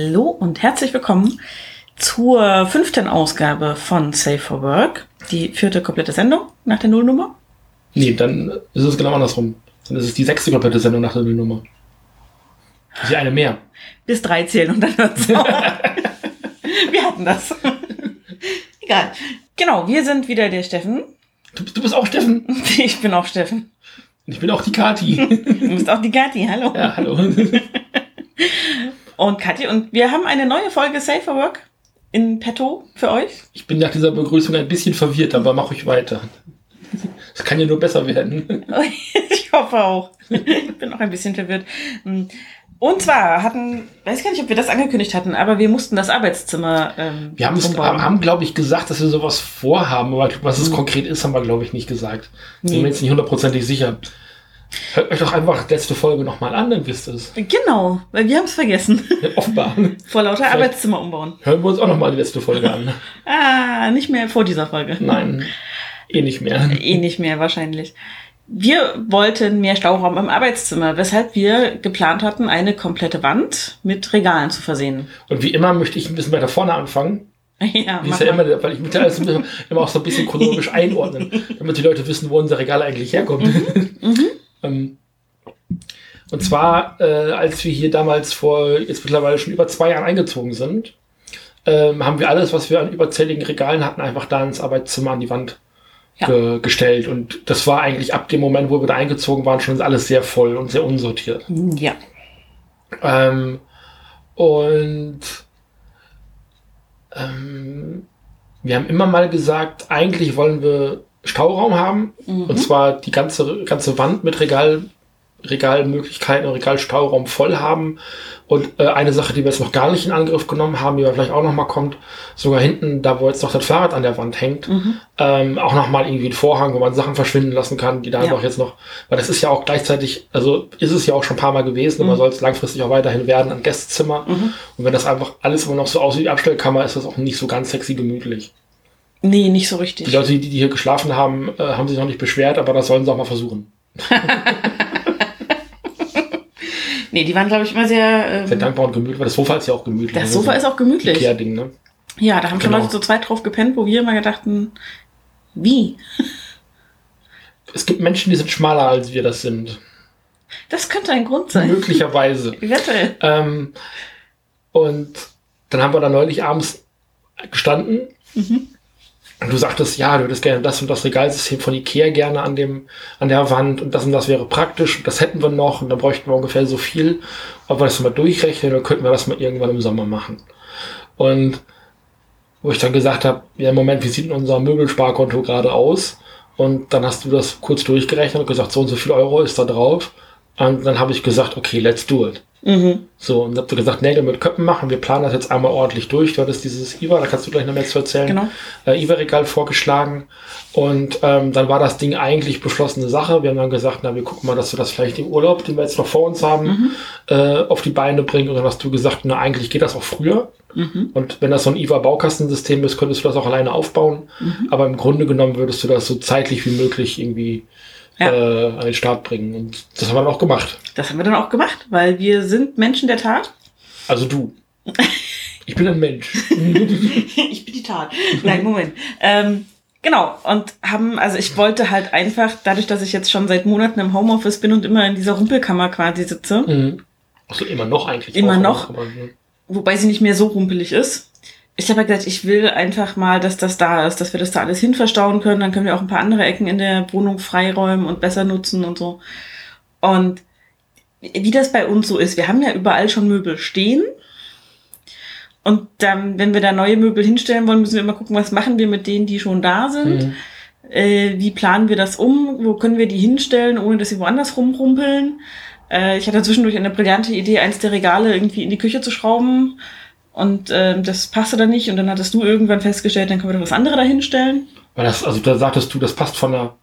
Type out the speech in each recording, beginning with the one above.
Hallo und herzlich willkommen zur fünften Ausgabe von Safe for Work. Die vierte komplette Sendung nach der Nullnummer. Nee, dann ist es genau andersrum. Dann ist es die sechste komplette Sendung nach der Nullnummer. Ja eine mehr. Bis drei zählen und dann hört's auf. wir hatten das. Egal. Genau, wir sind wieder der Steffen. Du, bist- du bist auch Steffen. Ich bin auch Steffen. Ich bin auch die Kati. Du bist auch die Kathi. Hallo. ja, hallo. Und Kathi, und wir haben eine neue Folge Safe for Work in petto für euch. Ich bin nach dieser Begrüßung ein bisschen verwirrt, aber mach ich weiter. Es kann ja nur besser werden. Ich hoffe auch. Ich bin auch ein bisschen verwirrt. Und zwar hatten, weiß gar nicht, ob wir das angekündigt hatten, aber wir mussten das Arbeitszimmer ähm, Wir haben, es- haben glaube ich, gesagt, dass wir sowas vorhaben, aber was es konkret ist, haben wir, glaube ich, nicht gesagt. Bin Nee. mir jetzt nicht hundertprozentig sicher. Hört euch doch einfach letzte Folge nochmal an, dann wisst ihr es. Genau, weil wir haben es vergessen. Offenbar. Vor lauter Arbeitszimmer umbauen. Hören wir uns auch nochmal die letzte Folge an. Ah, nicht mehr vor dieser Folge. Nein, eh nicht mehr. Eh nicht mehr wahrscheinlich. Wir wollten mehr Stauraum im Arbeitszimmer, weshalb wir geplant hatten, eine komplette Wand mit Regalen zu versehen. Und wie immer möchte ich ein bisschen weiter vorne anfangen. Ja, Wie ist ja immer, weil ich möchte alles immer immer auch so ein bisschen chronologisch einordnen, damit die Leute wissen, wo unser Regal eigentlich herkommt. Mhm. Ähm, Und zwar, äh, als wir hier damals vor jetzt mittlerweile schon über zwei Jahren eingezogen sind, ähm, haben wir alles, was wir an überzähligen Regalen hatten, einfach da ins Arbeitszimmer an die Wand Ja. ge gestellt. Und das war eigentlich ab dem Moment, wo wir da eingezogen waren, schon alles sehr voll und sehr unsortiert. Ja. Ähm, und ähm, wir haben immer mal gesagt, eigentlich wollen wir Stauraum haben. Und zwar die ganze, ganze Wand mit Regal, Regalmöglichkeiten und Regalstauraum voll haben. Und äh, eine Sache, die wir jetzt noch gar nicht in Angriff genommen haben, die aber vielleicht auch noch mal kommt, sogar hinten, da wo jetzt noch das Fahrrad an der Wand hängt, ähm, auch noch mal irgendwie ein Vorhang, wo man Sachen verschwinden lassen kann, die da Ja. einfach jetzt noch, weil das ist ja auch gleichzeitig, also ist es ja auch schon ein paar Mal gewesen, aber soll es langfristig auch weiterhin werden, ein Gästezimmer. Und wenn das einfach alles immer noch so aussieht wie Abstellkammer, ist das auch nicht so ganz sexy gemütlich. Nee, nicht so Die richtig. Leute, die, die hier geschlafen haben, äh, haben sich noch nicht beschwert, aber das sollen sie auch mal versuchen. Nee, die waren, glaube ich, immer sehr. Sehr Ähm, dankbar und gemütlich, weil das Sofa ist ja auch gemütlich. das Sofa ist auch gemütlich. Ikea-Ding, ne? Ja, da haben schon Genau. Leute zu zweit drauf gepennt, wo wir immer gedachten, wie? Es gibt Menschen, die sind schmaler als wir das sind. Das könnte ein Grund sein. Möglicherweise. Eventuell. Ähm, und dann haben wir da neulich abends gestanden. Und du sagtest, ja, du würdest gerne das und das Regalsystem von Ikea gerne an dem, an der Wand und das und das wäre praktisch und das hätten wir noch und dann bräuchten wir ungefähr so viel. Ob wir das mal durchrechnen, dann könnten wir das mal irgendwann im Sommer machen. Und wo ich dann gesagt habe, ja, Moment, wie sieht denn unser Möbelsparkonto gerade aus? Und dann hast du das kurz durchgerechnet und gesagt, so und so viel Euro ist da drauf. Und dann habe ich gesagt, okay, let's do it. Mhm. So, und habt ihr gesagt, Nägel mit Köppen machen. Wir planen das jetzt einmal ordentlich durch. Du hattest dieses IWA, da kannst du gleich noch mehr zu erzählen. Genau. Äh, IWA-Regal vorgeschlagen. Und ähm, dann war das Ding eigentlich beschlossene Sache. Wir haben dann gesagt, na, wir gucken mal, dass wir das vielleicht im Urlaub, den wir jetzt noch vor uns haben, äh, auf die Beine bringen. Und dann hast du gesagt, na, eigentlich geht das auch früher. Und wenn das so ein IWA-Baukastensystem ist, könntest du das auch alleine aufbauen. Aber im Grunde genommen würdest du das so zeitlich wie möglich irgendwie Ja. äh, an den Start bringen. Und das haben wir dann auch gemacht. Das haben wir dann auch gemacht, weil wir sind Menschen der Tat. Also du. Ich bin ein Mensch. ich bin die Tat. Nein, Moment. Ähm, genau. Und haben, also ich wollte halt einfach, dadurch, dass ich jetzt schon seit Monaten im Homeoffice bin und immer in dieser Rumpelkammer quasi sitze, Mhm. Also immer noch eigentlich. Immer noch? Hm. wobei sie nicht mehr so rumpelig ist. Ich habe ja gesagt, ich will einfach mal, dass das da ist, dass wir das da alles hin verstauen können. Dann können wir auch ein paar andere Ecken in der Wohnung freiräumen und besser nutzen und so. Und wie das bei uns so ist, wir haben ja überall schon Möbel stehen. Und dann, wenn wir da neue Möbel hinstellen wollen, müssen wir immer gucken, was machen wir mit denen, die schon da sind. Mhm. Äh, wie planen wir das um? Wo können wir die hinstellen, ohne dass sie woanders rumrumpeln? Äh, ich hatte zwischendurch eine brillante Idee, eins der Regale irgendwie in die Küche zu schrauben. Und ähm, das passte dann nicht. Und dann hattest du irgendwann festgestellt, dann können wir doch was anderes da hinstellen. Weil das, also da sagtest du, das passt von der Von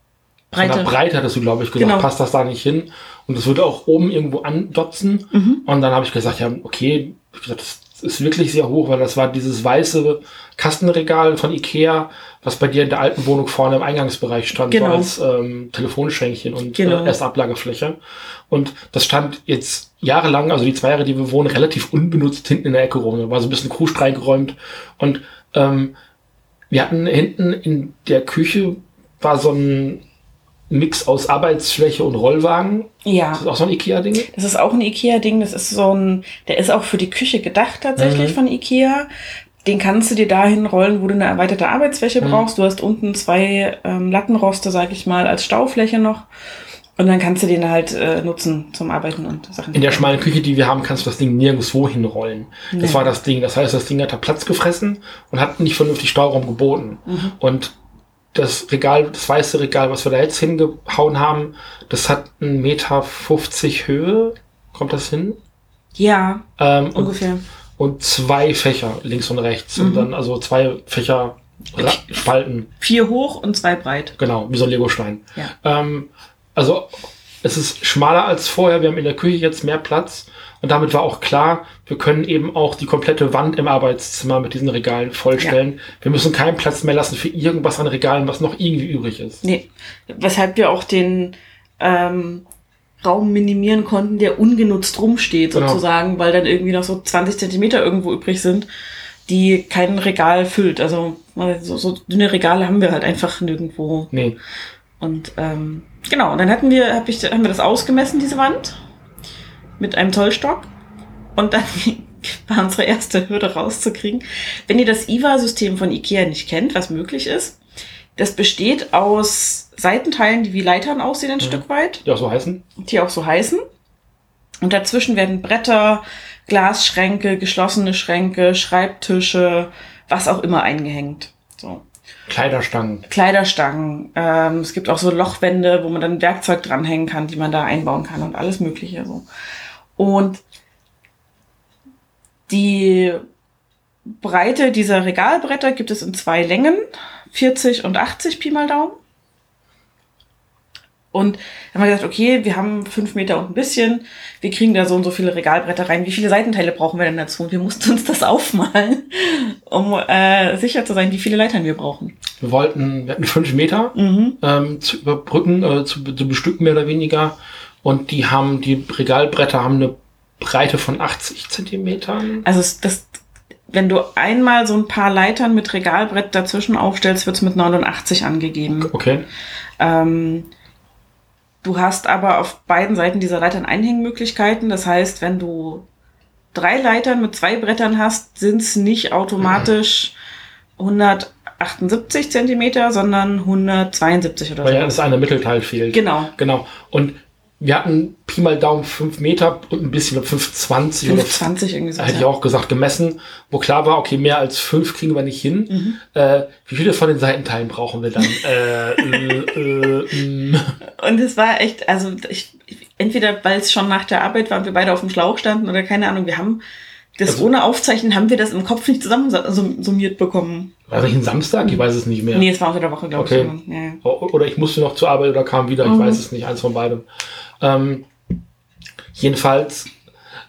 Breite. der Breite hattest du, glaube ich, gesagt, Genau. passt das da nicht hin. Und das würde auch oben irgendwo andotzen. Mhm. Und dann habe ich gesagt, ja, okay, gesagt, das ist wirklich sehr hoch, weil das war dieses weiße Kastenregal von Ikea, was bei dir in der alten Wohnung vorne im Eingangsbereich stand, Genau. so als ähm, Telefonschränkchen und Genau. äh, Erstablagefläche. Und das stand jetzt jahrelang, also die zwei Jahre, die wir wohnen, relativ unbenutzt hinten in der Ecke rum. Da war so ein bisschen Krusch reingeräumt. Und ähm, wir hatten hinten in der Küche war so ein Mix aus Arbeitsfläche und Rollwagen. Ja. Das ist auch so ein Ikea-Ding. Das ist auch ein Ikea-Ding. Das ist so ein, der ist auch für die Küche gedacht tatsächlich Mhm. von Ikea. Den kannst du dir dahin rollen, wo du eine erweiterte Arbeitsfläche Mhm. brauchst. Du hast unten zwei ähm, Lattenroste, sag ich mal, als Staufläche noch. Und dann kannst du den halt äh, nutzen zum Arbeiten und Sachen. In der schmalen Küche, die wir haben, kannst du das Ding nirgendwo hinrollen. Das Nee. war das Ding. Das heißt, das Ding hat da Platz gefressen und hat nicht vernünftig Stauraum geboten. Mhm. Und das Regal, das weiße Regal, was wir da jetzt hingehauen haben, das hat einen Meter 50 Höhe. Kommt das hin? Ja, Ähm, und, ungefähr. und zwei Fächer links und rechts. Mhm. Und dann also zwei Fächer Ra Spalten. Vier hoch und zwei breit. Genau, wie so ein Legostein. Ja. Ähm, also es ist schmaler als vorher. Wir haben in der Küche jetzt mehr Platz. Und damit war auch klar, wir können eben auch die komplette Wand im Arbeitszimmer mit diesen Regalen vollstellen. Wir müssen keinen Platz mehr lassen für irgendwas an Regalen, was noch irgendwie übrig ist. Nee. Weshalb wir auch den ähm, Raum minimieren konnten, der ungenutzt rumsteht, Genau. sozusagen, weil dann irgendwie noch so 20 Zentimeter irgendwo übrig sind, die kein Regal füllt. Also so, so dünne Regale haben wir halt einfach nirgendwo. Nee. Und ähm, genau, und dann hatten wir, hab ich, haben wir das ausgemessen, diese Wand, mit einem Zollstock. Und dann war unsere erste Hürde rauszukriegen. Wenn ihr das IVA-System von IKEA nicht kennt, was möglich ist, das besteht aus Seitenteilen, die wie Leitern aussehen ein Mhm. Stück weit, Die auch so heißen? die auch so heißen. Und dazwischen werden Bretter, Glasschränke, geschlossene Schränke, Schreibtische, was auch immer eingehängt. Kleiderstangen. Kleiderstangen. Ähm, es gibt auch so Lochwände, wo man dann Werkzeug dranhängen kann, die man da einbauen kann und alles Mögliche. So. Und die Breite dieser Regalbretter gibt es in zwei Längen, 40 und 80 Pi mal Daumen. Und dann haben wir gesagt, okay, wir haben fünf Meter und ein bisschen, wir kriegen da so und so viele Regalbretter rein. Wie viele Seitenteile brauchen wir denn dazu? Und wir mussten uns das aufmalen, um äh, sicher zu sein, wie viele Leitern wir brauchen. Wir wollten, wir hatten fünf Meter Mhm. ähm, zu überbrücken, äh, zu, zu bestücken mehr oder weniger. Und die haben, die Regalbretter haben eine Breite von 80 Zentimetern. Also es- das, wenn du einmal so ein paar Leitern mit Regalbrett dazwischen aufstellst, wird's mit 89 angegeben. Okay. Ähm, du hast aber auf beiden Seiten dieser Leitern Einhängmöglichkeiten. Das heißt, wenn du drei Leitern mit zwei Brettern hast, sind's nicht automatisch 178 Zentimeter, sondern 172 oder Weil ja so. das eine Mittelteil fehlt. Genau. Genau. Und wir hatten Pi mal Daumen 5 Meter und ein bisschen 5,20 oder 520 irgendwie so. hätte ich auch gesagt, gemessen, wo klar war, okay, mehr als 5 kriegen wir nicht hin. Mhm. Äh, wie viele von den Seitenteilen brauchen wir dann? äh, äh, äh, mm. Und es war echt, also ich, entweder weil es schon nach der Arbeit war und wir beide auf dem Schlauch standen oder keine Ahnung, wir haben das Also- ohne Aufzeichnen haben wir das im Kopf nicht zusammen sum- summiert bekommen. War das nicht ein Samstag? Ich weiß es nicht mehr. Nee, es war unter der Woche, glaube Okay. ich. Ja, ja. Oder ich musste noch zur Arbeit oder kam wieder, ich Mhm. weiß es nicht, eins von beidem. Ähm, jedenfalls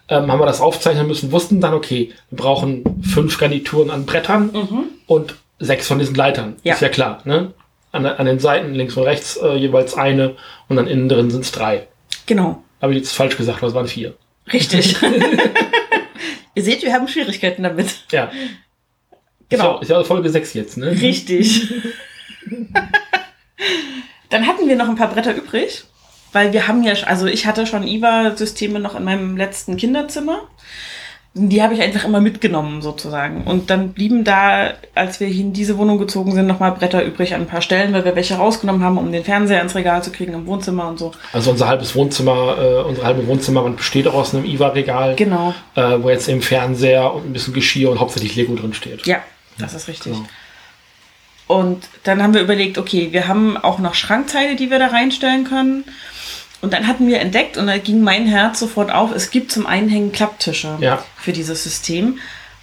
ähm, haben wir das aufzeichnen müssen, wussten dann, okay, wir brauchen fünf Garnituren an Brettern Mhm. und sechs von diesen Leitern. Ja. Ist ja klar, ne? An, an den Seiten links und rechts äh, jeweils eine und dann innen drin sind es drei. Genau, Habe ich jetzt falsch gesagt, es waren vier. richtig. Ihr seht, wir haben Schwierigkeiten damit. Ja. Genau. Ist ja, Folge 6 jetzt, ne? Richtig. Dann hatten wir noch ein paar Bretter übrig, weil wir haben ja, also ich hatte schon IVA-Systeme noch in meinem letzten Kinderzimmer. Die habe ich einfach immer mitgenommen sozusagen. Und dann blieben da, als wir in diese Wohnung gezogen sind, nochmal Bretter übrig an ein paar Stellen, weil wir welche rausgenommen haben, um den Fernseher ins Regal zu kriegen im Wohnzimmer und so. Also unser halbes Wohnzimmer, äh, unsere halbe Wohnzimmerwand besteht auch aus einem IWA-Regal, Genau. äh, wo jetzt eben Fernseher und ein bisschen Geschirr und hauptsächlich Lego drin steht. Ja, das ist richtig. Genau. Und dann haben wir überlegt, okay, wir haben auch noch Schrankteile, die wir da reinstellen können. Und dann hatten wir entdeckt, und da ging mein Herz sofort auf, es gibt zum Einhängen Klapptische Ja. für dieses System.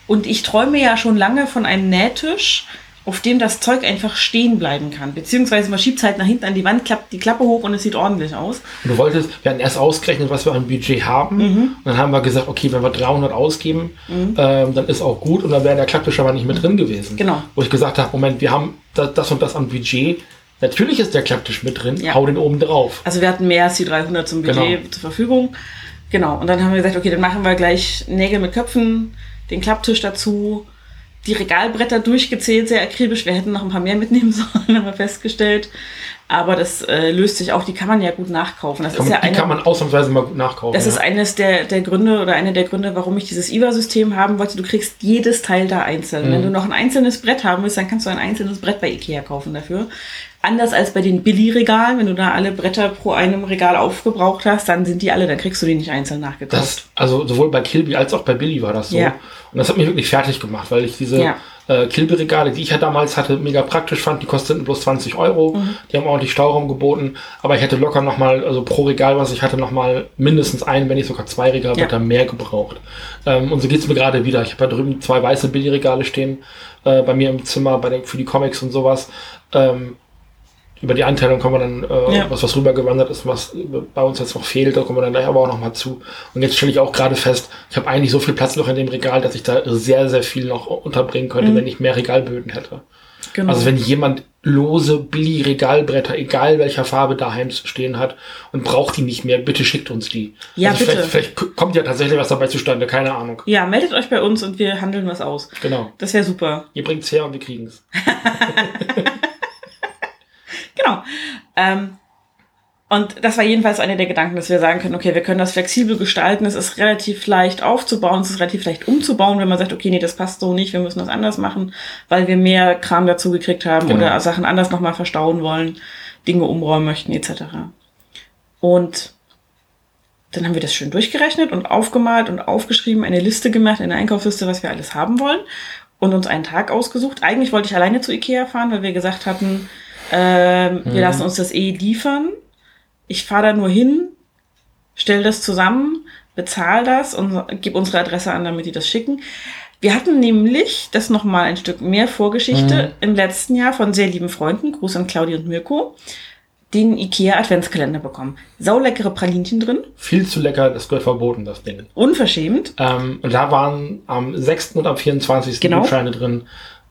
Und ich träume ja schon lange von einem Nähtisch, auf dem das Zeug einfach stehen bleiben kann. Beziehungsweise man schiebt es halt nach hinten an die Wand, klappt die Klappe hoch und es sieht ordentlich aus. Und du wolltest, wir hatten erst ausgerechnet, was wir an Budget haben. Mhm. Und dann haben wir gesagt, okay, wenn wir 300 ausgeben, ähm, dann ist auch gut. Und dann wäre der Klapptisch aber nicht mit drin gewesen. Genau. Wo ich gesagt habe, Moment, wir haben das, das und das an Budget. Natürlich ist der Klapptisch mit drin. Ja. Hau den oben drauf. Also wir hatten mehr als die 300 zum Budget Genau. zur Verfügung. Genau. Und dann haben wir gesagt, okay, dann machen wir gleich Nägel mit Köpfen, den Klapptisch dazu, die Regalbretter durchgezählt, sehr akribisch. Wir hätten noch ein paar mehr mitnehmen sollen, haben wir festgestellt. Aber das äh, löst sich auch, die kann man ja gut nachkaufen. Das Kann ist ja die eine, kann man ausnahmsweise mal gut nachkaufen. das ist ja. eines der, der Gründe oder einer der Gründe, warum ich dieses IWA-System haben wollte. Du kriegst jedes Teil da einzeln. Wenn du noch ein einzelnes Brett haben willst, dann kannst du ein einzelnes Brett bei Ikea kaufen dafür. Anders als bei den Billy-Regalen, wenn du da alle Bretter pro einem Regal aufgebraucht hast, dann sind die alle, dann kriegst du die nicht einzeln nachgekauft. Das, also sowohl bei Kilby als auch bei Billy war das so. Ja. Und das hat mich wirklich fertig gemacht, weil ich diese Ja. äh, Kilby-Regale, die ich ja damals hatte, mega praktisch fand. Die kosteten bloß 20 Euro. Mhm. Die haben ordentlich Stauraum geboten. Aber ich hätte locker nochmal, also pro Regal, was ich hatte, nochmal mindestens ein, wenn nicht sogar zwei Regalbretter Ja. mehr gebraucht. Ähm, und so geht's mir gerade wieder. Ich habe da drüben zwei weiße Billy-Regale stehen äh, bei mir im Zimmer bei der, für die Comics und sowas. Ähm, über die Einteilung kommen wir dann, äh, Ja. was, was rübergewandert ist, was bei uns jetzt noch fehlt, da kommen wir dann gleich aber auch nochmal zu. Und jetzt stelle ich auch gerade fest, ich habe eigentlich so viel Platz noch in dem Regal, dass ich da sehr, sehr viel noch unterbringen könnte, wenn ich mehr Regalböden hätte. genau. Also wenn jemand lose Billy-Regalbretter, egal welcher Farbe daheim stehen hat und braucht die nicht mehr, bitte schickt uns die. Ja, also bitte. Vielleicht, vielleicht kommt ja tatsächlich was dabei zustande, keine Ahnung. ja, meldet euch bei uns und wir handeln was aus. Genau. Das wäre super. Ihr bringt's her und wir kriegen's. Genau. Ähm, und das war jedenfalls einer der Gedanken, dass wir sagen können, okay, wir können das flexibel gestalten. Es ist relativ leicht aufzubauen, es ist relativ leicht umzubauen, wenn man sagt, okay, nee, das passt so nicht, wir müssen das anders machen, weil wir mehr Kram dazu gekriegt haben Genau. oder Sachen anders nochmal verstauen wollen, Dinge umräumen möchten, etc. Und dann haben wir das schön durchgerechnet und aufgemalt und aufgeschrieben, eine Liste gemacht, eine Einkaufsliste, was wir alles haben wollen und uns einen Tag ausgesucht. Eigentlich wollte ich alleine zu Ikea fahren, weil wir gesagt hatten, ähm, wir lassen uns das eh liefern. Ich fahre da nur hin, stell das zusammen, bezahle das und gebe unsere Adresse an, damit die das schicken. Wir hatten nämlich, das nochmal ein Stück mehr Vorgeschichte, im letzten Jahr von sehr lieben Freunden, Gruß an Claudia und Mirko, den IKEA Adventskalender bekommen. Sauleckere Pralinchen drin, Viel zu lecker, das gehört verboten, das Ding. unverschämt. Ähm, und da waren am 6. und am 24. Genau. Gutscheine drin,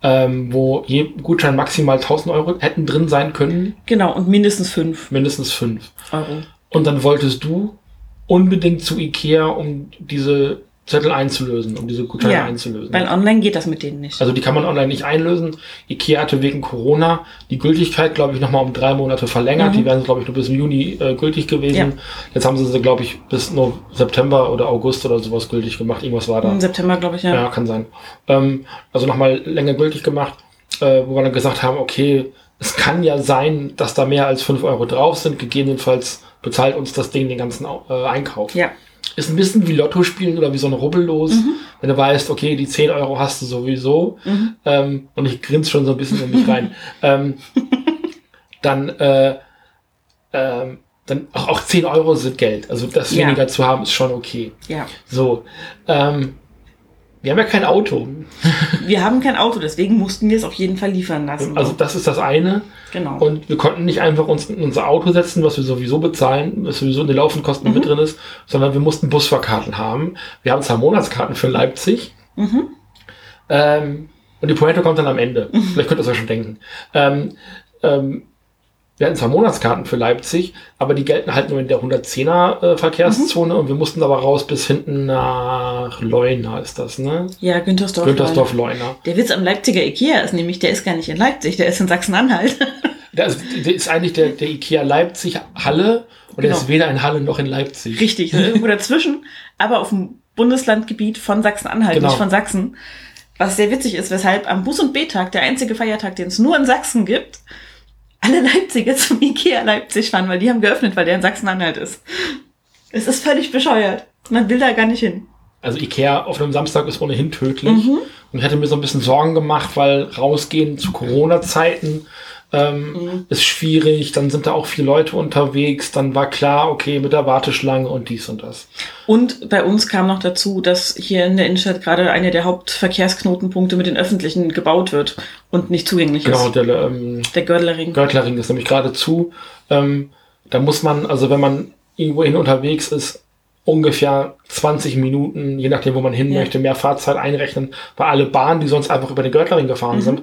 ähm, wo je Gutschein maximal 1000 Euro hätten drin sein können, Genau, und mindestens fünf mindestens fünf. Euro. Und dann wolltest du unbedingt zu Ikea, um diese Zettel einzulösen, um diese Gutscheine Ja, einzulösen. weil online geht das mit denen nicht. Also die kann man online nicht einlösen. Ikea hatte wegen Corona die Gültigkeit, glaube ich, nochmal um drei Monate verlängert. Mhm. Die wären, glaube ich, nur bis Juni äh, gültig gewesen. Ja. Jetzt haben sie sie, glaube ich, bis nur September oder August oder sowas gültig gemacht. Irgendwas war da. Im September, glaube ich, ja. Ja, kann sein. Ähm, also nochmal länger gültig gemacht, äh, wo wir dann gesagt haben, okay, es kann ja sein, dass da mehr als 5 Euro drauf sind. Gegebenenfalls bezahlt uns das Ding den ganzen äh, Einkauf. Ja. Ist ein bisschen wie Lotto spielen oder wie so ein Rubbellos. Wenn du weißt, okay, die 10 Euro hast du sowieso. Ähm, und ich grinse schon so ein bisschen in mich rein. ähm, dann, äh, ähm, dann auch, auch 10 Euro sind Geld. Also das Ja. weniger zu haben, ist schon okay. ja. So. Ähm, wir haben ja kein Auto. Wir haben kein Auto, deswegen mussten wir es auf jeden Fall liefern lassen. Also das ist das eine. genau. Und wir konnten nicht einfach uns in unser Auto setzen, was wir sowieso bezahlen, was sowieso in den laufenden Kosten Mhm. mit drin ist, sondern wir mussten Busfahrkarten haben. Wir haben zwar Monatskarten für Leipzig. Mhm. Ähm, und die Pointe kommt dann am Ende. Vielleicht könnt ihr es euch schon denken. Ähm, ähm, wir hatten zwar Monatskarten für Leipzig, aber die gelten halt nur in der 110er äh, Verkehrszone und wir mussten aber raus bis hinten nach Leuna ist das, ne? ja, Güntersdorf. Güntersdorf, Leuna. Der Witz am Leipziger Ikea ist nämlich, der ist gar nicht in Leipzig, der ist in Sachsen-Anhalt. Der ist, der ist eigentlich der, der IKEA Leipzig Halle und der Genau. ist weder in Halle noch in Leipzig. Richtig, so irgendwo dazwischen, aber auf dem Bundeslandgebiet von Sachsen-Anhalt, Genau. nicht von Sachsen. Was sehr witzig ist, weshalb am Bus- und B-Tag, der einzige Feiertag, den es nur in Sachsen gibt, alle Leipziger zum Ikea Leipzig fahren, weil die haben geöffnet, weil der in Sachsen-Anhalt ist. Es ist völlig bescheuert. Man will da gar nicht hin. Also Ikea auf einem Samstag ist ohnehin tödlich. Mhm. Und ich hatte mir so ein bisschen Sorgen gemacht, weil rausgehen zu Corona-Zeiten ähm, mhm. ist schwierig, dann sind da auch viele Leute unterwegs, dann war klar, okay, mit der Warteschlange und dies und das. Und bei uns kam noch dazu, dass hier in der Innenstadt gerade einer der Hauptverkehrsknotenpunkte mit den Öffentlichen gebaut wird und nicht zugänglich genau, ist. Genau, der, ähm, der Gördlerring. Gördlerring ist nämlich gerade zu. Ähm, da muss man, also wenn man irgendwohin unterwegs ist, ungefähr 20 Minuten, je nachdem, wo man hin ja. möchte, mehr Fahrzeit einrechnen, weil alle Bahnen, die sonst einfach über den Gördlerring gefahren mhm. sind,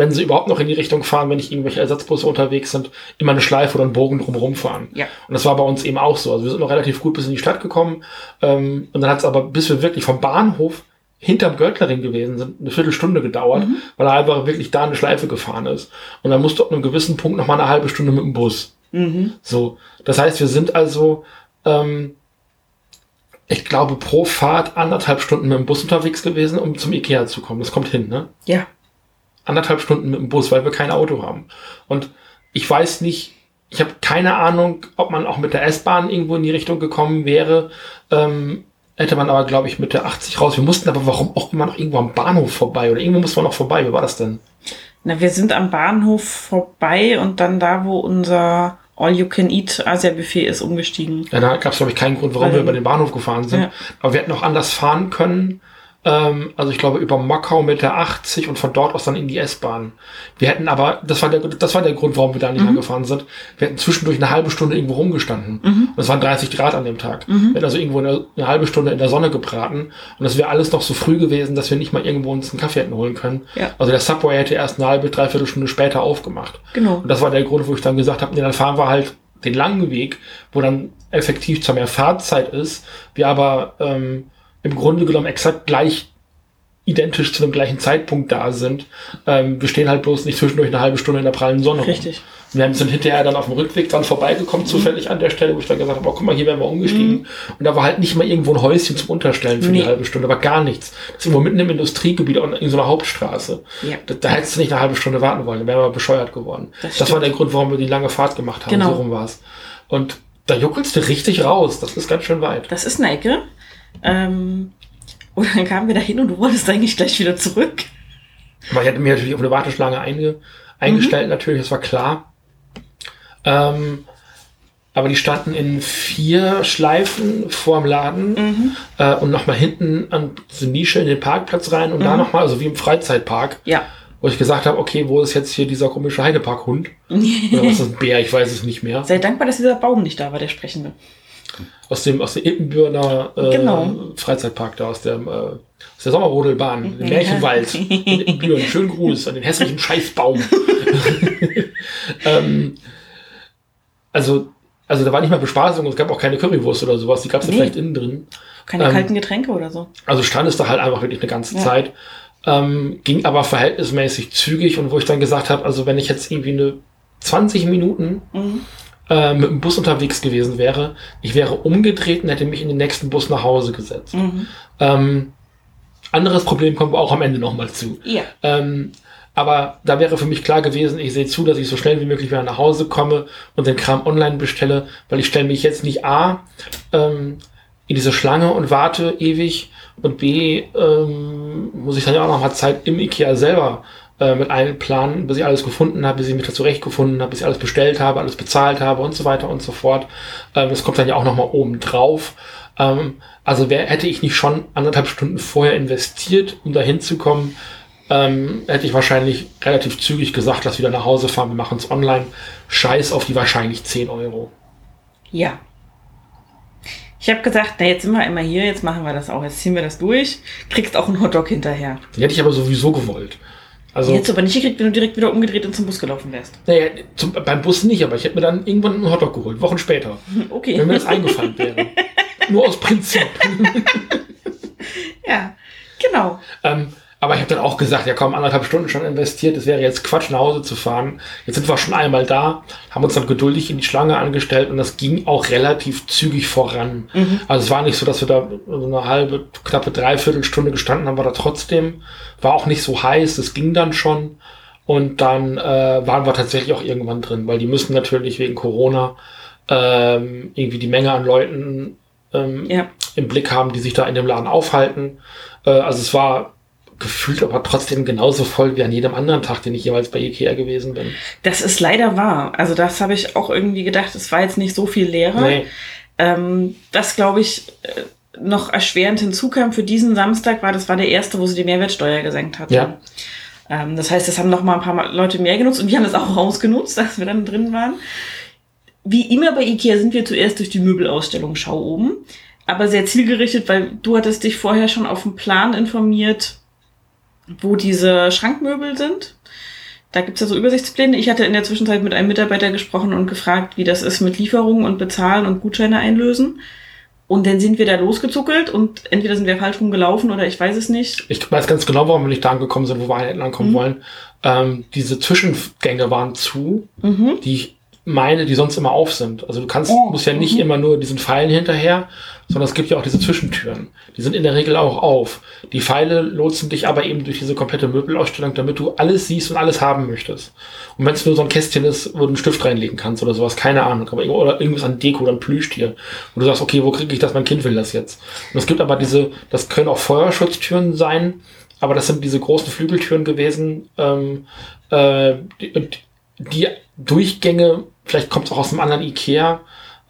wenn sie überhaupt noch in die Richtung fahren, wenn nicht irgendwelche Ersatzbusse unterwegs sind, immer eine Schleife oder einen Bogen drumherum fahren. Ja. Und das war bei uns eben auch so. Also wir sind noch relativ gut bis in die Stadt gekommen. Ähm, und dann hat es aber, bis wir wirklich vom Bahnhof hinterm Göttlerring gewesen sind, eine Viertelstunde gedauert, mhm. weil er einfach wirklich da eine Schleife gefahren ist. Und dann musste ab einem gewissen Punkt noch mal eine halbe Stunde mit dem Bus. Mhm. So. Das heißt, wir sind also, ähm, ich glaube, pro Fahrt anderthalb Stunden mit dem Bus unterwegs gewesen, um zum Ikea zu kommen. Das kommt hin, ne? Ja anderthalb Stunden mit dem Bus, weil wir kein Auto haben. Und ich weiß nicht, ich habe keine Ahnung, ob man auch mit der S-Bahn irgendwo in die Richtung gekommen wäre. Ähm, hätte man aber, glaube ich, mit der 80 raus. Wir mussten aber warum auch immer noch irgendwo am Bahnhof vorbei oder irgendwo muss man noch vorbei. Wie war das denn? Na, wir sind am Bahnhof vorbei und dann da, wo unser All-You-Can-Eat Asia-Buffet ist, umgestiegen. Ja, da gab es, glaube ich, keinen Grund, warum Weil, wir über den Bahnhof gefahren sind. Ja. Aber wir hätten auch anders fahren können. Ähm, also ich glaube über Mockau mit der 80 und von dort aus dann in die S-Bahn. Wir hätten aber, das war der, das war der Grund, warum wir da nicht mhm. angefahren sind. Wir hätten zwischendurch eine halbe Stunde irgendwo rumgestanden. Mhm. Und es waren 30 Grad an dem Tag. Mhm. Wir hätten also irgendwo eine, eine, halbe Stunde in der Sonne gebraten. Und das wäre alles noch so früh gewesen, dass wir nicht mal irgendwo uns einen Kaffee hätten holen können. Ja. Also der Subway hätte erst eine halbe, dreiviertel Stunde später aufgemacht. Genau. Und das war der Grund, wo ich dann gesagt habe, nee, dann fahren wir halt den langen Weg, wo dann effektiv zwar mehr Fahrzeit ist, wir aber ähm, im Grunde genommen exakt gleich identisch zu dem gleichen Zeitpunkt da sind. Ähm, wir stehen halt bloß nicht zwischendurch eine halbe Stunde in der prallen Sonne. Richtig. Wir sind hinterher dann auf dem Rückweg dran vorbeigekommen, zufällig an der Stelle, wo ich dann gesagt habe, oh, guck mal, hier werden wir umgestiegen. Mhm. Und da war halt nicht mal irgendwo ein Häuschen zum Unterstellen für nee. die halbe Stunde, aber gar nichts. Das ist irgendwo mitten im Industriegebiet in so einer Hauptstraße. Ja. Da, da hättest du nicht eine halbe Stunde warten wollen, dann wären wir bescheuert geworden. Das, das war der Grund, warum wir die lange Fahrt gemacht haben. Genau. So rum war's. Und da juckelst du richtig raus. Das ist ganz schön weit. Das ist eine Ecke. Ähm, und dann kamen wir da hin und du wolltest eigentlich gleich wieder zurück. Aber ich hatte mir natürlich auf eine Warteschlange einge eingestellt, mhm. natürlich, das war klar. Ähm, aber die standen in vier Schleifen vorm Laden mhm. äh, und nochmal hinten an diese Nische in den Parkplatz rein und mhm. da nochmal, also wie im Freizeitpark. Ja. Wo ich gesagt habe, okay, wo ist jetzt hier dieser komische Heideparkhund? Oder was ist das, Bär? Ich weiß es nicht mehr. Sei dankbar, dass dieser Baum nicht da war, der sprechende aus dem aus dem Ippenbürner äh, genau. Freizeitpark da aus der äh, aus der Sommerrodelbahn, dem Märchenwald in Ippenbüren. Schönen Gruß an den hässlichen Scheißbaum. ähm, also also da war nicht mal Bespaßung, es gab auch keine Currywurst oder sowas, die gab es nee. vielleicht innen drin. Keine ähm, kalten Getränke oder so. Also stand es da halt einfach wirklich eine ganze ja. Zeit. Ähm, ging aber verhältnismäßig zügig und wo ich dann gesagt habe, also wenn ich jetzt irgendwie eine 20 Minuten mhm äh, mit dem Bus unterwegs gewesen wäre, ich wäre umgedreht und hätte mich in den nächsten Bus nach Hause gesetzt. Mhm. Ähm, anderes Problem kommen wir auch am Ende nochmal zu. Ja. Ähm, aber da wäre für mich klar gewesen, ich sehe zu, dass ich so schnell wie möglich wieder nach Hause komme und den Kram online bestelle, weil ich stelle mich jetzt nicht A ähm, in diese Schlange und warte ewig und B ähm, muss ich dann ja auch noch mal Zeit im Ikea selber äh, mit allen Planen, bis ich alles gefunden habe, bis ich mich da zurechtgefunden habe, bis ich alles bestellt habe, alles bezahlt habe und so weiter und so fort. Ähm, das kommt dann ja auch nochmal oben drauf. Ähm, also wer, hätte ich nicht schon anderthalb Stunden vorher investiert, um da hinzukommen, ähm, hätte ich wahrscheinlich relativ zügig gesagt, lass wieder nach Hause fahren, wir machen es online. Scheiß auf die wahrscheinlich 10 Euro. Ja. Ich habe gesagt, na jetzt sind wir immer hier, jetzt machen wir das auch, jetzt ziehen wir das durch, kriegst auch einen Hotdog hinterher. Den hätte ich aber sowieso gewollt. Also, Jetzt aber nicht gekriegt, wenn du direkt wieder umgedreht und zum Bus gelaufen wärst. Naja, zum, beim Bus nicht, aber ich hätte mir dann irgendwann einen Hotdog geholt, Wochen später. Okay. Wenn mir das eingefallen wäre. Nur aus Prinzip. ja, genau. Ähm, aber ich habe dann auch gesagt, ja komm, anderthalb Stunden schon investiert, es wäre jetzt Quatsch, nach Hause zu fahren. Jetzt sind wir schon einmal da, haben uns dann geduldig in die Schlange angestellt und das ging auch relativ zügig voran. Mhm. Also es war nicht so, dass wir da so eine halbe, knappe Dreiviertelstunde gestanden haben, war da trotzdem, war auch nicht so heiß, es ging dann schon. Und dann äh, waren wir tatsächlich auch irgendwann drin, weil die müssen natürlich wegen Corona ähm, irgendwie die Menge an Leuten ähm, ja. im Blick haben, die sich da in dem Laden aufhalten. Äh, also es war gefühlt aber trotzdem genauso voll wie an jedem anderen Tag, den ich jeweils bei Ikea gewesen bin. Das ist leider wahr. Also das habe ich auch irgendwie gedacht, es war jetzt nicht so viel leerer. Nee. Ähm, das glaube ich äh, noch erschwerend hinzukam für diesen Samstag war, das war der erste, wo sie die Mehrwertsteuer gesenkt hatten. Ja. Ähm, das heißt, das haben noch mal ein paar Leute mehr genutzt und wir haben das auch ausgenutzt, als wir dann drin waren. Wie immer bei Ikea sind wir zuerst durch die Möbelausstellung Schau oben, aber sehr zielgerichtet, weil du hattest dich vorher schon auf den Plan informiert, wo diese Schrankmöbel sind. Da gibt's ja so Übersichtspläne. Ich hatte in der Zwischenzeit mit einem Mitarbeiter gesprochen und gefragt, wie das ist mit Lieferungen und Bezahlen und Gutscheine einlösen. Und dann sind wir da losgezuckelt und entweder sind wir falsch rumgelaufen oder ich weiß es nicht. Ich weiß ganz genau, warum wir nicht da angekommen sind, wo wir eigentlich ankommen Mhm. wollen. Ähm, diese Zwischengänge waren zu, Mhm. die ich meine, die sonst immer auf sind. Also du kannst, Oh, musst ja nicht mhm. immer nur diesen Pfeilen hinterher, sondern es gibt ja auch diese Zwischentüren. Die sind in der Regel auch auf. Die Pfeile lotsen dich aber eben durch diese komplette Möbelausstellung, damit du alles siehst und alles haben möchtest. Und wenn es nur so ein Kästchen ist, wo du einen Stift reinlegen kannst oder sowas, keine Ahnung, aber oder irgendwas an Deko oder ein Plüschtier, wo du sagst, okay, wo kriege ich das? Mein Kind will das jetzt. Und es gibt aber diese, das können auch Feuerschutztüren sein, aber das sind diese großen Flügeltüren gewesen, ähm, äh, die, die Durchgänge, vielleicht kommt es auch aus einem anderen Ikea.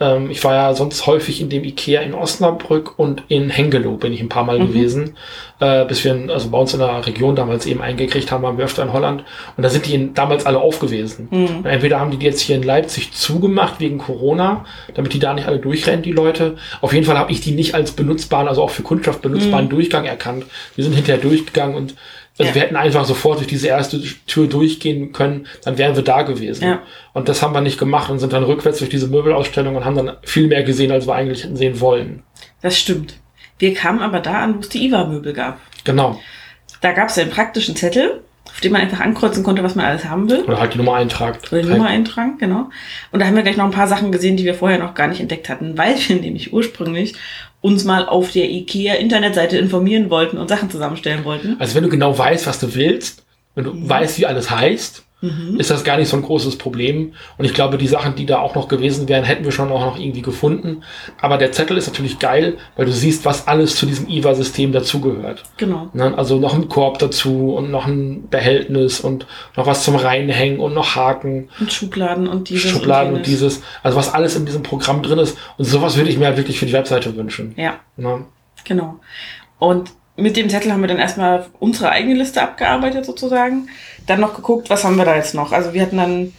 Ähm, ich war ja sonst häufig in dem Ikea in Osnabrück und in Hengelo bin ich ein paar Mal Mhm. gewesen, äh, bis wir in, also bei uns in der Region damals eben eingekriegt haben, waren wir öfter in Holland und da sind die in, damals alle auf gewesen. Mhm. Entweder haben die die jetzt hier in Leipzig zugemacht wegen Corona, damit die da nicht alle durchrennen, die Leute. Auf jeden Fall habe ich die nicht als benutzbaren, also auch für Kundschaft benutzbaren Mhm. Durchgang erkannt. Wir sind hinterher durchgegangen und also Ja. wir hätten einfach sofort durch diese erste Tür durchgehen können, dann wären wir da gewesen. Ja. Und das haben wir nicht gemacht und sind dann rückwärts durch diese Möbelausstellung und haben dann viel mehr gesehen, als wir eigentlich hätten sehen wollen. Das stimmt. Wir kamen aber da an, wo es die IWA-Möbel gab. Genau. Da gab es einen praktischen Zettel, auf dem man einfach ankreuzen konnte, was man alles haben will. Oder halt die Nummer eintragt. Oder die Nummer eintragen, genau. Und da haben wir gleich noch ein paar Sachen gesehen, die wir vorher noch gar nicht entdeckt hatten, weil wir nämlich ursprünglich uns mal auf der IKEA-Internetseite informieren wollten und Sachen zusammenstellen wollten. Also wenn du genau weißt, was du willst, wenn du weißt, wie alles heißt, Mhm. ist das gar nicht so ein großes Problem. Und ich glaube, die Sachen, die da auch noch gewesen wären, hätten wir schon auch noch irgendwie gefunden. Aber der Zettel ist natürlich geil, weil du siehst, was alles zu diesem IWA-System dazugehört. Genau. Ne? Also noch ein Korb dazu und noch ein Behältnis und noch was zum Reinhängen und noch Haken, Und Schubladen und dieses Schubladen und, dieses. Also was alles in diesem Programm drin ist. Und sowas würde ich mir halt wirklich für die Webseite wünschen. Ja, Ne? genau. Und mit dem Zettel haben wir dann erstmal unsere eigene Liste abgearbeitet sozusagen. Dann noch geguckt, was haben wir da jetzt noch. Also wir hatten dann,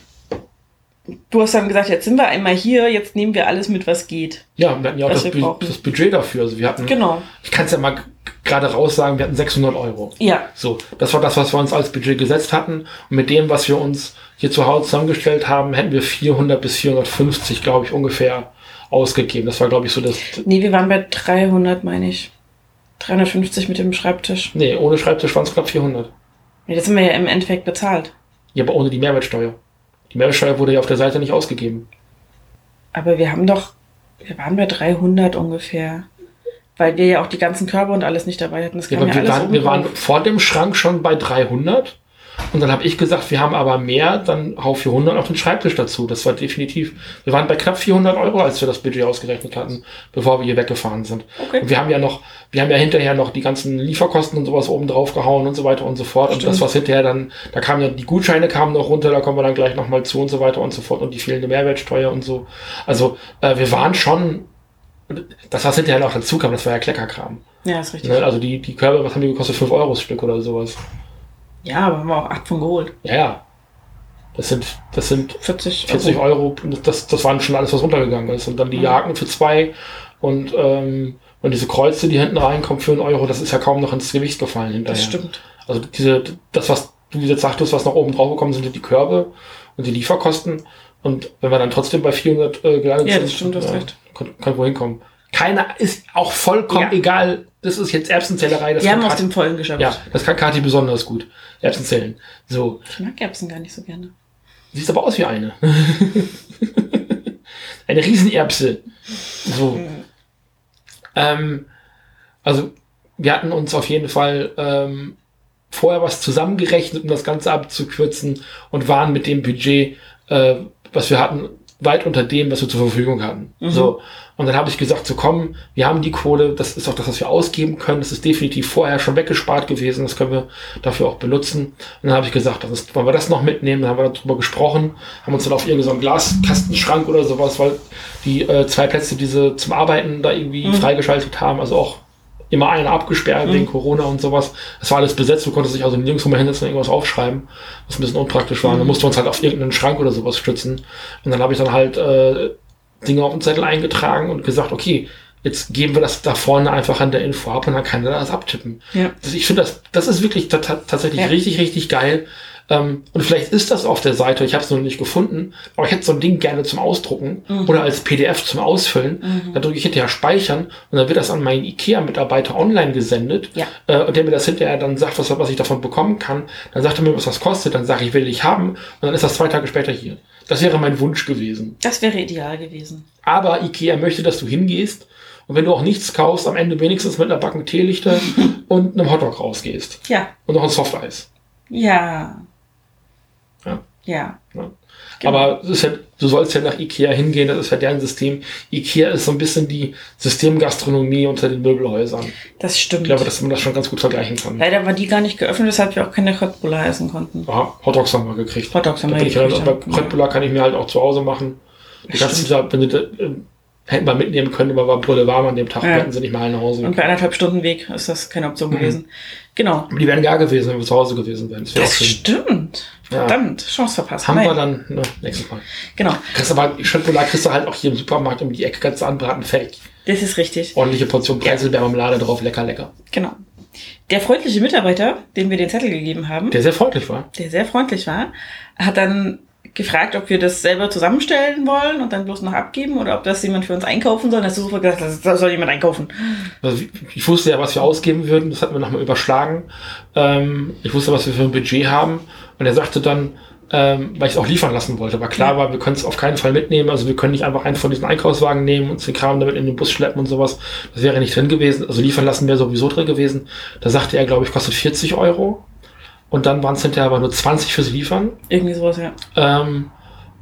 du hast dann gesagt, jetzt sind wir einmal hier, jetzt nehmen wir alles mit, was geht. Ja, wir hatten ja auch das, Bu das Budget dafür. Also wir hatten, Genau. ich kann es ja mal gerade raus sagen, wir hatten 600 Euro. Ja, So, das war das, was wir uns als Budget gesetzt hatten. Und mit dem, was wir uns hier zu Hause zusammengestellt haben, hätten wir 400 bis 450, glaube ich, ungefähr ausgegeben. Das war, glaube ich, so das. nee, wir waren bei 300, meine ich. 350 mit dem Schreibtisch. Nee, ohne Schreibtisch waren es knapp 400. Nee, das haben wir ja im Endeffekt bezahlt. Ja, aber ohne die Mehrwertsteuer. Die Mehrwertsteuer wurde ja auf der Seite nicht ausgegeben. Aber wir haben doch, wir waren bei 300 ungefähr. Weil wir ja auch die ganzen Körbe und alles nicht dabei hatten. Das Ja, aber ja, wir, waren, wir waren vor dem Schrank schon bei 300. Und dann habe ich gesagt, wir haben aber mehr, dann hau 400 auf den Schreibtisch dazu. Das war definitiv. Wir waren bei knapp 400 Euro, als wir das Budget ausgerechnet hatten, bevor wir hier weggefahren sind. Okay. Und wir haben ja noch, wir haben ja hinterher noch die ganzen Lieferkosten und sowas oben drauf gehauen und so weiter und so fort. Und Stimmt. das, was hinterher dann, da kamen ja die Gutscheine kamen noch runter, da kommen wir dann gleich nochmal zu und so weiter und so fort und die fehlende Mehrwertsteuer und so. Also äh, wir waren schon, das was hinterher noch dazu kam, das war ja Kleckerkram. Ja, ist richtig. Ne? Also die, die Körbe, was haben die gekostet? 5 Euro das Stück oder sowas. Ja, aber haben wir auch 8 von geholt. Ja, ja. Das sind, das sind 40, 40 Euro. Das, das waren schon alles, was runtergegangen ist. Und dann die Mhm. Haken für zwei und, ähm, und diese Kreuze, die hinten reinkommen für einen Euro, das ist ja kaum noch ins Gewicht gefallen hinterher. Das stimmt. Also diese, das, was du jetzt sagtest, was noch oben drauf gekommen sind, sind die Körbe und die Lieferkosten. Und wenn wir dann trotzdem bei 400 äh, gelandet Ja, sind, das stimmt, hast ja, recht. Kann, kann wohl hinkommen. Keiner ist auch vollkommen Ja. egal. Das ist jetzt Erbsenzählerei. Das Wir haben aus dem Vollen geschafft. ja, das kann Kathi besonders gut. Erbsenzellen. So. Ich mag Erbsen gar nicht so gerne. Siehst aber aus wie eine. eine Riesenerbse. So. Ähm, also, wir hatten uns auf jeden Fall ähm, vorher was zusammengerechnet, um das Ganze abzukürzen und waren mit dem Budget, äh, was wir hatten, weit unter dem, was wir zur Verfügung hatten. Mhm. So. Und dann habe ich gesagt, so komm, wir haben die Kohle, das ist auch das, was wir ausgeben können. Das ist definitiv vorher schon weggespart gewesen, das können wir dafür auch benutzen. Und dann habe ich gesagt, das ist, wollen wir das noch mitnehmen? Dann haben wir darüber gesprochen, haben uns dann auf irgendeinen so Glaskastenschrank oder sowas, weil die äh, zwei Plätze, die sie zum Arbeiten da irgendwie Mhm. freigeschaltet haben, also auch immer einer abgesperrt Mhm. wegen Corona und sowas. Das war alles besetzt, du konntest dich also nirgendwo mehr hinsetzen und irgendwas aufschreiben, was ein bisschen unpraktisch war. Und dann mussten wir uns halt auf irgendeinen Schrank oder sowas stützen. Und dann habe ich dann halt äh, Dinge auf den Zettel eingetragen und gesagt, okay, jetzt geben wir das da vorne einfach an der Info ab und dann kann der das abtippen. Ja. Das, ich finde das, das ist wirklich ta ta- tatsächlich Ja. richtig, richtig geil. Ähm, und vielleicht ist das auf der Seite, ich habe es noch nicht gefunden, aber ich hätte so ein Ding gerne zum Ausdrucken Mhm. oder als PDF zum Ausfüllen. Da drücke ich hinterher speichern und dann wird das an meinen IKEA-Mitarbeiter online gesendet. Ja. Äh, und der mir das hinterher dann sagt, was, was ich davon bekommen kann. Dann sagt er mir, was das kostet. Dann sage ich, will ich haben. Und dann ist das zwei Tage später hier. Das wäre mein Wunsch gewesen. Das wäre ideal gewesen. Aber IKEA möchte, dass du hingehst und wenn du auch nichts kaufst, am Ende wenigstens mit einer Backen Teelichter und einem Hotdog rausgehst. Ja. Und noch ein Softeis. Ja. Ja. Ja. Ja. Genau. Aber ja, du sollst ja nach Ikea hingehen, das ist ja deren System. Ikea ist so ein bisschen die Systemgastronomie unter den Möbelhäusern. Das stimmt. Ich glaube, dass man das schon ganz gut vergleichen kann. Leider war die gar nicht geöffnet, weshalb wir auch keine Köttbullar essen konnten. Aha, Hotdogs haben wir gekriegt. Hotdogs haben wir bin ich halt, gekriegt, ja. Röttbullar kann ich mir halt auch zu Hause machen. Die du, da- wenn du, da, äh, hätten wir mitnehmen können, aber war Brille warm an dem Tag, Ja. hätten sie nicht mal nach Hause. Und bei anderthalb Stunden Weg ist das keine Mhm. Option gewesen. Genau. Aber die wären gar gewesen, wenn wir zu Hause gewesen wären. Das Das stimmt. Ja. Verdammt. Chance verpasst. Haben Nein. wir dann, ne, nächstes Mal. Genau. Kriegst aber, Schöttbullar kriegst du halt auch hier im Supermarkt um die Ecke, kannst du anbraten, fertig. Das ist richtig. Ordentliche Portion Preiselbeermarmelade drauf, lecker, lecker. Genau. Der freundliche Mitarbeiter, dem wir den Zettel gegeben haben, Der sehr freundlich war. der sehr freundlich war, hat dann gefragt, ob wir das selber zusammenstellen wollen und dann bloß noch abgeben oder ob das jemand für uns einkaufen soll. Und hast du sofort gesagt, das soll jemand einkaufen. Also ich wusste ja, was wir ausgeben würden, das hatten wir nochmal überschlagen. Ähm, ich wusste, was wir für ein Budget haben. Und er sagte dann, ähm, weil ich es auch liefern lassen wollte, weil klar war, wir können es auf keinen Fall mitnehmen. Also wir können nicht einfach einen von diesen Einkaufswagen nehmen und den Kram damit in den Bus schleppen und sowas. Das wäre nicht drin gewesen. Also liefern lassen wäre sowieso drin gewesen. Da sagte er, glaube ich, kostet 40 Euro. Und dann waren es hinterher aber nur 20 fürs Liefern. Irgendwie sowas, ja. Ähm,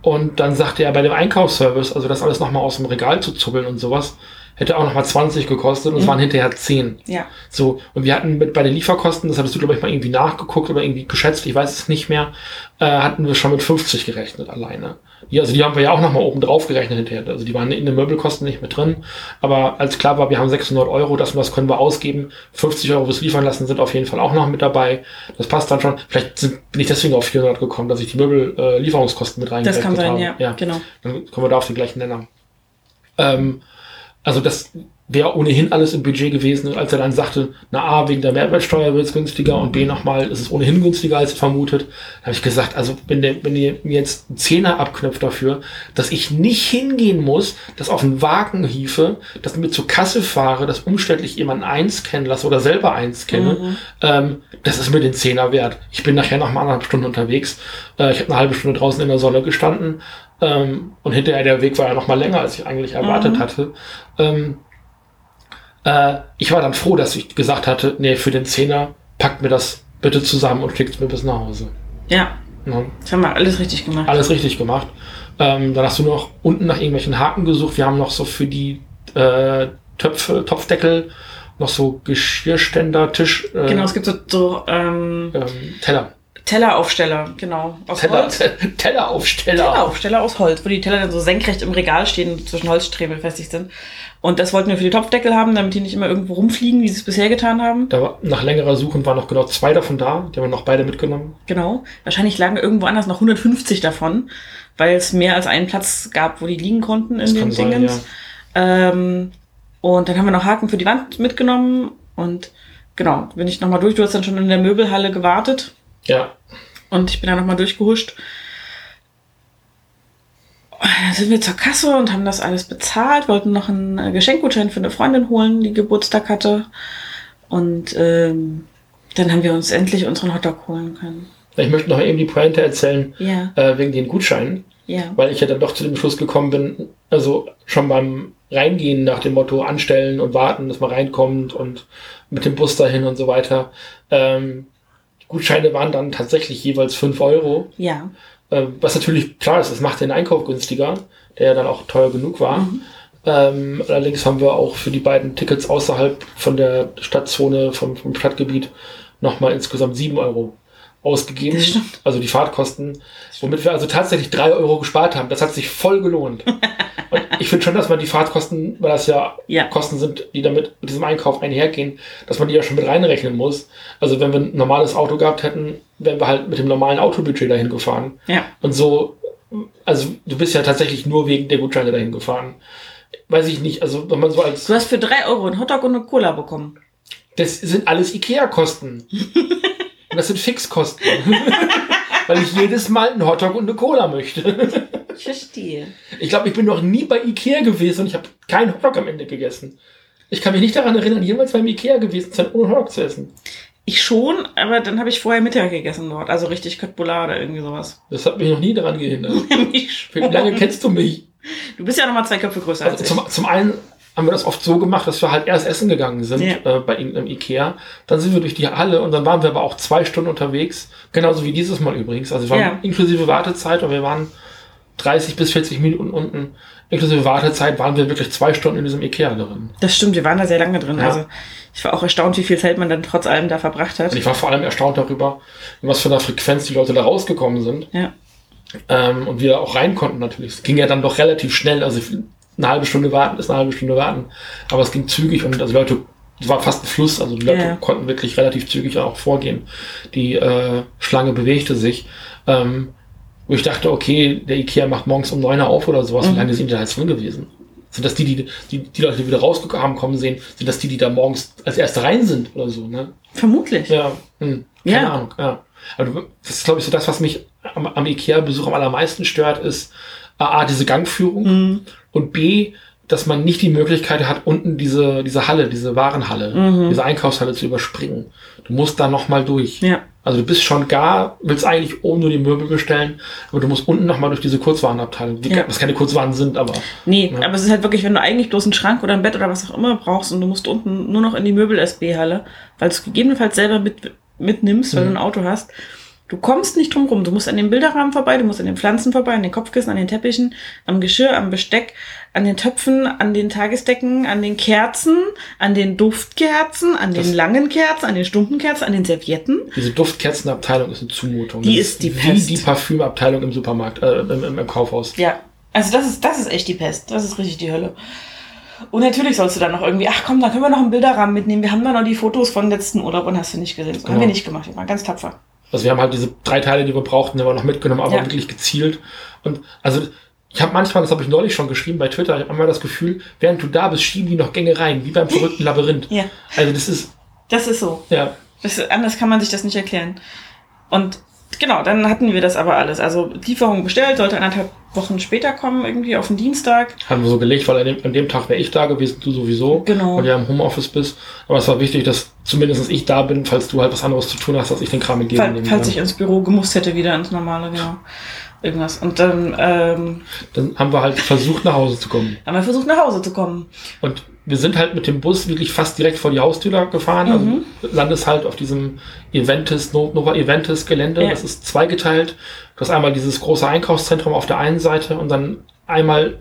und dann sagte er bei dem Einkaufsservice, also das alles nochmal aus dem Regal zu zuppeln und sowas, hätte auch nochmal 20 gekostet und es Mhm. waren hinterher 10. Ja. So, und wir hatten mit bei den Lieferkosten, das hattest du, glaube ich, mal irgendwie nachgeguckt oder irgendwie geschätzt, ich weiß es nicht mehr, äh, hatten wir schon mit 50 gerechnet alleine. Die, also die haben wir ja auch nochmal oben drauf gerechnet hinterher. Also die waren in den Möbelkosten nicht mit drin. Aber als klar war, wir haben 600 Euro, das und das können wir ausgeben. 50 Euro fürs Liefern lassen sind auf jeden Fall auch noch mit dabei. Das passt dann schon. Vielleicht sind, bin ich deswegen auf 400 gekommen, dass ich die Möbel-Lieferungskosten äh, mit Das reingerechnet kann sein, habe. ja. ja. Genau. Dann kommen wir da auf den gleichen Nenner. Ähm, also das wäre ohnehin alles im Budget gewesen. Und als er dann sagte, na A, wegen der Mehrwertsteuer wird es günstiger und B nochmal ist es ohnehin günstiger als vermutet, habe ich gesagt, also wenn, der, wenn ihr mir jetzt einen Zehner abknüpft dafür, dass ich nicht hingehen muss, das auf den Wagen hiefe, dass ich mir zur Kasse fahre, dass umständlich jemanden einscannen lasse oder selber einscanne, Mhm. ähm, das ist mir den Zehner wert. Ich bin nachher noch mal anderthalb Stunden unterwegs. Äh, ich habe eine halbe Stunde draußen in der Sonne gestanden ähm, und hinterher der Weg war ja noch mal länger, als ich eigentlich erwartet Mhm. hatte. Ähm, äh, ich war dann froh, dass ich gesagt hatte, nee, für den Zehner packt mir das bitte zusammen und schickt es mir bis nach Hause. Ja. Ja, Das haben wir alles richtig gemacht. alles richtig gemacht. Ähm, dann hast du noch unten nach irgendwelchen Haken gesucht. Wir haben noch so für die äh, Töpfe, Topfdeckel noch so Geschirrständer, Tisch, äh, Genau, es gibt so, so ähm, ähm, Teller. Telleraufsteller, genau. Aus Teller, Holz. Telleraufsteller. Telleraufsteller aus Holz, wo die Teller dann so senkrecht im Regal stehen und zwischen Holzstreben befestigt sind. Und das wollten wir für die Topfdeckel haben, damit die nicht immer irgendwo rumfliegen, wie sie es bisher getan haben. Da war, nach längerer Suchen waren noch genau zwei davon da. Die haben wir noch beide mitgenommen. Genau. Wahrscheinlich lagen irgendwo anders noch 150 davon, weil es mehr als einen Platz gab, wo die liegen konnten in Das den Dingens. Ähm, und dann haben wir noch Haken für die Wand mitgenommen und genau, bin ich nochmal durch. Du hast dann schon in der Möbelhalle gewartet Ja. und ich bin dann nochmal durchgehuscht. Dann sind wir zur Kasse und haben das alles bezahlt, wollten noch einen äh, Geschenkgutschein für eine Freundin holen, die Geburtstag hatte. Und ähm, dann haben wir uns endlich unseren Hotdog holen können. Ich möchte noch eben die Pointe erzählen, Ja, äh, wegen den Gutscheinen, ja. weil ich ja dann doch zu dem Schluss gekommen bin, also schon beim Reingehen nach dem Motto anstellen und warten, dass man reinkommt und mit dem Bus dahin und so weiter. Ähm, Gutscheine waren dann tatsächlich jeweils 5 Euro. Ja, Äh, was natürlich klar ist, das macht den Einkauf günstiger. der ja dann auch teuer genug war. Mhm. Ähm, allerdings haben wir auch für die beiden Tickets außerhalb von der Stadtzone, vom, vom Stadtgebiet, nochmal insgesamt sieben Euro ausgegeben. Also die Fahrtkosten, womit wir also tatsächlich drei Euro gespart haben. Das hat sich voll gelohnt. Und ich finde schon, dass man die Fahrtkosten, weil das ja, ja, Kosten sind, die damit mit diesem Einkauf einhergehen, dass man die ja schon mit reinrechnen muss. Also wenn wir ein normales Auto gehabt hätten, wären wir halt mit dem normalen Autobudget dahin gefahren. Ja. Und so, also du bist ja tatsächlich nur wegen der Gutscheine dahin gefahren. Weiß ich nicht, also wenn man so als... Du hast für drei Euro einen Hotdog und eine Cola bekommen. Das sind alles Ikea-Kosten. und das sind Fixkosten. weil ich jedes Mal einen Hotdog und eine Cola möchte. ich verstehe. Ich glaube, ich bin noch nie bei Ikea gewesen und ich habe keinen Hotdog am Ende gegessen. Ich kann mich nicht daran erinnern, jemals beim Ikea gewesen zu sein, ohne Hotdog zu essen. Ich schon, aber dann habe ich vorher Mittag gegessen dort. Also richtig Köttbullar oder irgendwie sowas. Das hat mich noch nie daran gehindert. Wie lange kennst du mich? Du bist ja noch mal zwei Köpfe größer also als ich. Zum, zum einen haben wir das oft so gemacht, dass wir halt erst essen gegangen sind ja. äh, bei irgendeinem Ikea. Dann sind wir durch die Halle und dann waren wir aber auch zwei Stunden unterwegs. Genauso wie dieses Mal übrigens. Also wir waren ja. inklusive Wartezeit und wir waren 30 bis 40 Minuten unten. Inklusive Wartezeit waren wir wirklich zwei Stunden in diesem Ikea drin. Das stimmt, wir waren da sehr lange drin. Ja. Also ich war auch erstaunt, wie viel Zeit man dann trotz allem da verbracht hat. Und ich war vor allem erstaunt darüber, in was für einer Frequenz die Leute da rausgekommen sind. Ja. Ähm, und wir auch rein konnten natürlich. Es ging ja dann doch relativ schnell. Also eine halbe Stunde warten ist eine halbe Stunde warten. Aber es ging zügig und also Leute, es war fast ein Fluss, also die Leute ja. konnten wirklich relativ zügig auch vorgehen. Die äh, Schlange bewegte sich. Ähm, wo ich dachte, okay, der Ikea macht morgens um neun Uhr auf oder sowas. Mhm. Wie lange sind die da jetzt drin gewesen? Sind das die, die, die, die Leute, die wieder rausgekommen kommen sehen, sind das die, die da morgens als erste rein sind oder so, ne? Vermutlich. Ja, hm, keine ja. Ahnung, ja. Aber das ist, glaube ich, so das, was mich am, am Ikea-Besuch am allermeisten stört, ist A, diese Gangführung mhm. Und B, dass man nicht die Möglichkeit hat, unten diese, diese Halle, diese Warenhalle, mhm. diese Einkaufshalle zu überspringen. Du musst da nochmal durch. Ja. Also du bist schon gar, willst eigentlich oben nur die Möbel bestellen, aber du musst unten nochmal durch diese Kurzwarenabteilung, die, ja. was keine Kurzwaren sind, aber. Nee, ja. aber es ist halt wirklich, wenn du eigentlich bloß einen Schrank oder ein Bett oder was auch immer brauchst und du musst unten nur noch in die Möbel-SB-Halle, weil du es gegebenenfalls selber mit, mitnimmst, weil mhm. du ein Auto hast, Du kommst nicht drum rum. Du musst an den Bilderrahmen vorbei, du musst an den Pflanzen vorbei, an den Kopfkissen, an den Teppichen, am Geschirr, am Besteck, an den Töpfen, an den Tagesdecken, an den Kerzen, an den Duftkerzen, an das den langen Kerzen, an den stumpen Kerzen, an den Servietten. Diese Duftkerzenabteilung ist eine Zumutung. Die das ist die Pest. Wie die Parfümabteilung im Supermarkt, äh, im, im, im Kaufhaus. Ja, also das ist, das ist echt die Pest. Das ist richtig die Hölle. Und natürlich sollst du dann noch irgendwie, ach komm, da können wir noch einen Bilderrahmen mitnehmen. Wir haben da noch die Fotos von letzten Urlaub und hast du nicht gesehen. Das genau. haben wir nicht gemacht. Wir waren ganz tapfer. Also wir haben halt diese drei Teile, die wir brauchten, die wir noch mitgenommen, aber ja. wirklich gezielt. Und also ich habe manchmal, das habe ich neulich schon geschrieben bei Twitter, ich habe immer das Gefühl, während du da bist, schieben die noch Gänge rein, wie beim verrückten Labyrinth. Ja. Also das ist. Das ist so. Ja. Das, anders kann man sich das nicht erklären. Und genau, dann hatten wir das aber alles. Also Lieferung bestellt, sollte anderthalb Wochen später kommen, irgendwie auf den Dienstag. Haben wir so gelegt, weil an dem, an dem Tag wäre ich da gewesen, du sowieso. Genau. Und ja im Homeoffice bist. Aber es war wichtig, dass zumindest ich da bin, falls du halt was anderes zu tun hast, dass ich den Kram mitgeben Fall, Falls ich ins Büro gemusst hätte, wieder ins normale, genau. Irgendwas. Und dann, ähm, Dann haben wir halt versucht, nach Hause zu kommen. Haben wir versucht, nach Hause zu kommen. Und wir sind halt mit dem Bus wirklich fast direkt vor die Haustür gefahren. Also mhm. Also landest halt auf diesem Eventis, Nova Eventis Gelände. Ja. Das ist zweigeteilt. Du hast einmal dieses große Einkaufszentrum auf der einen Seite und dann einmal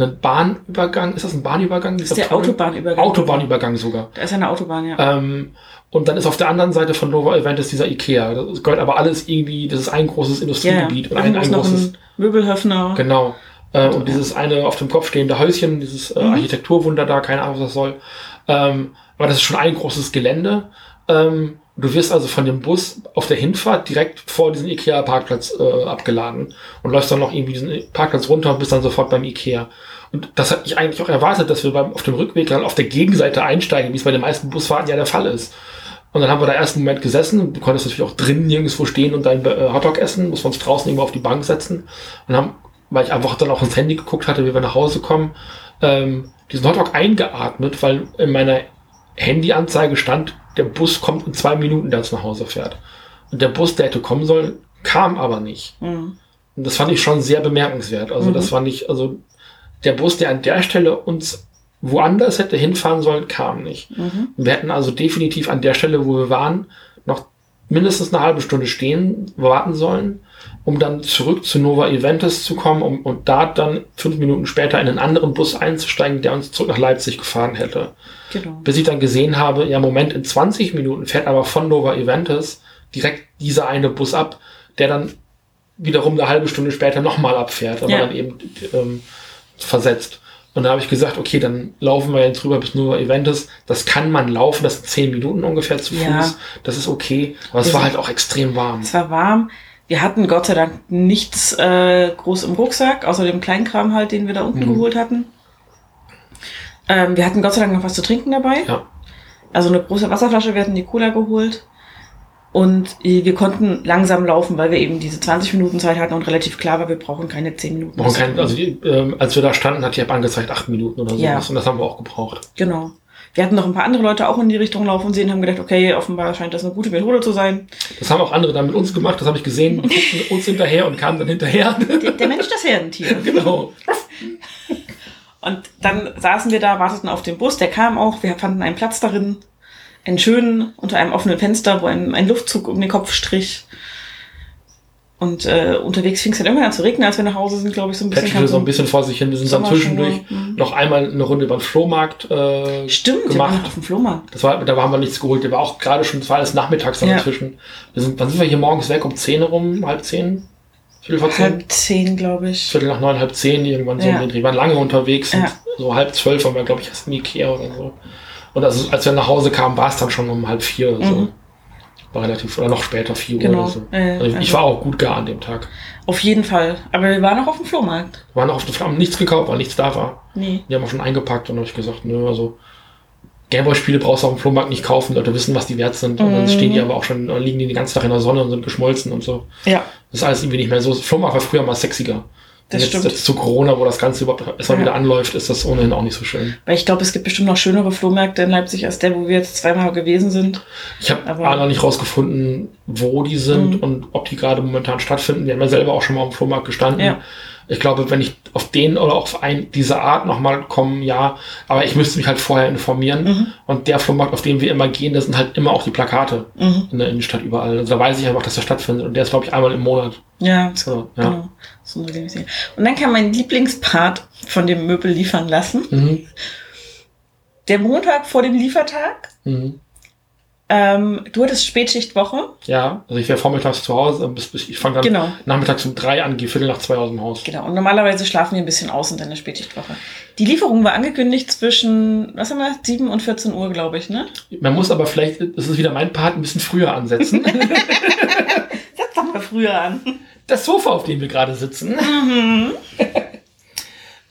einen Bahnübergang. Ist das ein Bahnübergang? Das ist der Autobahnübergang. Autobahnübergang sogar. Da ist eine Autobahn, ja. Ähm, und dann ist auf der anderen Seite von Nova Eventis dieser Ikea. Das gehört aber alles irgendwie, das ist ein großes Industriegebiet. Ja, und ein, ein großes ein Möbelhöfner. Genau. Äh, und dieses eine auf dem Kopf stehende Häuschen, dieses äh, mhm. Architekturwunder da, keine Ahnung, was das soll. Ähm, aber das ist schon ein großes Gelände. Ähm, du wirst also von dem Bus auf der Hinfahrt direkt vor diesem Ikea-Parkplatz äh, abgeladen und läufst dann noch irgendwie diesen Parkplatz runter und bist dann sofort beim Ikea. Und das hat ich eigentlich auch erwartet, dass wir beim, auf dem Rückweg dann auf der Gegenseite einsteigen, wie es bei den meisten Busfahrten ja der Fall ist. Und dann haben wir da erst einen Moment gesessen. Du konntest natürlich auch drinnen nirgendwo stehen und dein äh, Hotdog essen, musst uns draußen irgendwo auf die Bank setzen und haben weil ich einfach dann auch ins Handy geguckt hatte, wie wir nach Hause kommen, ähm, diesen Hotdog eingeatmet, weil in meiner Handyanzeige stand, der Bus kommt in zwei Minuten, der uns nach Hause fährt. Und der Bus, der hätte kommen sollen, kam aber nicht. Mhm. Und das fand ich schon sehr bemerkenswert. Also mhm. das fand ich, also der Bus, der an der Stelle uns woanders hätte hinfahren sollen, kam nicht. Mhm. Wir hätten also definitiv an der Stelle, wo wir waren, noch mindestens eine halbe Stunde stehen, warten sollen, um dann zurück zu Nova Eventus zu kommen um, und da dann fünf Minuten später in einen anderen Bus einzusteigen, der uns zurück nach Leipzig gefahren hätte. Genau. Bis ich dann gesehen habe, ja, Moment, in 20 Minuten fährt aber von Nova Eventus direkt dieser eine Bus ab, der dann wiederum eine halbe Stunde später nochmal abfährt, aber ja. dann eben ähm, versetzt. Und da habe ich gesagt, okay, dann laufen wir jetzt rüber bis Nova Eventus. Das kann man laufen, das sind zehn Minuten ungefähr zu Fuß. Ja. Das ist okay. Aber es war halt auch extrem warm. Es war warm. Wir hatten Gott sei Dank nichts äh, groß im Rucksack, außer dem Kleinkram halt, den wir da unten mhm. geholt hatten. Ähm, wir hatten Gott sei Dank noch was zu trinken dabei. Ja. Also eine große Wasserflasche, wir hatten die Cola geholt. Und wir konnten langsam laufen, weil wir eben diese 20 Minuten Zeit hatten und relativ klar war, wir brauchen keine 10 Minuten. Kein, also die, ähm, als wir da standen, hat die App angezeigt 8 Minuten oder so. Ja. Und das haben wir auch gebraucht. Genau. Wir hatten noch ein paar andere Leute auch in die Richtung laufen sehen, haben gedacht, okay, offenbar scheint das eine gute Methode zu sein. Das haben auch andere dann mit uns gemacht, das habe ich gesehen, guckten uns hinterher und kamen dann hinterher. Der, der Mensch, das Herdentier. genau. Und dann saßen wir da, warteten auf den Bus, der kam auch, wir fanden einen Platz darin einen schönen unter einem offenen Fenster, wo ein, ein Luftzug um den Kopf strich. Und äh, unterwegs fing es dann irgendwann an zu regnen, als wir nach Hause sind, glaube ich, so ein bisschen. so ein bisschen vor sich hin. Wir sind dann zwischendurch mhm. noch einmal eine Runde über den Flohmarkt äh, Stimmt, gemacht. auf dem Flohmarkt. Das war, da haben wir nichts geholt. Der war auch gerade schon, es war alles nachmittags dann ja. inzwischen. Wir sind, dann sind wir hier morgens weg um 10 rum, halb 10. Viertel vor 10? Halb 10, glaube ich. Viertel nach neun, halb 10 irgendwann so. Ja. Wir waren lange unterwegs. Ja. so halb zwölf waren wir, glaube ich, erst in Ikea oder so. Und also, als wir nach Hause kamen, war es dann schon um halb vier oder so. Mhm. War relativ, oder noch später, vier Uhr genau. oder so. Äh, also ich, also war auch gut gar an dem Tag. Auf jeden Fall. Aber wir waren noch auf dem Flohmarkt. Wir waren noch auf dem Flohmarkt, nichts gekauft, weil nichts da war. Nee. Die haben auch schon eingepackt und habe ich gesagt, nö, also Gameboy-Spiele brauchst du auf dem Flohmarkt nicht kaufen, Leute wissen, was die wert sind. Und dann mhm. stehen die aber auch schon, liegen die den ganzen Tag in der Sonne und sind geschmolzen und so. Ja. Das ist alles irgendwie nicht mehr so. Flohmarkt war früher mal sexiger. Das jetzt, stimmt. Jetzt zu Corona, wo das Ganze überhaupt erstmal ja. wieder anläuft, ist das ohnehin auch nicht so schön. Weil ich glaube, es gibt bestimmt noch schönere Flohmärkte in Leipzig als der, wo wir jetzt zweimal gewesen sind. Ich habe aber noch nicht rausgefunden, wo die sind mhm. und ob die gerade momentan stattfinden. Wir haben ja selber auch schon mal am Flohmarkt gestanden. Ja. Ich glaube, wenn ich auf den oder auf ein, diese Art nochmal kommen, ja, aber ich müsste mich halt vorher informieren. Mhm. Und der Flohmarkt, auf den wir immer gehen, das sind halt immer auch die Plakate mhm. in der Innenstadt überall. Also da weiß ich einfach, dass der stattfindet. Und der ist, glaube ich, einmal im Monat. Ja, so, ja. genau. So und dann kam mein Lieblingspart von dem Möbel liefern lassen. Mhm. Der Montag vor dem Liefertag. Mhm. Ähm, du hattest Spätschichtwoche. Ja, also ich wäre vormittags zu Hause, bis, bis ich fange dann genau. nachmittags um drei an, gehe Viertel nach zwei aus dem Haus. Genau, und normalerweise schlafen wir ein bisschen aus in deiner Spätschichtwoche. Die Lieferung war angekündigt zwischen, was haben wir, 7 und 14 Uhr, glaube ich, ne? Man muss aber vielleicht, das ist wieder mein Part, ein bisschen früher ansetzen. Setz doch mal früher an. Das Sofa, auf dem wir gerade sitzen, mhm.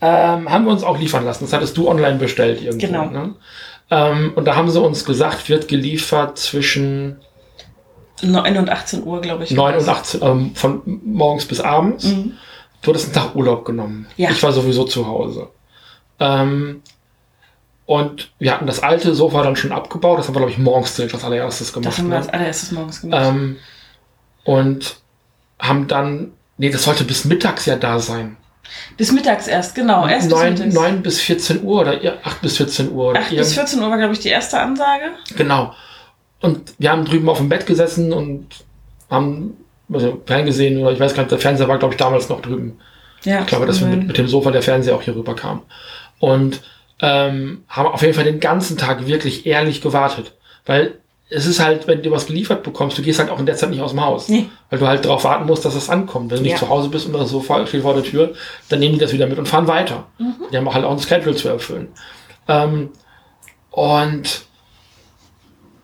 ähm, haben wir uns auch liefern lassen. Das hattest du online bestellt irgendwo. Genau. Ne? Ähm, und da haben sie uns gesagt, wird geliefert zwischen 9 und 18 Uhr, glaube ich. 9 und 18, ähm, von morgens bis abends. Mhm. Du hattest einen Tag Urlaub genommen. Ja. Ich war sowieso zu Hause. Ähm, und wir hatten das alte Sofa dann schon abgebaut. Das haben wir, glaube ich, morgens direkt als allererstes gemacht. Das haben wir ne? als allererstes morgens gemacht. Ähm, und haben dann, nee, das sollte bis mittags ja da sein. Bis mittags erst, genau. Erst 9, bis 9 bis 14 Uhr oder 8 bis 14 Uhr. 8 bis 14 Uhr war, glaube ich, die erste Ansage. Genau. Und wir haben drüben auf dem Bett gesessen und haben also ferngesehen oder ich weiß gar nicht, der Fernseher war, glaube ich, damals noch drüben. Ja, ich glaube, dass wir mit, mit, dem Sofa der Fernseher auch hier rüber kam. Und ähm, haben auf jeden Fall den ganzen Tag wirklich ehrlich gewartet. Weil es ist halt, wenn du was geliefert bekommst, du gehst halt auch in der Zeit nicht aus dem Haus. Nee. Weil du halt darauf warten musst, dass es ankommt. Wenn du nicht ja. zu Hause bist und das Sofa steht vor der Tür, dann nehmen die das wieder mit und fahren weiter. Mhm. Die haben halt auch ein Schedule zu erfüllen. Ähm, und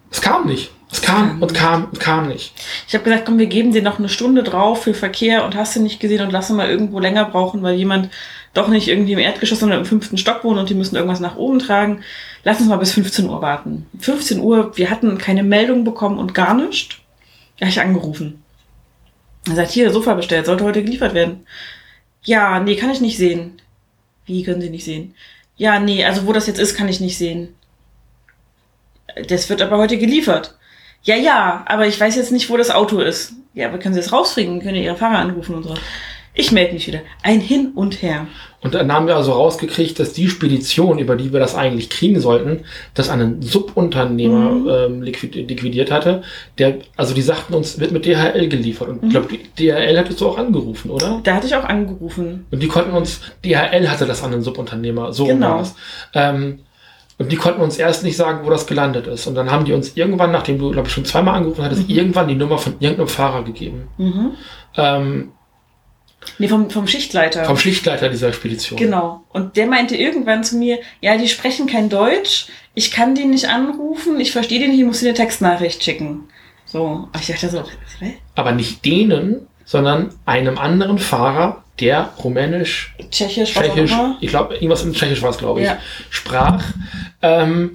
es kam nicht. Es kam und kam und kam nicht. Ich habe gesagt, komm, wir geben dir noch eine Stunde drauf für Verkehr und hast du nicht gesehen und lass mal irgendwo länger brauchen, weil jemand doch nicht irgendwie im Erdgeschoss, sondern im fünften Stock wohnen und die müssen irgendwas nach oben tragen. Lass uns mal bis 15 Uhr warten. 15 Uhr, wir hatten keine Meldung bekommen und gar nichts. Da habe ich angerufen. Er sagt, hier, Sofa bestellt, sollte heute geliefert werden. Ja, nee, kann ich nicht sehen. Wie können Sie nicht sehen? Ja, nee, also wo das jetzt ist, kann ich nicht sehen. Das wird aber heute geliefert. Ja, ja, aber ich weiß jetzt nicht, wo das Auto ist. Ja, aber können Sie es rausfinden? Können ihr Ihre Fahrer anrufen und so. Ich melde mich wieder. Ein Hin und Her. Und dann haben wir also rausgekriegt, dass die Spedition, über die wir das eigentlich kriegen sollten, das an einen Subunternehmer Mhm. ähm, liquid liquidiert hatte. Der, also die sagten uns, wird mit DHL geliefert. Und ich glaube, Mhm. DHL hattest du auch angerufen, oder? Da hatte ich auch angerufen. Und die konnten uns, DHL hatte das an einen Subunternehmer, so Genau. war das. Ähm, und die konnten uns erst nicht sagen, wo das gelandet ist. Und dann haben die uns irgendwann, nachdem du, glaube ich, schon zweimal angerufen hattest, Mhm. irgendwann die Nummer von irgendeinem Fahrer gegeben. Ähm, Nee, vom, vom Schichtleiter. vom Schichtleiter dieser Spedition. Genau. Und der meinte irgendwann zu mir, ja, die sprechen kein Deutsch, ich kann die nicht anrufen, ich verstehe die nicht, ich muss dir eine Textnachricht schicken. So. Und ich dachte so, hä? Aber nicht denen, sondern einem anderen Fahrer, der rumänisch, Tschechisch, tschechisch, ich glaube, irgendwas in Tschechisch war es, glaube ich, Ja. sprach, ähm,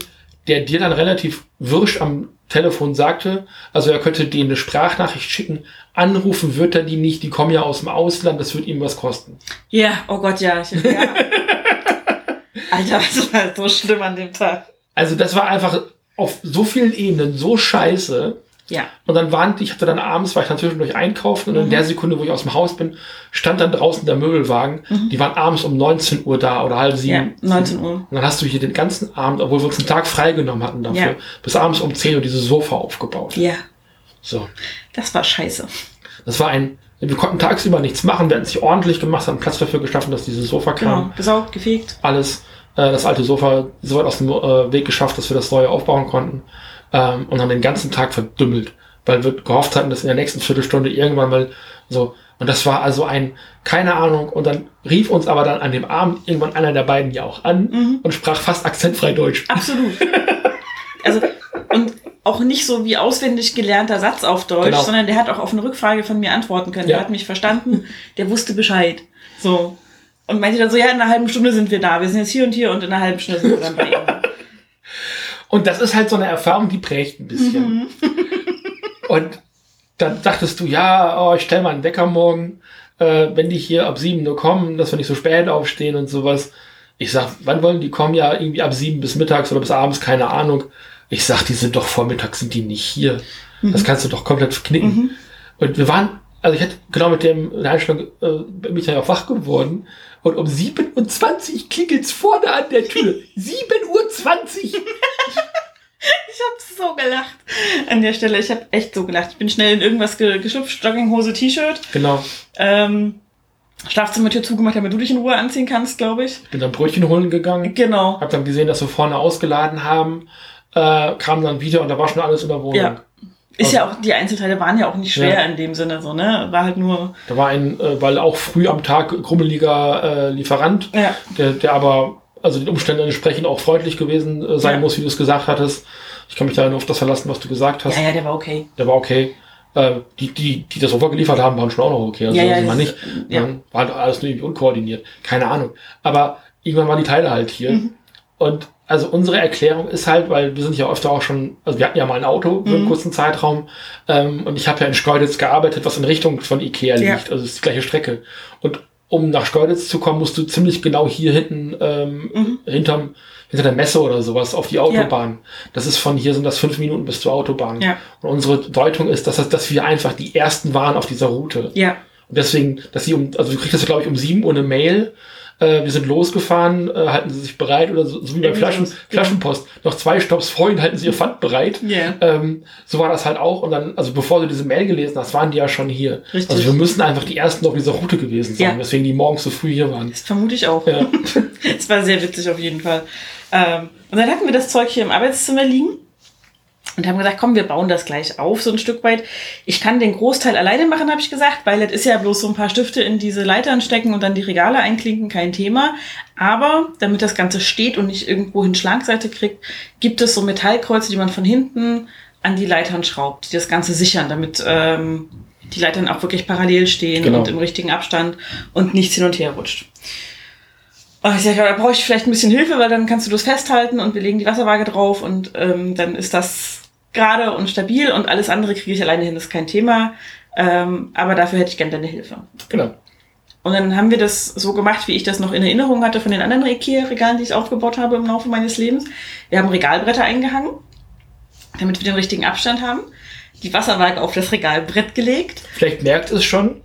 der dir dann relativ wirsch am Telefon sagte, also er könnte denen eine Sprachnachricht schicken, anrufen wird er die nicht, die kommen ja aus dem Ausland, das wird ihm was kosten. Ja, oh Gott, ja. Ich, ja. Alter, das war so schlimm an dem Tag. Also das war einfach auf so vielen Ebenen so scheiße. Ja. Und dann waren, ich hatte dann abends, war ich dann zwischendurch einkaufen und in Mhm. der Sekunde, wo ich aus dem Haus bin, stand dann draußen der Möbelwagen. Mhm. Die waren abends um 19 Uhr da oder halb Ja, sieben. 19 Uhr. Und dann hast du hier den ganzen Abend, obwohl wir uns einen Tag freigenommen hatten dafür, Ja. bis abends um 10 Uhr dieses Sofa aufgebaut. Ja, So. das war scheiße. Das war ein, wir konnten tagsüber nichts machen, wir hatten es nicht ordentlich gemacht, haben Platz dafür geschaffen, dass dieses Sofa kam. Genau. Gesaugt, gefegt. Alles, äh, das alte Sofa so weit aus dem äh, Weg geschafft, dass wir das neue aufbauen konnten. Ähm, und haben den ganzen Tag verdümmelt, weil wir gehofft hatten, dass in der nächsten Viertelstunde irgendwann mal so, und das war also ein, keine Ahnung, und dann rief uns aber dann an dem Abend irgendwann einer der beiden ja auch an Mhm. und sprach fast akzentfrei Deutsch. Absolut. also, und auch nicht so wie auswendig gelernter Satz auf Deutsch, Genau. sondern der hat auch auf eine Rückfrage von mir antworten können. Ja. Der hat mich verstanden, der wusste Bescheid. So. Und meinte dann so, ja, in einer halben Stunde sind wir da. Wir sind jetzt hier und hier und in einer halben Stunde sind wir dann bei ihm. Und das ist halt so eine Erfahrung, die prägt ein bisschen. Und dann dachtest du, ja, oh, ich stell mal einen Wecker morgen, äh, wenn die hier ab 7 Uhr kommen, dass wir nicht so spät aufstehen und sowas. Ich sag, wann wollen die kommen? Ja, irgendwie ab 7 bis mittags oder bis abends, keine Ahnung. Ich sag, die sind doch vormittags, sind die nicht hier. Das kannst du doch komplett knicken. Und wir waren, also ich hätte genau mit dem Einstellung, äh, bin ich dann auch wach geworden. Und um 7.20 Uhr klingelt's vorne an der Tür. 7.20 Uhr! Ich hab so gelacht. An der Stelle, ich hab echt so gelacht. Ich bin schnell in irgendwas ge geschlüpft, Jogginghose, T-Shirt. Genau. Ähm, Schlafzimmertür zugemacht, damit du dich in Ruhe anziehen kannst, glaube ich. Bin dann Brötchen holen gegangen. Genau. Hab dann gesehen, dass wir vorne ausgeladen haben. Äh, kam dann wieder und da war schon alles in der Wohnung. Ja. Ist ja auch, die Einzelteile waren ja auch nicht schwer Ja. in dem Sinne, so, ne? War halt nur, Da war ein, äh, weil auch früh am Tag grummeliger äh, Lieferant, ja. der, der aber also den Umständen entsprechend auch freundlich gewesen äh, sein Ja. muss, wie du es gesagt hattest. Ich kann mich da nur auf das verlassen, was du gesagt hast. Ja, ja, der war okay. Der war okay. Äh, die, die, die das Sofa geliefert haben, waren schon auch noch okay. Also Ja, ja, das- nicht. ja. Dann war halt alles nur irgendwie unkoordiniert. Keine Ahnung. Aber irgendwann waren die Teile halt hier. Mhm. Und also unsere Erklärung ist halt, weil wir sind ja öfter auch schon, also wir hatten ja mal ein Auto für einen Mhm. kurzen Zeitraum ähm, und ich habe ja in Schkeuditz gearbeitet, was in Richtung von Ikea Ja. liegt. Also es ist die gleiche Strecke. Und um nach Schkeuditz zu kommen, musst du ziemlich genau hier hinten ähm, Mhm. hinterm hinter der Messe oder sowas auf die Autobahn. Das ist von hier sind das fünf Minuten bis zur Autobahn. Ja. Und unsere Deutung ist, dass, das, dass wir einfach die ersten waren auf dieser Route. Ja. Und deswegen, dass sie um, also du kriegst das glaube ich um sieben Uhr eine Mail. Äh, wir sind losgefahren, äh, halten Sie sich bereit oder so, so wie bei Irgendwie Flaschen, genau. Flaschenpost. Noch zwei Stopps vorhin halten Sie Ihr Pfand bereit. Ja. Ähm, so war das halt auch. Und dann, also bevor du diese Mail gelesen hast, waren die ja schon hier. Richtig. Also wir müssen einfach die ersten auf dieser Route gewesen sein, Ja. weswegen die morgens so früh hier waren. Das vermute ich auch. Ja. Es war sehr witzig auf jeden Fall. Ähm, und dann hatten wir das Zeug hier im Arbeitszimmer liegen und haben gesagt, komm, wir bauen das gleich auf, so ein Stück weit. Ich kann den Großteil alleine machen, habe ich gesagt, weil das ist ja bloß so ein paar Stifte in diese Leitern stecken und dann die Regale einklinken, kein Thema. Aber damit das Ganze steht und nicht irgendwo hin Schlagseite kriegt, gibt es so Metallkreuze, die man von hinten an die Leitern schraubt, die das Ganze sichern, damit ähm, die Leitern auch wirklich parallel stehen Genau. und im richtigen Abstand und nichts hin und her rutscht. Und ich sage, da brauche ich vielleicht ein bisschen Hilfe, weil dann kannst du das festhalten und wir legen die Wasserwaage drauf und ähm, dann ist das gerade und stabil und alles andere kriege ich alleine hin, das ist kein Thema. Ähm, aber dafür hätte ich gerne deine Hilfe. Genau. Und dann haben wir das so gemacht, wie ich das noch in Erinnerung hatte von den anderen IKEA-Regalen, die ich aufgebaut habe im Laufe meines Lebens. Wir haben Regalbretter eingehangen, damit wir den richtigen Abstand haben. Die Wasserwaage auf das Regalbrett gelegt. Vielleicht merkt es schon,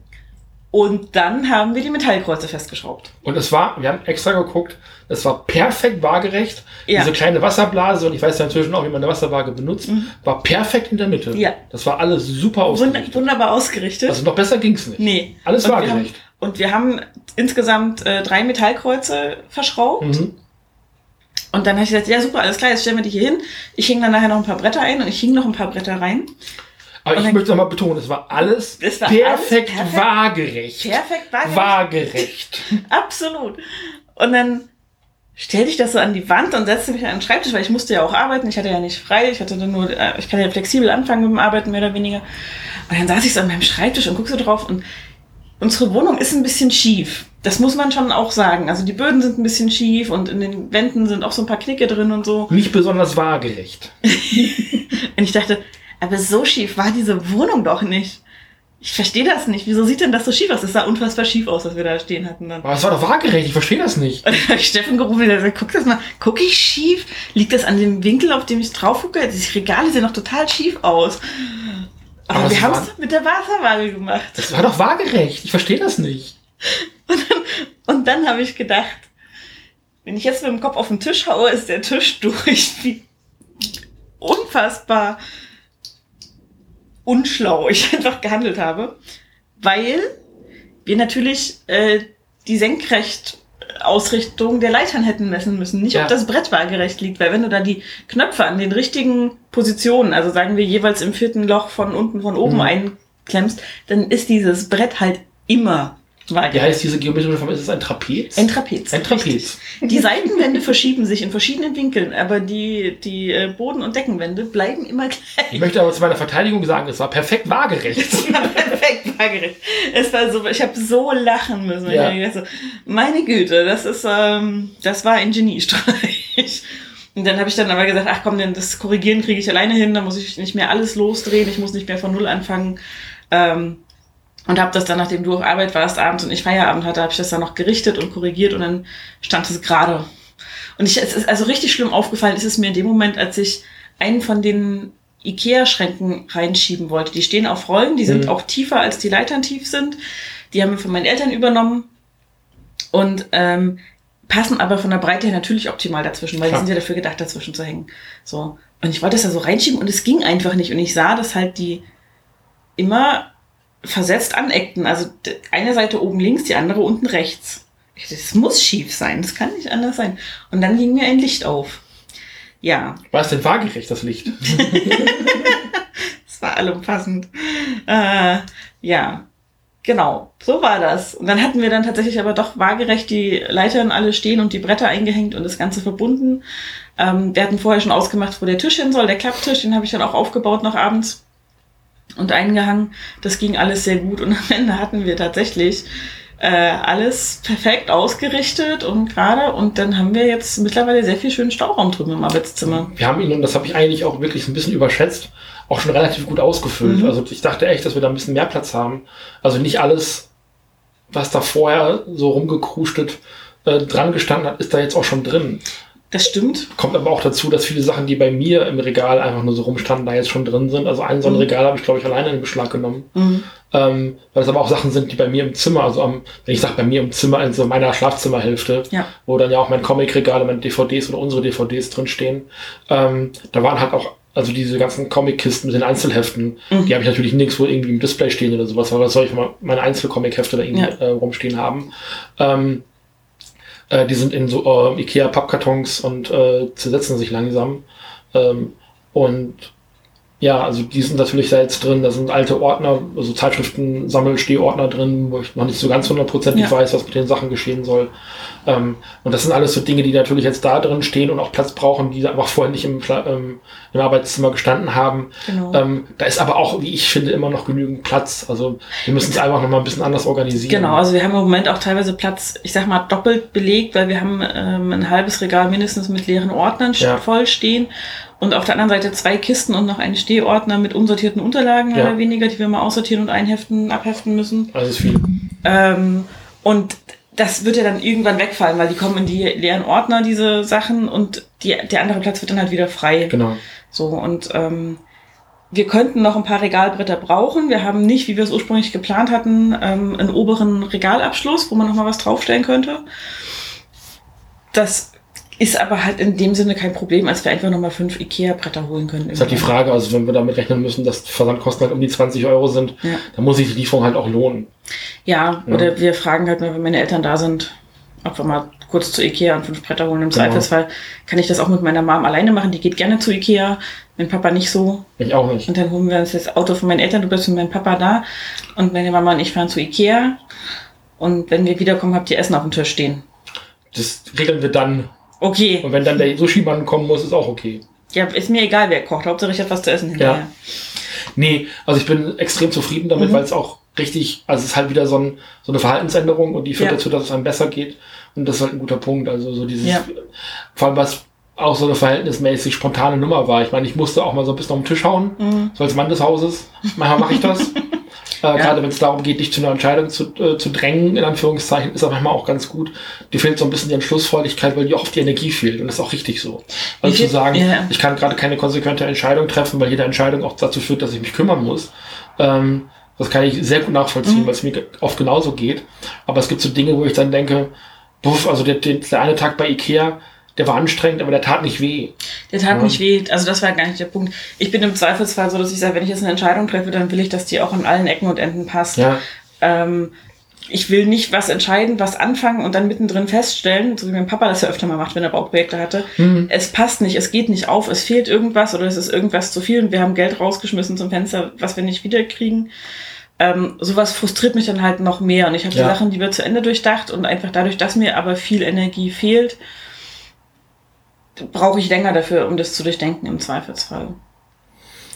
Und dann haben wir die Metallkreuze festgeschraubt. Und es war, wir haben extra geguckt, es war perfekt waagerecht. Ja. Diese kleine Wasserblase, und ich weiß ja inzwischen auch, wie man eine Wasserwaage benutzt, war perfekt in der Mitte. Mhm. Ja. Das war alles super ausgerichtet. wunderbar ausgerichtet. Also noch besser ging's nicht. nee. Alles Und wir haben, waagerecht. und wir haben insgesamt äh, drei Metallkreuze verschraubt. Mhm. Und dann habe ich gesagt, ja super, alles klar, jetzt stellen wir die hier hin. Ich hing dann nachher noch ein paar Bretter ein und ich hing noch ein paar Bretter rein. Aber Und ich möchte nochmal betonen, es war alles Es war perfekt, alles perfekt. waagerecht. Perfekt, waagerecht. Waagerecht. Absolut. Und dann stellte ich das so an die Wand und setzte mich an den Schreibtisch, weil ich musste ja auch arbeiten. Ich hatte ja nicht frei. Ich hatte dann nur, äh, ich kann ja flexibel anfangen mit dem Arbeiten, mehr oder weniger. Und dann saß ich so an meinem Schreibtisch und guck so drauf und unsere Wohnung ist ein bisschen schief. Das muss man schon auch sagen. Also die Böden sind ein bisschen schief und in den Wänden sind auch so ein paar Knicke drin und so. Nicht besonders waagerecht. Und ich dachte, aber so schief war diese Wohnung doch nicht. Ich verstehe das nicht. Wieso sieht denn das so schief aus? Das sah unfassbar schief aus, was wir da stehen hatten dann. Aber es war doch waagerecht, ich verstehe das nicht. Und dann habe ich Steffen gerufen und er sagt, guck das mal, guck ich schief? Liegt das an dem Winkel, auf dem ich drauf gucke? Die Regale sehen doch total schief aus. Aber, Aber wir haben es mit der Wasserwaage gemacht. Das war doch waagerecht, ich verstehe das nicht. Und dann habe ich gedacht, wenn ich jetzt mit dem Kopf auf den Tisch haue, ist der Tisch durch. Wie unfassbar unschlau ich einfach gehandelt habe. Weil wir natürlich äh, die Senkrecht-Ausrichtung der Leitern hätten messen müssen. Nicht, Ja. ob das Brett waagerecht liegt, weil wenn du da die Knöpfe an den richtigen Positionen, also sagen wir jeweils im vierten Loch von unten von oben Mhm. einklemmst, dann ist dieses Brett halt immer Wie waagerecht. heißt diese geometrische Form? Ist es ein Trapez? Ein Trapez. Ein Trapez. Die Seitenwände verschieben sich in verschiedenen Winkeln, aber die, die äh, Boden- und Deckenwände bleiben immer Ich gleich. möchte aber zu meiner Verteidigung sagen, es war perfekt waagerecht. Es war perfekt waagerecht. Es war so, ich habe so lachen müssen. Ja. Ich so, meine Güte, das ist, ähm, das war ein Geniestreich. Und dann habe ich dann aber gesagt, ach komm, denn das Korrigieren kriege ich alleine hin, da muss ich nicht mehr alles losdrehen, ich muss nicht mehr von Null anfangen. Ähm, und habe das dann, nachdem du auf Arbeit warst abends und ich Feierabend hatte, habe ich das dann noch gerichtet und korrigiert und dann stand es gerade. Und ich, es ist also richtig schlimm aufgefallen, ist es mir in dem Moment, als ich einen von den Ikea-Schränken reinschieben wollte. Die stehen auf Rollen, die sind Mhm. auch tiefer als die Leitern tief sind. Die haben wir von meinen Eltern übernommen und ähm, passen aber von der Breite her natürlich optimal dazwischen, weil Klar. die sind ja dafür gedacht, dazwischen zu hängen. So. Und ich wollte das da so reinschieben und es ging einfach nicht. Und ich sah, dass halt die immer versetzt aneckten. Also eine Seite oben links, die andere unten rechts. Ich dachte, Das muss schief sein, das kann nicht anders sein. Und dann ging mir ein Licht auf. Ja, War es denn waagerecht, das Licht? es war allumfassend. Äh, ja, genau, so war das. Und dann hatten wir dann tatsächlich aber doch waagerecht die Leitern alle stehen und die Bretter eingehängt und das Ganze verbunden. Ähm, wir hatten vorher schon ausgemacht, wo der Tisch hin soll, der Klapptisch, den habe ich dann auch aufgebaut noch abends und eingehangen. Das ging alles sehr gut und am Ende hatten wir tatsächlich äh, alles perfekt ausgerichtet und gerade und dann haben wir jetzt mittlerweile sehr viel schönen Stauraum drüben im Arbeitszimmer. Wir haben ihn, und das habe ich eigentlich auch wirklich ein bisschen überschätzt, auch schon relativ gut ausgefüllt. Mhm. Also ich dachte echt, dass wir da ein bisschen mehr Platz haben. Also nicht alles, was da vorher so rumgekrustet äh, dran gestanden hat, ist da jetzt auch schon drin. Das stimmt. Kommt aber auch dazu, dass viele Sachen, die bei mir im Regal einfach nur so rumstanden, da jetzt schon drin sind. Also ein so ein Mhm. Regal habe ich, glaube ich, alleine in Beschlag genommen. Mhm. Ähm, weil es aber auch Sachen sind, die bei mir im Zimmer, also am, wenn ich sage bei mir im Zimmer, also meiner Schlafzimmerhälfte, Ja. wo dann ja auch mein Comicregal und meine DVDs oder unsere DVDs drinstehen, ähm, da waren halt auch, also diese ganzen Comic-Kisten mit den Einzelheften, Mhm. die habe ich natürlich nirgendwo irgendwie im Display stehen oder sowas, weil was soll ich mal meine Einzelcomic-Hefte da irgendwie Ja. äh, rumstehen haben. Ähm, äh, die sind in so äh, Ikea-Pappkartons und äh, zersetzen sich langsam. Ähm, und ja, also die sind natürlich da jetzt drin. Da sind alte Ordner, also Zeitschriften, Sammelstehordner drin, wo ich noch nicht so ganz hundertprozentig Ja. weiß, was mit den Sachen geschehen soll. Ähm, und das sind alles so Dinge, die natürlich jetzt da drin stehen und auch Platz brauchen, die einfach vorher nicht im, ähm, im Arbeitszimmer gestanden haben. Genau. Ähm, da ist aber auch, wie ich finde, immer noch genügend Platz. Also wir müssen es einfach noch mal ein bisschen anders organisieren. Genau, also wir haben im Moment auch teilweise Platz, ich sag mal, doppelt belegt, weil wir haben ähm, ein halbes Regal mindestens mit leeren Ordnern Ja. voll stehen und auf der anderen Seite zwei Kisten und noch einen Stehordner mit unsortierten Unterlagen mehr Ja. oder weniger, die wir mal aussortieren und einheften, abheften müssen. Also es ist viel. Ähm, und das wird ja dann irgendwann wegfallen, weil die kommen in die leeren Ordner, diese Sachen, und die, der andere Platz wird dann halt wieder frei. Genau. So, und ähm, wir könnten noch ein paar Regalbretter brauchen. Wir haben nicht, wie wir es ursprünglich geplant hatten, ähm, einen oberen Regalabschluss, wo man noch mal was draufstellen könnte. Das ist aber halt in dem Sinne kein Problem, als wir einfach nochmal fünf Ikea-Bretter holen können. Das ist halt die Frage, also wenn wir damit rechnen müssen, dass Versandkosten halt um die 20 Euro sind, ja. dann muss sich die Lieferung halt auch lohnen. Ja, ja, oder wir fragen halt mal, wenn meine Eltern da sind, ob wir mal kurz zu Ikea und fünf Bretter holen. Im genau. Zweifelsfall kann ich das auch mit meiner Mom alleine machen. Die geht gerne zu Ikea, mein Papa nicht so. Ich auch nicht. Und dann holen wir uns das Auto von meinen Eltern, du bist mit meinem Papa da und meine Mama und ich fahren zu Ikea. Und wenn wir wiederkommen, habt ihr Essen auf dem Tisch stehen. Das regeln wir dann Okay. Und wenn dann der Sushi-Mann kommen muss, ist auch okay. Ja, ist mir egal, wer kocht. Hauptsache ich habe was zu essen hinterher. Ja. Nee, also ich bin extrem zufrieden damit, mhm. weil es auch richtig, also es ist halt wieder so, ein, so eine Verhaltensänderung und die führt ja. dazu, dass es einem besser geht. Und das ist halt ein guter Punkt. Also so dieses, ja. vor allem was auch so eine verhältnismäßig spontane Nummer war. Ich meine, ich musste auch mal so ein bisschen auf den Tisch hauen, mhm. so als Mann des Hauses. Manchmal mache ich das. Äh, ja. Gerade wenn es darum geht, dich zu einer Entscheidung zu, äh, zu drängen, in Anführungszeichen, ist auch manchmal auch ganz gut. Dir fehlt so ein bisschen die Entschlussfreudigkeit, weil dir oft die Energie fehlt. Und das ist auch richtig so. Also zu sagen, ja. ich kann gerade keine konsequente Entscheidung treffen, weil jede Entscheidung auch dazu führt, dass ich mich kümmern muss. Ähm, das kann ich sehr gut nachvollziehen, mhm. weil es mir oft genauso geht. Aber es gibt so Dinge, wo ich dann denke, buff, also der, der eine Tag bei Ikea, der war anstrengend, aber der tat nicht weh. Der tat ja. nicht weh. Also das war gar nicht der Punkt. Ich bin im Zweifelsfall so, dass ich sage, wenn ich jetzt eine Entscheidung treffe, dann will ich, dass die auch an allen Ecken und Enden passt. Ja. Ähm, ich will nicht was entscheiden, was anfangen und dann mittendrin feststellen, so wie mein Papa das ja öfter mal macht, wenn er Bauprojekte hatte. Mhm. Es passt nicht, es geht nicht auf, es fehlt irgendwas oder es ist irgendwas zu viel und wir haben Geld rausgeschmissen zum Fenster, was wir nicht wiederkriegen. Ähm, sowas frustriert mich dann halt noch mehr und ich habe ja. die Sachen lieber zu Ende durchdacht und einfach dadurch, dass mir aber viel Energie fehlt, brauche ich länger dafür, um das zu durchdenken im Zweifelsfall.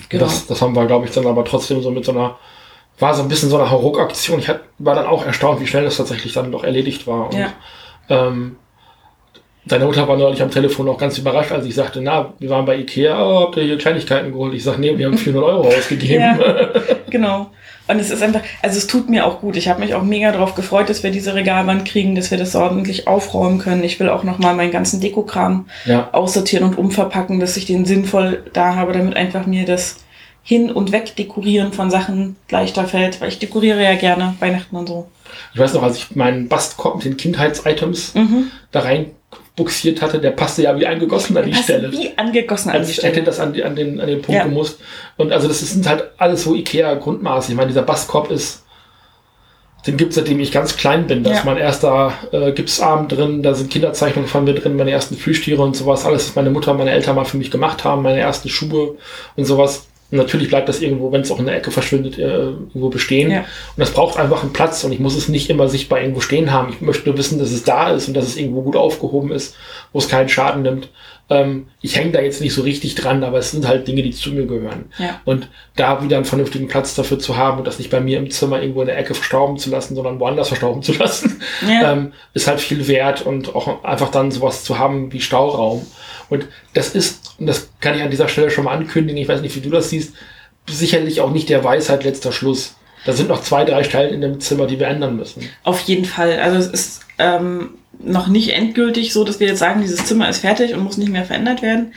Genau. Das, das haben wir, glaube ich, dann aber trotzdem so mit so einer, war so ein bisschen so eine Hauruck-Aktion. Ich war dann auch erstaunt, wie schnell das tatsächlich dann doch erledigt war. Und, ja. ähm, Deine Mutter war neulich am Telefon auch ganz überrascht, als ich sagte, na, wir waren bei Ikea, oh, habt ihr hier Kleinigkeiten geholt? Ich sage, nee, wir haben 400 Euro ausgegeben. ja, genau. Und es ist einfach, also es tut mir auch gut. Ich habe mich auch mega darauf gefreut, dass wir diese Regalwand kriegen, dass wir das ordentlich aufräumen können. Ich will auch nochmal meinen ganzen Dekokram ja. aussortieren und umverpacken, dass ich den sinnvoll da habe, damit einfach mir das Hin- und Wegdekorieren von Sachen leichter fällt, weil ich dekoriere ja gerne Weihnachten und so. Ich weiß noch, als ich meinen Bastkorb mit den Kindheitsitems mhm. da rein buxiert hatte, der passte ja wie angegossen an die Stelle. Wie angegossen an die Stelle. hätte das an, die, an, den, an den Punkt ja. gemusst. Und also das sind halt alles so Ikea-Grundmaße. Ich meine, dieser Basskorb ist, den gibt es seitdem ich ganz klein bin. Da ja. ist mein erster äh, Gipsarm drin, da sind Kinderzeichnungen von mir drin, meine ersten Plüschtiere und sowas. Alles, was meine Mutter und meine Eltern mal für mich gemacht haben, meine ersten Schuhe und sowas. Und natürlich bleibt das irgendwo, wenn es auch in der Ecke verschwindet, äh, irgendwo bestehen. Ja. Und das braucht einfach einen Platz und ich muss es nicht immer sichtbar irgendwo stehen haben. Ich möchte nur wissen, dass es da ist und dass es irgendwo gut aufgehoben ist, wo es keinen Schaden nimmt. Ähm, ich hänge da jetzt nicht so richtig dran, aber es sind halt Dinge, die zu mir gehören. Ja. Und da wieder einen vernünftigen Platz dafür zu haben und das nicht bei mir im Zimmer irgendwo in der Ecke verstauben zu lassen, sondern woanders verstauben zu lassen, ja. ähm, ist halt viel wert und auch einfach dann sowas zu haben wie Stauraum. Und das ist, und das kann ich an dieser Stelle schon mal ankündigen, ich weiß nicht, wie du das siehst, sicherlich auch nicht der Weisheit letzter Schluss. Da sind noch zwei, drei Stellen in dem Zimmer, die wir ändern müssen. Auf jeden Fall. Also es ist ähm, noch nicht endgültig so, dass wir jetzt sagen, dieses Zimmer ist fertig und muss nicht mehr verändert werden.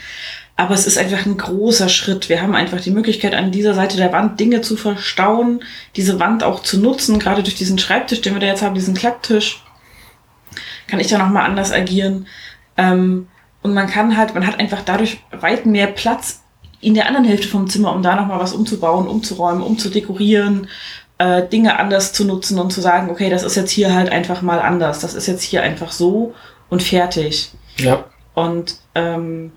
Aber es ist einfach ein großer Schritt. Wir haben einfach die Möglichkeit, an dieser Seite der Wand Dinge zu verstauen, diese Wand auch zu nutzen, gerade durch diesen Schreibtisch, den wir da jetzt haben, diesen Klapptisch, kann ich da nochmal anders agieren. Ähm, und man kann halt, man hat einfach dadurch weit mehr Platz in der anderen Hälfte vom Zimmer, um da nochmal was umzubauen, umzuräumen, umzudekorieren, äh, Dinge anders zu nutzen und zu sagen, okay, das ist jetzt hier halt einfach mal anders. Das ist jetzt hier einfach so und fertig. Ja. Und ähm,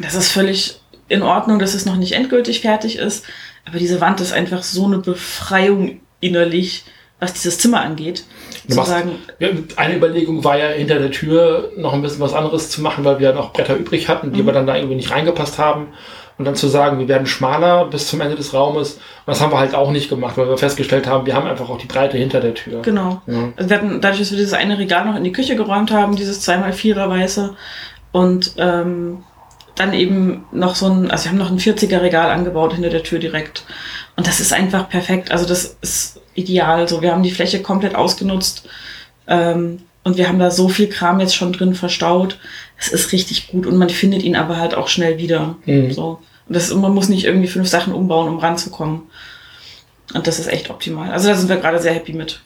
das ist völlig in Ordnung, dass es noch nicht endgültig fertig ist. Aber diese Wand ist einfach so eine Befreiung innerlich, was dieses Zimmer angeht. Du machst, sagen, eine Überlegung war ja hinter der Tür noch ein bisschen was anderes zu machen, weil wir noch Bretter übrig hatten, die mhm. aber dann da irgendwie nicht reingepasst haben. Und dann zu sagen, wir werden schmaler bis zum Ende des Raumes. Und das haben wir halt auch nicht gemacht, weil wir festgestellt haben, wir haben einfach auch die Breite hinter der Tür. Genau. Ja. Also wir hatten, dadurch, dass wir dieses eine Regal noch in die Küche geräumt haben, dieses 2x4er weiße und ähm, dann eben noch so ein, also wir haben noch ein 40er Regal angebaut hinter der Tür direkt. Und das ist einfach perfekt. Also das ist ideal. So, wir haben die Fläche komplett ausgenutzt. Ähm, und wir haben da so viel Kram jetzt schon drin verstaut. Es ist richtig gut und man findet ihn aber halt auch schnell wieder. Mhm. So. Und das, man muss nicht irgendwie fünf Sachen umbauen, um ranzukommen. Und das ist echt optimal. Also da sind wir gerade sehr happy mit.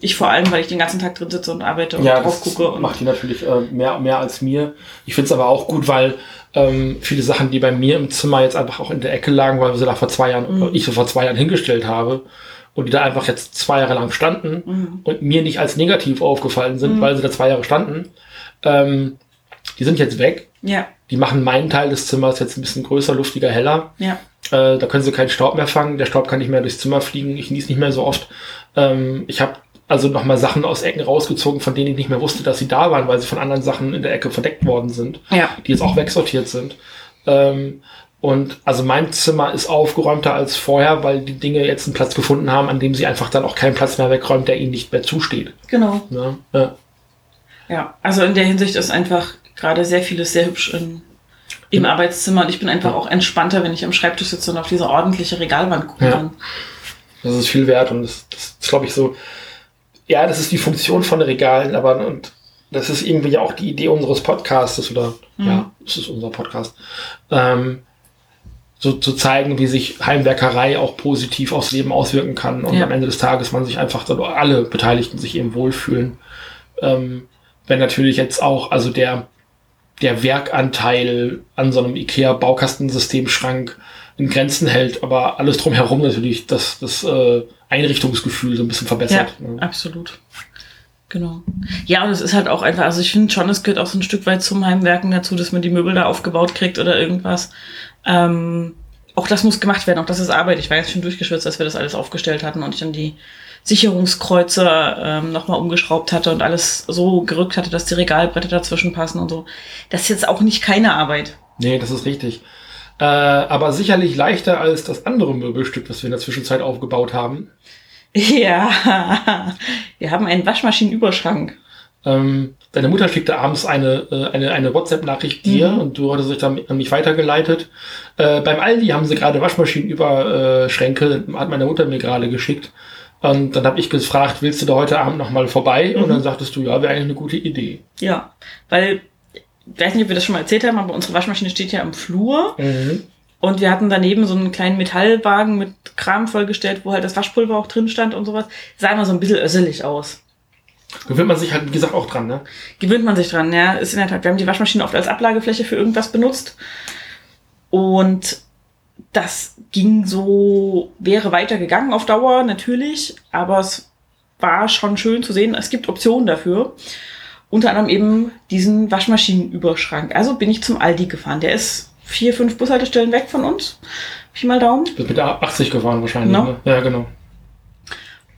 Ich vor allem, weil ich den ganzen Tag drin sitze und arbeite und ja, drauf gucke. Und macht die natürlich äh, mehr, mehr als mir. Ich finde es aber auch gut, weil ähm, viele Sachen, die bei mir im Zimmer jetzt einfach auch in der Ecke lagen, weil wir sie da vor zwei Jahren, Mhm. ich so vor zwei Jahren hingestellt habe und die da einfach jetzt zwei Jahre lang standen Mhm. und mir nicht als negativ aufgefallen sind, weil sie da zwei Jahre standen, ähm, die sind jetzt weg. ja, Die machen meinen Teil des Zimmers jetzt ein bisschen größer, luftiger, heller. ja. Äh, da können sie keinen Staub mehr fangen. Der Staub kann nicht mehr durchs Zimmer fliegen. Ich nies nicht mehr so oft. Ähm, ich habe also nochmal Sachen aus Ecken rausgezogen, von denen ich nicht mehr wusste, dass sie da waren, weil sie von anderen Sachen in der Ecke verdeckt worden sind, Ja. die jetzt auch wegsortiert sind. Ähm, und also mein Zimmer ist aufgeräumter als vorher, weil die Dinge jetzt einen Platz gefunden haben, an dem sie einfach dann auch keinen Platz mehr wegräumt, der ihnen nicht mehr zusteht. Genau. Ne? Ja. Ja, also in der Hinsicht ist einfach gerade sehr vieles sehr hübsch in, im Arbeitszimmer und ich bin einfach auch entspannter, wenn ich am Schreibtisch sitze und auf diese ordentliche Regalwand gucken Ja. kann. Das ist viel wert und das, das ist, glaube ich, so. Ja, das ist die Funktion von Regalen, aber und das ist irgendwie ja auch die Idee unseres Podcasts oder ja, es ist unser Podcast. Ähm, so zu zeigen, wie sich Heimwerkerei auch positiv aufs Leben auswirken kann und Ja. am Ende des Tages man sich einfach, alle Beteiligten sich eben wohlfühlen. Ähm, wenn natürlich jetzt auch, also der, der Werkanteil an so einem IKEA-Baukastensystemschrank in Grenzen hält, aber alles drumherum natürlich das, das äh, Einrichtungsgefühl so ein bisschen Ja, verbessert. ne? absolut. Genau. Ja, und es ist halt auch einfach, also ich finde schon, es gehört auch so ein Stück weit zum Heimwerken dazu, dass man die Möbel da aufgebaut kriegt oder irgendwas. Ähm, auch das muss gemacht werden, auch das ist Arbeit. Ich war jetzt schon durchgeschwitzt, als wir das alles aufgestellt hatten und ich dann die Sicherungskreuze ähm, nochmal umgeschraubt hatte und alles so gerückt hatte, dass die Regalbretter dazwischen passen und so. Das ist jetzt auch nicht keine Arbeit. Nee, das ist richtig. Äh, aber sicherlich leichter als das andere Möbelstück, was wir in der Zwischenzeit aufgebaut haben. Ja, wir haben einen Waschmaschinenüberschrank. Ähm, deine Mutter schickte abends eine, äh, eine, eine WhatsApp-Nachricht dir Mhm. und du hattest dich dann an mich weitergeleitet. Äh, beim Aldi haben sie gerade Waschmaschinenüberschränke, hat meine Mutter mir gerade geschickt. Und dann habe ich gefragt, willst du da heute Abend nochmal vorbei? Und dann sagtest du, ja, wäre eigentlich eine gute Idee. Ja, weil, ich weiß nicht, ob wir das schon mal erzählt haben, aber unsere Waschmaschine steht ja im Flur Mhm. und wir hatten daneben so einen kleinen Metallwagen mit Kram vollgestellt, wo halt das Waschpulver auch drin stand und sowas. Sah immer so ein bisschen össelig aus. Gewöhnt man sich halt, wie gesagt, auch dran, ne? Gewöhnt man sich dran, ja. Ist in der Tat, wir haben die Waschmaschine oft als Ablagefläche für irgendwas benutzt. Und das ging so, wäre weitergegangen auf Dauer, natürlich, aber es war schon schön zu sehen, es gibt Optionen dafür. Unter anderem eben diesen Waschmaschinenüberschrank. Also bin ich zum Aldi gefahren. Der ist vier, fünf Bushaltestellen weg von uns. Pi mal Daumen. Bist mit der 80 gefahren wahrscheinlich, No. ne? Ja, genau.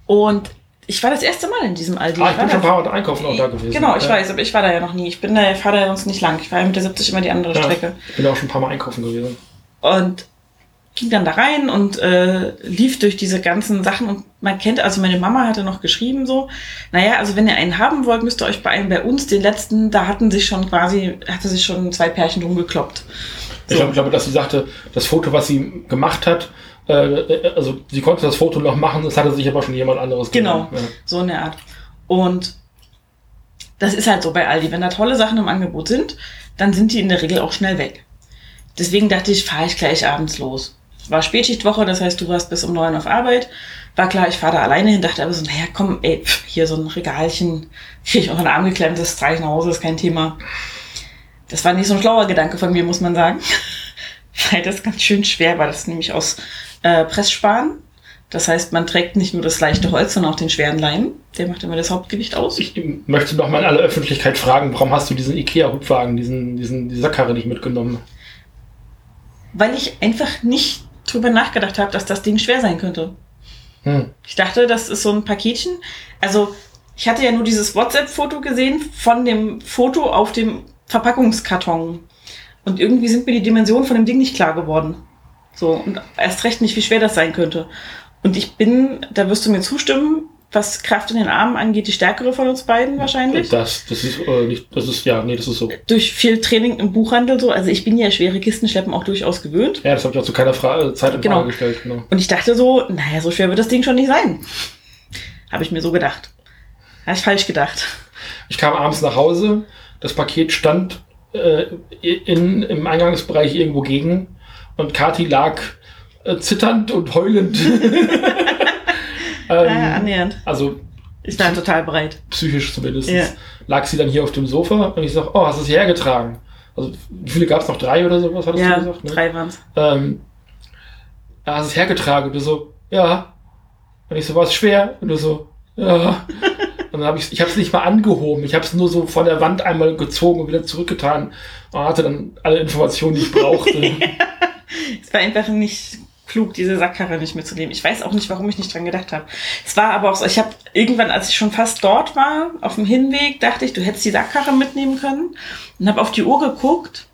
Und ich war das erste Mal in diesem Aldi. Ah, ich bin schon da- ein paar Mal einkaufen auch da gewesen. Genau, ich ja. weiß, aber ich war da ja noch nie. Ich bin da, fahre da ja sonst nicht lang. Ich fahre ja mit der 70 immer die andere Ja, Strecke. ich bin auch schon ein paar Mal einkaufen gewesen. Und ging dann da rein und äh, lief durch diese ganzen Sachen und man kennt, also meine Mama hatte noch geschrieben so, naja, also wenn ihr einen haben wollt, müsst ihr euch bei einem bei uns, den letzten, da hatten sich schon quasi, hatte sich schon zwei Pärchen drum gekloppt. Ich glaube, glaube, dass sie sagte, das Foto, was sie gemacht hat, äh, äh, also sie konnte das Foto noch machen, das hatte sich aber schon jemand anderes Genau. Ja. so in der Art. Und das ist halt so bei Aldi. Wenn da tolle Sachen im Angebot sind, dann sind die in der Regel auch schnell weg. Deswegen dachte ich, fahre ich gleich abends los. War Spätschichtwoche, das heißt, du warst bis um neun auf Arbeit. War klar, ich fahre da alleine hin, dachte aber so, naja, komm, ey, pf, hier so ein Regalchen, kriege ich auch einen Arm geklemmt, das trage ich nach Hause, ist kein Thema. Das war nicht so ein schlauer Gedanke von mir, muss man sagen. Weil das ganz schön schwer war. Das nämlich aus äh, Pressspan. Das heißt, man trägt nicht nur das leichte Holz, sondern auch den schweren Leim. Der macht immer das Hauptgewicht aus. Ich möchte noch mal in aller Öffentlichkeit fragen, warum hast du diesen Ikea-Hubwagen, diesen, diesen, die Sackkarre nicht mitgenommen? Weil ich einfach nicht drüber nachgedacht habe, dass das Ding schwer sein könnte. Hm. Ich dachte, das ist so ein Paketchen. Also, ich hatte ja nur dieses WhatsApp-Foto gesehen von dem Foto auf dem Verpackungskarton. Und irgendwie sind mir die Dimensionen von dem Ding nicht klar geworden. So, und erst recht nicht, wie schwer das sein könnte. Und ich bin, da wirst du mir zustimmen, was Kraft in den Armen angeht, die stärkere von uns beiden wahrscheinlich. Das, das ist äh, nicht, das ist, ja, nee, das ist so. Durch viel Training im Buchhandel so. Also ich bin ja schwere Kistenschleppen auch durchaus gewöhnt. Ja, das habe ich auch zu keiner Fra äh, Zeit in Genau. Frage gestellt. Genau. Und ich dachte so, naja, so schwer wird das Ding schon nicht sein. Habe ich mir so gedacht. Habe ich falsch gedacht. Ich kam abends nach Hause, das Paket stand äh, in, im Eingangsbereich irgendwo gegen und Kati lag äh, zitternd und heulend. ähm, ja, annähernd. Also ich war total breit. Psychisch zumindest. Ja. Lag sie dann hier auf dem Sofa und ich sag, oh, hast du es hierher getragen? Also, wie viele gab es noch? Drei oder sowas, hattest ja, du gesagt? Ne? drei waren es. Ähm, hast du es hergetragen? Und du so, ja. Und ich so, war es schwer? Und du so, ja. Und dann habe ich, ich habe es nicht mal angehoben. Ich habe es nur so von der Wand einmal gezogen und wieder zurückgetan und hatte dann alle Informationen, die ich brauchte. es war einfach nicht klug, diese Sackkarre nicht mitzunehmen. Ich weiß auch nicht, warum ich nicht dran gedacht habe. Es war aber auch so, ich habe irgendwann, als ich schon fast dort war, auf dem Hinweg, dachte ich, du hättest die Sackkarre mitnehmen können und habe auf die Uhr geguckt.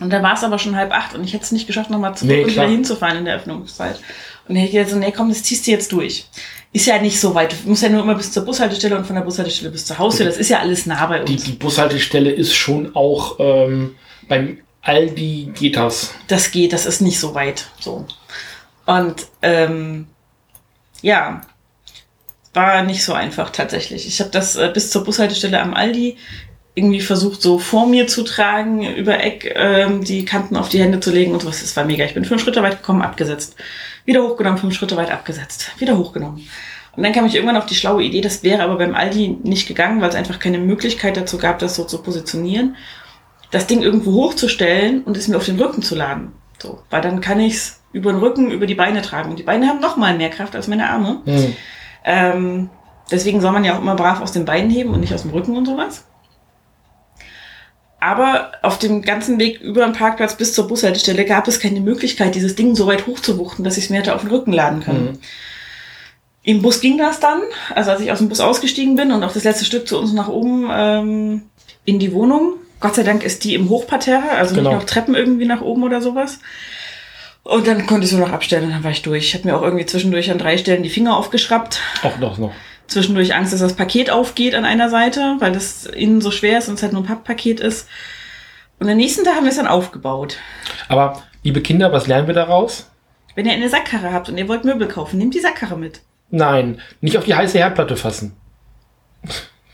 Und da war es aber schon halb acht und ich hätte es nicht geschafft, nochmal zurück nee, und wieder hinzufahren in der Öffnungszeit. Und dann hätte ich gesagt, so, nee, komm, das ziehst du jetzt durch. Ist ja nicht so weit. Du musst ja nur immer bis zur Bushaltestelle und von der Bushaltestelle bis zur Haustür. Das ist ja alles nah bei uns. Die, die Bushaltestelle ist schon auch ähm, beim Aldi geht das. Das geht, das ist nicht so weit. So. Und ähm, ja, war nicht so einfach tatsächlich. Ich habe das äh, bis zur Bushaltestelle am Aldi irgendwie versucht, so vor mir zu tragen, über Eck ähm, die Kanten auf die Hände zu legen und sowas. Das war mega. Ich bin fünf Schritte weit gekommen, abgesetzt. Wieder hochgenommen, fünf Schritte weit abgesetzt. Wieder hochgenommen. Und dann kam ich irgendwann auf die schlaue Idee, das wäre aber beim Aldi nicht gegangen, weil es einfach keine Möglichkeit dazu gab, das so zu positionieren das Ding irgendwo hochzustellen und es mir auf den Rücken zu laden. So, weil dann kann ich es über den Rücken, über die Beine tragen. Und die Beine haben noch mal mehr Kraft als meine Arme. Mhm. Ähm, deswegen soll man ja auch immer brav aus den Beinen heben und nicht aus dem Rücken und sowas. Aber auf dem ganzen Weg über den Parkplatz bis zur Bushaltestelle gab es keine Möglichkeit, dieses Ding so weit hochzuwuchten, dass ich es mir hätte auf den Rücken laden können. Mhm. Im Bus ging das dann, also als ich aus dem Bus ausgestiegen bin und auch das letzte Stück zu uns nach oben ähm, in die Wohnung, Gott sei Dank ist die im Hochparterre, also genau. nicht noch Treppen irgendwie nach oben oder sowas. Und dann konnte ich so noch abstellen und dann war ich durch. Ich habe mir auch irgendwie zwischendurch an drei Stellen die Finger aufgeschraubt. Auch noch, noch. Zwischendurch Angst, dass das Paket aufgeht an einer Seite, weil das innen so schwer ist und es halt nur ein Papppaket ist. Und am nächsten Tag haben wir es dann aufgebaut. Aber, liebe Kinder, was lernen wir daraus? Wenn ihr eine Sackkarre habt und ihr wollt Möbel kaufen, nehmt die Sackkarre mit. Nein, nicht auf die heiße Herdplatte fassen.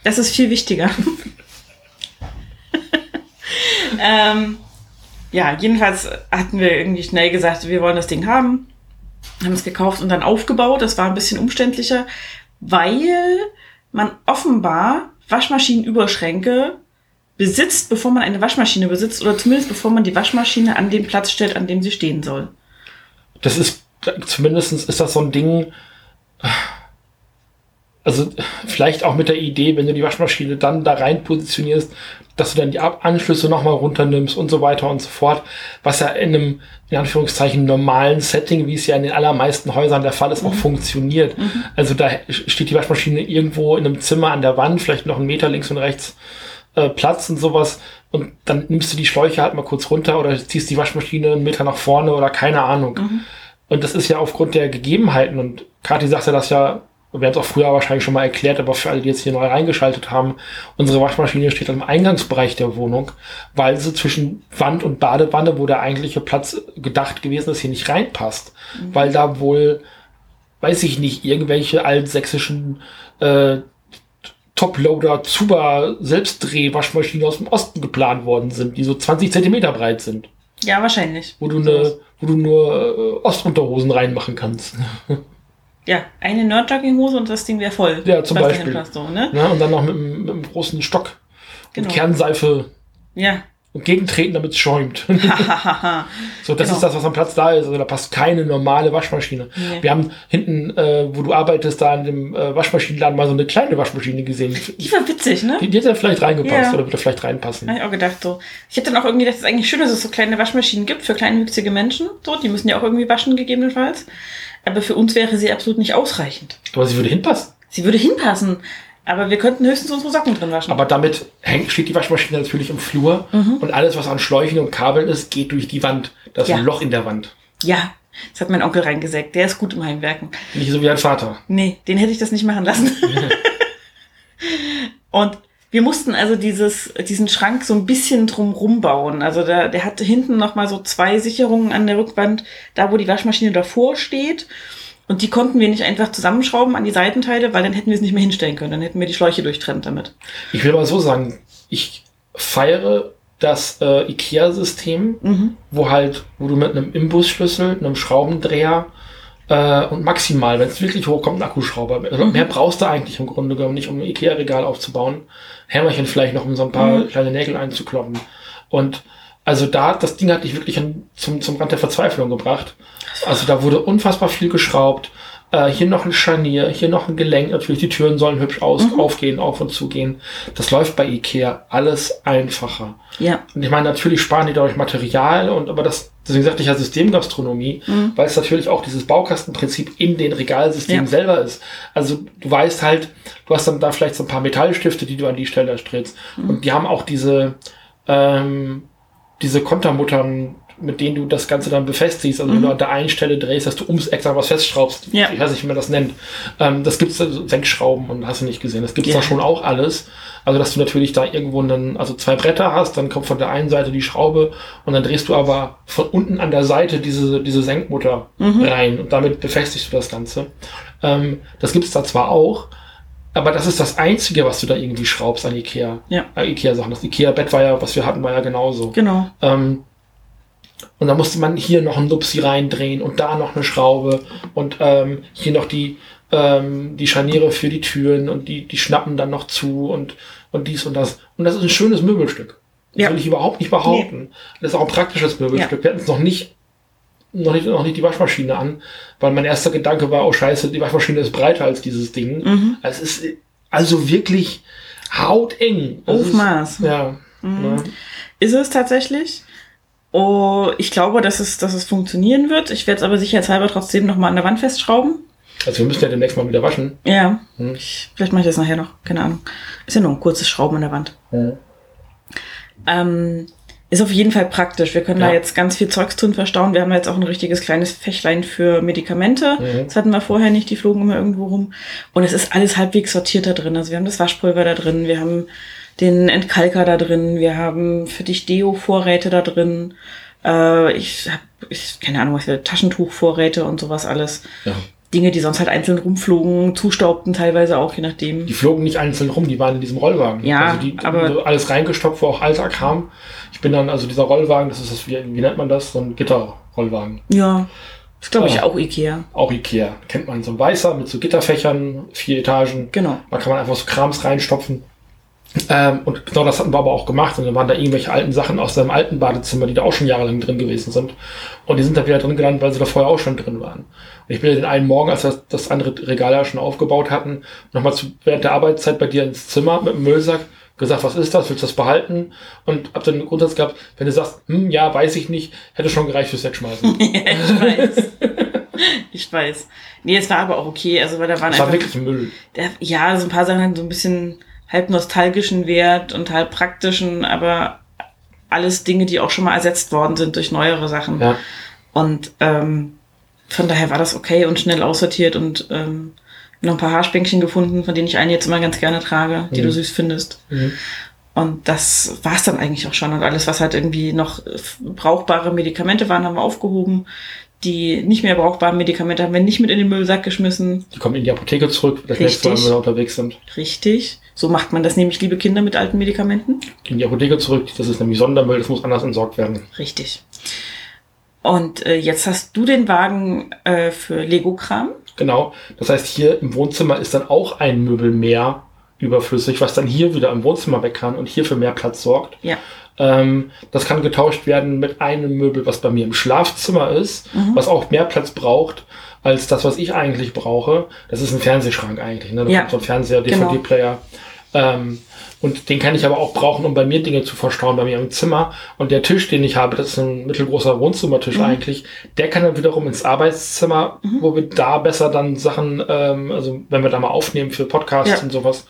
Das ist viel wichtiger. ähm, ja, jedenfalls hatten wir irgendwie schnell gesagt, wir wollen das Ding haben. Haben es gekauft und dann aufgebaut. Das war ein bisschen umständlicher, weil man offenbar Waschmaschinenüberschränke besitzt, bevor man eine Waschmaschine besitzt oder zumindest bevor man die Waschmaschine an den Platz stellt, an dem sie stehen soll. Das ist, zumindest ist das so ein Ding, also vielleicht auch mit der Idee, wenn du die Waschmaschine dann da rein positionierst, dass du dann die Anschlüsse nochmal runternimmst und so weiter und so fort, was ja in einem, in Anführungszeichen, normalen Setting, wie es ja in den allermeisten Häusern der Fall ist, mhm. auch funktioniert. Mhm. Also da steht die Waschmaschine irgendwo in einem Zimmer an der Wand, vielleicht noch einen Meter links und rechts äh, Platz und sowas. Und dann nimmst du die Schläuche halt mal kurz runter oder ziehst die Waschmaschine einen Meter nach vorne oder keine Ahnung. Mhm. Und das ist ja aufgrund der Gegebenheiten. Und Kathi sagte das ja wir haben es auch früher wahrscheinlich schon mal erklärt, aber für alle, die jetzt hier neu reingeschaltet haben, unsere Waschmaschine steht im Eingangsbereich der Wohnung, weil sie zwischen Wand und Badewanne, wo der eigentliche Platz gedacht gewesen ist, hier nicht reinpasst. Mhm. Weil da wohl, weiß ich nicht, irgendwelche altsächsischen äh, Toploader Zuba Selbstdreh-Waschmaschinen aus dem Osten geplant worden sind, die so 20 Zentimeter breit sind. Ja, wahrscheinlich. Wo du, ne, wo du nur äh, Ostunterhosen reinmachen kannst. Ja, eine Nerd-Jogginghose und das Ding wäre voll. Ja, zum Beispiel. Ne? ja, und dann noch mit, mit einem großen Stock genau. und Kernseife. Ja. Und gegentreten, damit es schäumt. so, das genau. ist das, was am Platz da ist. Also da passt keine normale Waschmaschine. Nee. Wir haben hinten, äh, wo du arbeitest, da in dem äh, Waschmaschinenladen mal so eine kleine Waschmaschine gesehen. Die war witzig, ne? Die, die hätte vielleicht reingepasst ja. oder würde vielleicht reinpassen. Habe ich auch gedacht so. Ich hätte dann auch irgendwie gedacht, es ist eigentlich schön, dass es so kleine Waschmaschinen gibt für kleinwüchsige Menschen. So, die müssen ja auch irgendwie waschen, gegebenenfalls. Aber für uns wäre sie absolut nicht ausreichend. Aber sie würde hinpassen. Sie würde hinpassen. Aber wir könnten höchstens unsere Socken drin waschen. Aber damit hängt, steht die Waschmaschine natürlich im Flur mhm. und alles, was an Schläuchen und Kabeln ist, geht durch die Wand. Das ist ja. ein Loch in der Wand. Ja, das hat mein Onkel reingesägt. Der ist gut im Heimwerken. Nicht so wie ein Vater. Nee, den hätte ich das nicht machen lassen. und wir mussten also dieses, diesen Schrank so ein bisschen drum bauen. Also der, der hat hinten noch mal so zwei Sicherungen an der Rückwand, da wo die Waschmaschine davor steht. Und die konnten wir nicht einfach zusammenschrauben an die Seitenteile, weil dann hätten wir es nicht mehr hinstellen können. Dann hätten wir die Schläuche durchtrennt damit. Ich will mal so sagen, ich feiere das äh, IKEA-System, Mhm. wo halt, wo du mit einem Imbusschlüssel, einem Schraubendreher äh, und maximal, wenn es wirklich hochkommt, ein Akkuschrauber. Also. Mehr brauchst du eigentlich im Grunde genommen nicht, um ein Ikea-Regal aufzubauen. Hämmerchen vielleicht noch, um so ein paar Mhm. kleine Nägel einzukloppen. Und also da, das Ding hat dich wirklich an, zum, zum Rand der Verzweiflung gebracht. Also da wurde unfassbar viel geschraubt. Äh, hier noch ein Scharnier, hier noch ein Gelenk. Natürlich, die Türen sollen hübsch aus, Mhm. aufgehen, auf und zugehen. Das läuft bei Ikea alles einfacher. Ja. Und ich meine, natürlich sparen die dadurch Material und aber das, deswegen sagte ich ja Systemgastronomie, Mhm. weil es natürlich auch dieses Baukastenprinzip in den Regalsystemen Ja. selber ist. Also du weißt halt, du hast dann da vielleicht so ein paar Metallstifte, die du an die Stelle strickst. Mhm. Und die haben auch diese, ähm, diese Kontermuttern, mit denen du das Ganze dann befestigst. Also wenn du an der einen Stelle drehst, dass du ums extra was festschraubst. Mhm. Ja. Ich weiß nicht, wie man das nennt. Ähm, das gibt's also Senkschrauben und hast du nicht gesehen. Das gibt's Ja. da schon auch alles. Also dass du natürlich da irgendwo einen, also zwei Bretter hast, dann kommt von der einen Seite die Schraube und dann drehst du aber von unten an der Seite diese, diese Senkmutter Mhm. rein und damit befestigst du das Ganze. Ähm, das gibt's da zwar auch, aber das ist das Einzige, was du da irgendwie schraubst an Ikea. Ja. Äh, Ikea-Sachen. Das Ikea-Bett war ja, was wir hatten, war ja genauso. Genau. Ähm, und da musste man hier noch einen Nupsi reindrehen und da noch eine Schraube und ähm, hier noch die, ähm, die Scharniere für die Türen und die, die schnappen dann noch zu und, und dies und das. Und das ist ein schönes Möbelstück. Das Ja. will ich überhaupt nicht behaupten. Das ist auch ein praktisches Möbelstück. Wir hatten es noch nicht, noch nicht, noch nicht die Waschmaschine an, weil mein erster Gedanke war, oh scheiße, die Waschmaschine ist breiter als dieses Ding. Mhm. Es ist also wirklich hauteng. Es ist- Aufmaß. Ja. Mhm. ja. Ist es tatsächlich. Oh, ich glaube, dass es, dass es funktionieren wird. Ich werde es aber sicherheitshalber trotzdem nochmal an der Wand festschrauben. Also wir müssen ja demnächst mal wieder waschen. Ja. Hm. Ich, vielleicht mache ich das nachher noch. Keine Ahnung. Ist ja nur ein kurzes Schrauben an der Wand. Ähm, ist auf jeden Fall praktisch. Wir können Ja. da jetzt ganz viel Zeugs drin verstauen. Wir haben jetzt auch ein richtiges kleines Fächlein für Medikamente. Mhm. Das hatten wir vorher nicht, die flogen immer irgendwo rum. Und es ist alles halbwegs sortiert da drin. Also wir haben das Waschpulver da drin, wir haben den Entkalker da drin, wir haben für dich Deo-Vorräte da drin. Äh, ich habe, ich, keine Ahnung, was wir, Taschentuchvorräte und sowas alles. Ja. Dinge, die sonst halt einzeln rumflogen, zustaubten teilweise auch, je nachdem. Die flogen nicht einzeln rum, die waren in diesem Rollwagen. Ja, also die, aber- alles reingestopft, wo auch alter kam. Ich bin dann, also dieser Rollwagen, das ist das, wie, wie nennt man das? So ein Gitterrollwagen. Ja, ist glaube ich Ah. auch Ikea. Auch Ikea. Kennt man so ein weißer mit so Gitterfächern, vier Etagen. Genau. Da kann man einfach so Krams reinstopfen. Ähm, und genau das hatten wir aber auch gemacht. Und dann waren da irgendwelche alten Sachen aus seinem alten Badezimmer, die da auch schon jahrelang drin gewesen sind. Und die sind da wieder drin gelandet, weil sie da vorher auch schon drin waren. Und ich bin ja den einen Morgen, als wir das, das andere Regal ja schon aufgebaut hatten, nochmal zu, während der Arbeitszeit bei dir ins Zimmer mit dem Müllsack gesagt, was ist das? Willst du das behalten? Und hab dann den Grundsatz gehabt, wenn du sagst, hm, ja, weiß ich nicht, hätte schon gereicht fürs Wegschmeißen. ja, ich weiß. ich weiß. Nee, es war aber auch okay. Also, weil da waren Das war einfach. wirklich Müll. Der, ja, so ein paar Sachen so ein bisschen halb nostalgischen Wert und halb praktischen, aber alles Dinge, die auch schon mal ersetzt worden sind durch neuere Sachen. Ja. Und ähm, von daher war das okay und schnell aussortiert und ähm, noch ein paar Haarspänkchen gefunden, von denen ich eine jetzt immer ganz gerne trage, die Mhm. du süß findest. Mhm. Und das war's dann eigentlich auch schon. Und alles, was halt irgendwie noch brauchbare Medikamente waren, haben wir aufgehoben. Die nicht mehr brauchbaren Medikamente haben wir nicht mit in den Müllsack geschmissen. Die kommen in die Apotheke zurück, das nächste Mal, wenn wir da unterwegs sind. Richtig. So macht man das nämlich, liebe Kinder, mit alten Medikamenten. In die Apotheke zurück, das ist nämlich Sondermüll, das muss anders entsorgt werden. Richtig. Und äh, jetzt hast du den Wagen äh, für Lego-Kram. Genau. Das heißt, hier im Wohnzimmer ist dann auch ein Möbel mehr überflüssig, was dann hier wieder im Wohnzimmer weg kann und hier für mehr Platz sorgt. Ja. Ähm, das kann getauscht werden mit einem Möbel, was bei mir im Schlafzimmer ist, Mhm. was auch mehr Platz braucht als das, was ich eigentlich brauche. Das ist ein Fernsehschrank eigentlich. Ne? Ja. so ein Fernseher, Genau. DVD-Player. Ähm, und den kann ich aber auch brauchen, um bei mir Dinge zu verstauen, bei mir im Zimmer. Und der Tisch, den ich habe, das ist ein mittelgroßer Wohnzimmertisch Mhm. eigentlich, der kann dann wiederum ins Arbeitszimmer, wo wir da besser dann Sachen, ähm, also wenn wir da mal aufnehmen für Podcasts Ja. und sowas.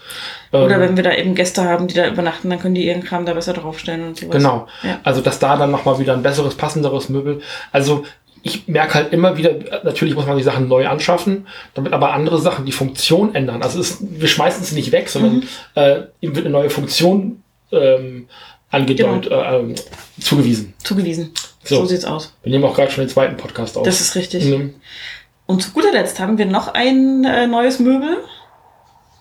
Oder ähm, wenn wir da eben Gäste haben, die da übernachten, dann können die ihren Kram da besser draufstellen und sowas. Genau. Ja. Also, dass da dann nochmal wieder ein besseres, passenderes Möbel. Also, ich merke halt immer wieder, natürlich muss man die Sachen neu anschaffen, damit aber andere Sachen die Funktion ändern. Also, es, wir schmeißen sie nicht weg, sondern Mhm. äh, ihm wird eine neue Funktion ähm, angedeutet, Genau. äh, ähm, zugewiesen. Zugewiesen. So. So. sieht's aus. Wir nehmen auch gerade schon den zweiten Podcast auf. Das ist richtig. Mhm. Und zu guter Letzt haben wir noch ein äh, neues Möbel.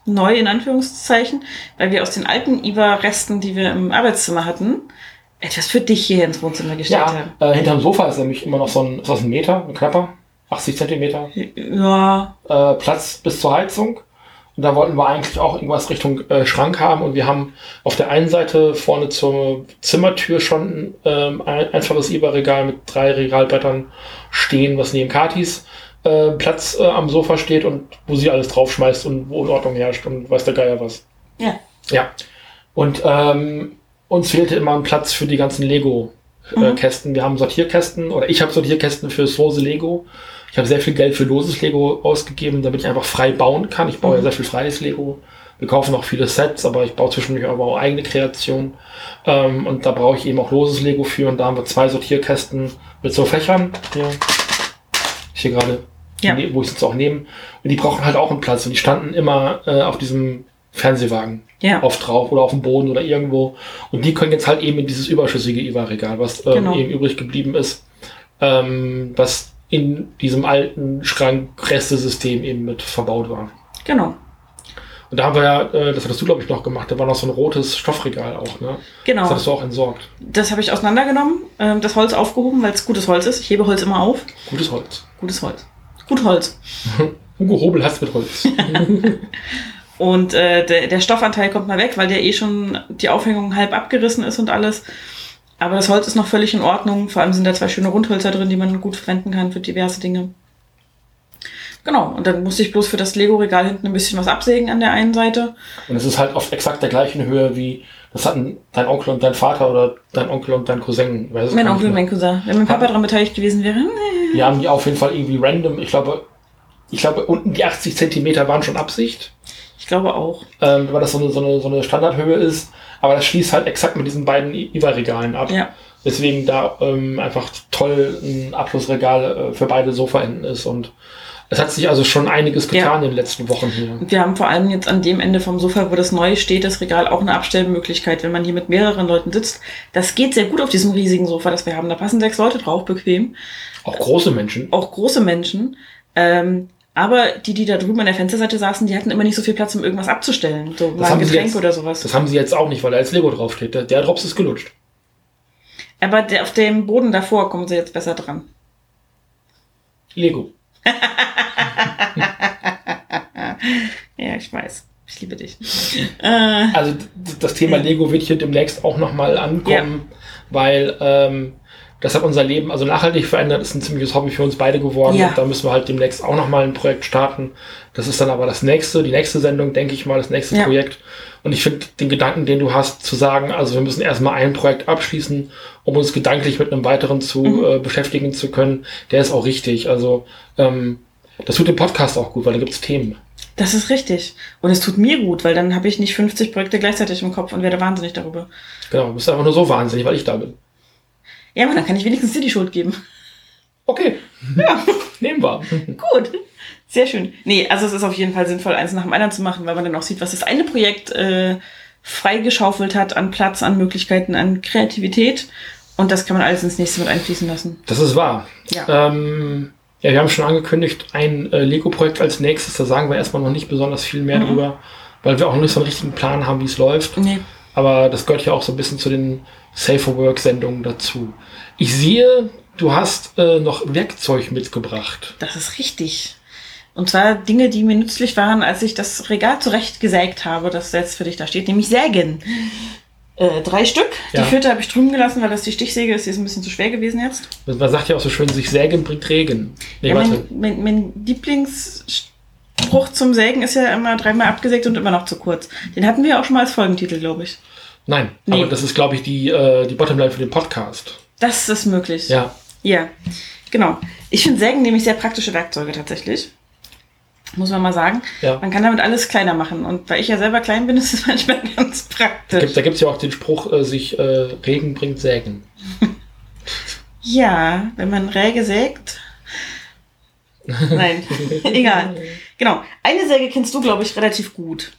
Neu in Anführungszeichen, weil wir aus den alten IWA-Resten, die wir im Arbeitszimmer hatten, etwas für dich hier ins Wohnzimmer gestellt Ja, äh, hinterm Sofa ist nämlich immer noch so ein, ist das ein Meter, ein knapper, 80 Zentimeter. Ja, äh, Platz bis zur Heizung. Und da wollten wir eigentlich auch irgendwas Richtung äh, Schrank haben. Und wir haben auf der einen Seite vorne zur Zimmertür schon ähm, ein einfaches Iberregal mit drei Regalbrettern stehen, was neben Katis äh, Platz äh, am Sofa steht und wo sie alles draufschmeißt und wo Unordnung herrscht und weiß der Geier was. ja. Ja. Und ähm, uns fehlte immer ein Platz für die ganzen Lego-Kästen. Wir haben Sortierkästen oder ich habe Sortierkästen fürs lose Lego. Ich habe sehr viel Geld für loses Lego ausgegeben, damit ich einfach frei bauen kann. Ich baue ja sehr viel freies Lego. Wir kaufen auch viele Sets, aber ich baue zwischendurch aber auch eigene Kreationen. Ähm, und da brauche ich eben auch loses Lego für. Und da haben wir zwei Sortierkästen mit so Fächern. Hier, hier gerade, Ja. ne- wo ich jetzt auch nehme. Und die brauchen halt auch einen Platz. Und die standen immer äh, auf diesem Fernsehwagen Ja. oft drauf oder auf dem Boden oder irgendwo. Und die können jetzt halt eben in dieses überschüssige IWA-Regal, was ähm, Genau. eben übrig geblieben ist, ähm, was in diesem alten Schrank-Reste-System eben mit verbaut war. Genau. Und da haben wir ja, äh, das hattest du, glaube ich, noch gemacht, da war noch so ein rotes Stoffregal auch, ne? Das Genau. hattest du auch entsorgt. Das habe ich auseinandergenommen, ähm, das Holz aufgehoben, weil es gutes Holz ist. Ich hebe Holz immer auf. Gutes Holz. Gutes Holz. Gut Holz. Hugo Hobel hat's mit Holz. Und äh, der, der Stoffanteil kommt mal weg, weil der eh schon die Aufhängung halb abgerissen ist und alles. Aber das Holz ist noch völlig in Ordnung. Vor allem sind da zwei schöne Rundhölzer drin, die man gut verwenden kann für diverse Dinge. Genau, und dann musste ich bloß für das Lego-Regal hinten ein bisschen was absägen an der einen Seite. und es ist halt auf exakt der gleichen Höhe wie, das hatten dein Onkel und dein Vater oder dein Onkel und dein Cousin. Mein Onkel und mein Cousin. Wenn mein Papa daran beteiligt gewesen wäre, nee. Die haben die auf jeden Fall irgendwie random, ich glaube, ich glaube, unten die 80 Zentimeter waren schon Absicht, ich glaube auch. ähm, weil das so eine, so, eine, so eine Standardhöhe ist. Aber das schließt halt exakt mit diesen beiden IWA-Regalen ab. Ja. Deswegen da ähm, einfach toll ein Abschlussregal äh, für beide Sofaenden ist. Und es hat sich also schon einiges getan in den letzten Wochen hier. Wir haben vor allem jetzt an dem Ende vom Sofa, wo das neu steht, das Regal auch eine Abstellmöglichkeit, wenn man hier mit mehreren Leuten sitzt. Das geht sehr gut auf diesem riesigen Sofa, das wir haben. Da passen sechs Leute drauf, bequem. Auch große Menschen. Auch große Menschen. Ähm, aber die, die da drüben an der Fensterseite saßen, die hatten immer nicht so viel Platz, um irgendwas abzustellen. So mal ein Getränk jetzt- oder sowas. Das haben sie jetzt auch nicht, weil da jetzt Lego draufsteht. Der, der Drops ist gelutscht. Aber der, auf dem Boden davor kommen sie jetzt besser dran. Lego. Ja, ich weiß. Ich liebe dich. äh, Also das Thema Lego wird hier demnächst auch nochmal ankommen, weil ähm, das hat unser Leben also nachhaltig verändert, ist ein ziemliches Hobby für uns beide geworden. Ja. Und da müssen wir halt demnächst auch nochmal ein Projekt starten. Das ist dann aber das nächste, die nächste Sendung, denke ich mal, das nächste Ja. Projekt. Und ich finde den Gedanken, den du hast, zu sagen, also wir müssen erstmal ein Projekt abschließen, um uns gedanklich mit einem weiteren zu Mhm. äh, beschäftigen zu können, der ist auch richtig. Also ähm, das tut dem Podcast auch gut, weil da gibt's Themen. das ist richtig. Und es tut mir gut, weil dann habe ich nicht 50 Projekte gleichzeitig im Kopf und werde wahnsinnig darüber. Genau, du bist einfach nur so wahnsinnig, weil ich da bin. Ja, aber dann kann ich wenigstens dir die Schuld geben. Okay. Ja, nehmen wir. Gut. Sehr schön. Nee, also es ist auf jeden Fall sinnvoll, eins nach dem anderen zu machen, weil man dann auch sieht, was das eine Projekt äh, freigeschaufelt hat an Platz, an Möglichkeiten, an Kreativität. Und das kann man alles ins nächste mit einfließen lassen. Das ist wahr. Ja. Ähm, ja, wir haben schon angekündigt, ein äh, Lego-Projekt als nächstes. Da sagen wir erstmal noch nicht besonders viel mehr Mhm. drüber, weil wir auch noch nicht so einen richtigen Plan haben, wie es läuft. Nee. Aber das gehört ja auch so ein bisschen zu den Safer Work-Sendungen dazu. Ich sehe, du hast äh, noch Werkzeug mitgebracht. Das ist richtig. Und zwar Dinge, die mir nützlich waren, als ich das Regal zurechtgesägt habe, das jetzt für dich da steht, nämlich Sägen. Äh, drei Stück. Die Ja. vierte habe ich drüben gelassen, weil das die Stichsäge ist. Die ist ein bisschen zu schwer gewesen jetzt. Man sagt ja auch so schön, sich sägen bringt Regen. Nee, ja, mein, mein, mein Lieblingsspruch zum Sägen ist ja immer dreimal abgesägt und immer noch zu kurz. Den hatten wir auch schon mal als Folgentitel, glaube ich. Nein, Nee. aber das ist, glaube ich, die, äh, die Bottomline für den Podcast. Das ist möglich. Ja. Ja, genau. Ich finde Sägen nämlich sehr praktische Werkzeuge tatsächlich. Muss man mal sagen. Ja. Man kann damit alles kleiner machen. Und weil ich ja selber klein bin, ist es manchmal ganz praktisch. Da gibt es ja auch den Spruch, äh, sich äh, Regen bringt Sägen. Ja, wenn man Räge sägt. Nein, egal. Genau. Eine Säge kennst du, glaube ich, relativ gut.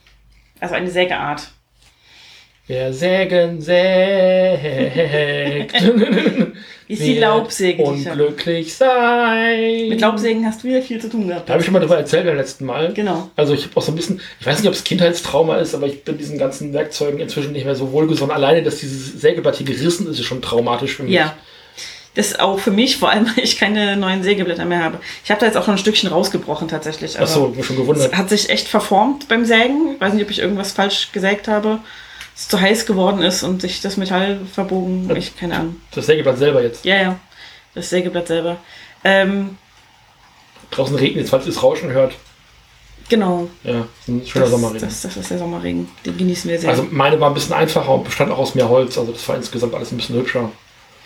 Also eine Sägeart. Wer Sägen sägt. Ist die Laubsäge, die ich habe. unglücklich sein. Mit Laubsägen hast du wieder viel zu tun gehabt. Da habe ich schon mal drüber erzählt beim letzten Mal. Genau. Also ich habe auch so ein bisschen, ich weiß nicht, ob es Kindheitstrauma ist, aber ich bin diesen ganzen Werkzeugen inzwischen nicht mehr so wohlgesonnen. Alleine, dass dieses Sägeblatt hier gerissen ist, ist schon traumatisch für mich. Ja. Das ist auch für mich, vor allem, weil ich keine neuen Sägeblätter mehr habe. Ich habe da jetzt auch schon ein Stückchen rausgebrochen tatsächlich. Ach so, mich schon gewundert. Es hat sich echt verformt beim Sägen. Ich weiß nicht, ob ich irgendwas falsch gesägt habe. Es zu heiß geworden ist und sich das Metall verbogen. Ich keine Ahnung. Das Sägeblatt selber jetzt. Ja, ja. Das Sägeblatt selber. Ähm, Draußen regnet es, falls ihr es Rauschen hört. genau. Ja, ist ein schöner Das, Sommerregen. das, das ist der Sommerregen. Den genießen wir sehr. Also meine war ein bisschen einfacher und bestand auch aus mehr Holz. Also das war insgesamt alles ein bisschen hübscher.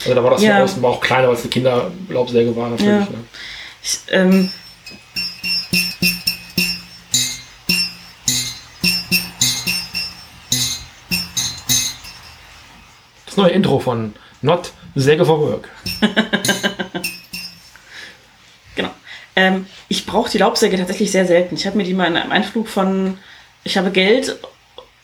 Also da war das Ja. außen war auch kleiner, weil es eine Kinderlaubsäge war natürlich. Ja. Ne? ich, ähm, neue Intro von Not Säge for Work. Genau. Ähm, ich brauche die Laubsäge tatsächlich sehr selten. Ich habe mir die mal in einem Einflug von, ich habe Geld